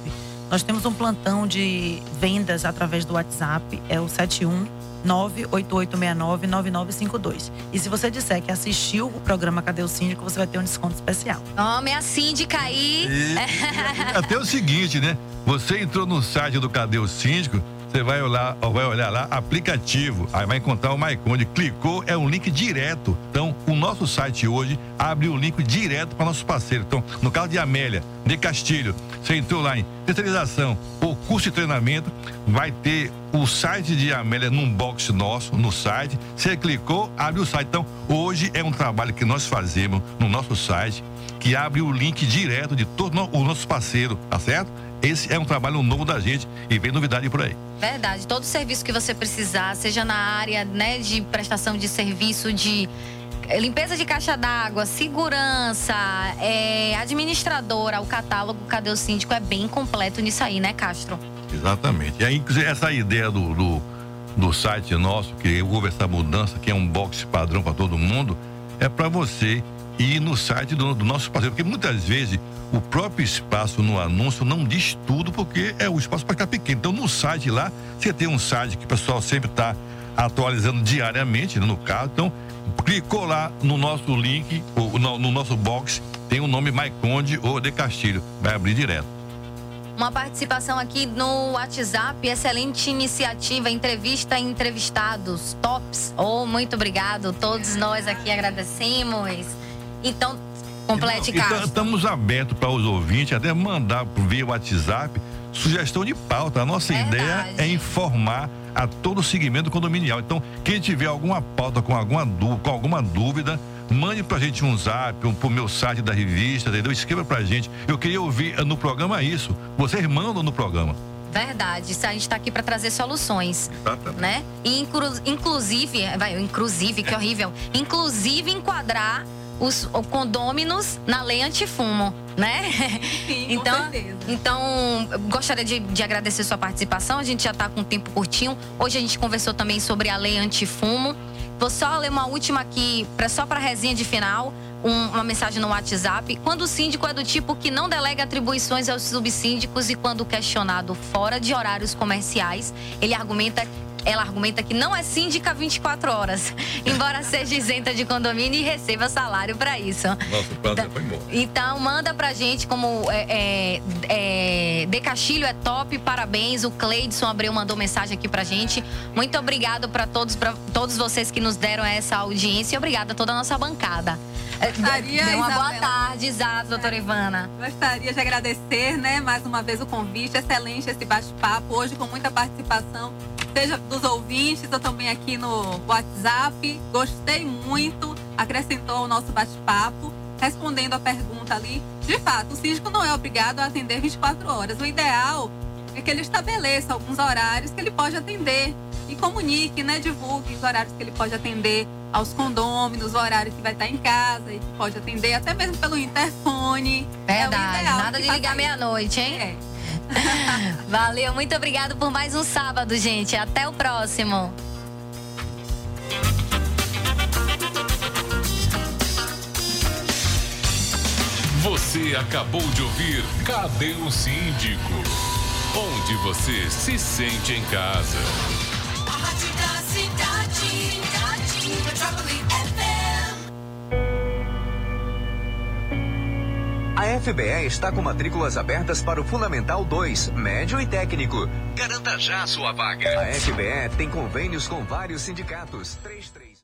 Nós temos um plantão de vendas através do WhatsApp, é o 71 98869-9952. E se você disser que assistiu o programa Cadê o Síndico, você vai ter um desconto especial. Homem, a síndica aí. Até o seguinte, né? Você entrou no site do Cadê o Síndico, você vai olhar, vai olhar lá, aplicativo, aí vai encontrar o Maiconde, clicou, é um link direto. Então, o nosso site hoje abre o link direto para nossos parceiros. Então, no caso de Amélia, de Castilho, você entrou lá em terceirização ou curso de treinamento, vai ter o site de Amélia num box nosso, no site. Você clicou, abre o site. Então, hoje é um trabalho que nós fazemos no nosso site, que abre o link direto de todos os nossos parceiros, tá certo? Esse é um trabalho novo da gente e vem novidade por aí. Verdade. Todo serviço que você precisar, seja na área né, de prestação de serviço de eh, limpeza de caixa d'água, segurança, é, administradora, o catálogo Cadê o Síndico é bem completo nisso aí, né, Castro? Exatamente. E aí, inclusive, essa ideia do, do, do site nosso, que houve essa mudança, que é um box padrão para todo mundo, é para você ir no site do, do nosso parceiro. Porque muitas vezes o próprio espaço no anúncio não diz tudo, porque é o espaço para ficar pequeno. Então, no site lá, você tem um site que o pessoal sempre está atualizando diariamente, né, no caso. Então, clicou lá no nosso link, ou no, no nosso box, tem o nome Maiconde ou De Castilho. Vai abrir direto. Uma participação aqui no WhatsApp, excelente iniciativa, entrevista e entrevistados, tops. Oh, muito obrigado, todos nós aqui agradecemos. Então, complete, Então, Castro. estamos abertos para os ouvintes até mandar via WhatsApp sugestão de pauta. A nossa ideia é informar a todo o segmento condominial. Então, quem tiver alguma pauta com alguma, com alguma dúvida, mande pra gente um zap, um, pro meu site da revista, entendeu? Escreva pra gente. Eu queria ouvir eh, no programa isso. Vocês mandam no programa. Verdade, a gente está aqui para trazer soluções, Exatamente. né? E inclu- inclusive, vai, inclusive, que horrível, inclusive enquadrar os condôminos na lei antifumo, né? Sim, então, com certeza. então, gostaria de, de agradecer sua participação. A gente já está com um tempo curtinho. Hoje a gente conversou também sobre a lei antifumo. Vou só ler uma última aqui, pra, só para resenha de final, um- uma mensagem no WhatsApp. Quando o síndico é do tipo que não delega atribuições aos subsíndicos e quando questionado fora de horários comerciais, ele argumenta ela argumenta que não é síndica 24 horas, embora seja isenta de condomínio e receba salário para isso. Nossa, o já foi embora. Então manda pra gente como é, é, é, De Castilho é top, parabéns. O Cleidson Abreu mandou mensagem aqui pra gente. Muito obrigado para todos, pra todos vocês que nos deram essa audiência e obrigada a toda a nossa bancada. É, Gostaria, dê uma boa Isabela. tarde, exato, doutora Ivana. Gostaria de agradecer, né, mais uma vez o convite. Excelente esse bate-papo, hoje com muita participação, seja dos ouvintes ou também aqui no WhatsApp. Gostei muito, acrescentou ao nosso bate-papo. Respondendo a pergunta ali, de fato, o síndico não é obrigado a atender 24 horas. O ideal é que ele estabeleça alguns horários que ele pode atender e comunique, né, divulgue os horários que ele pode atender aos condôminos, o horário que vai estar em casa e que pode atender até mesmo pelo interfone. É o Verdade, ideal nada de ligar meia-noite, hein? É. Valeu, muito obrigado por mais um sábado, gente. Até o próximo. Você acabou de ouvir Cadê o Síndico? Onde você se sente em casa. A FBE está com matrículas abertas para o Fundamental 2, médio e técnico. Garanta já sua vaga. A FBE tem convênios com vários sindicatos. 33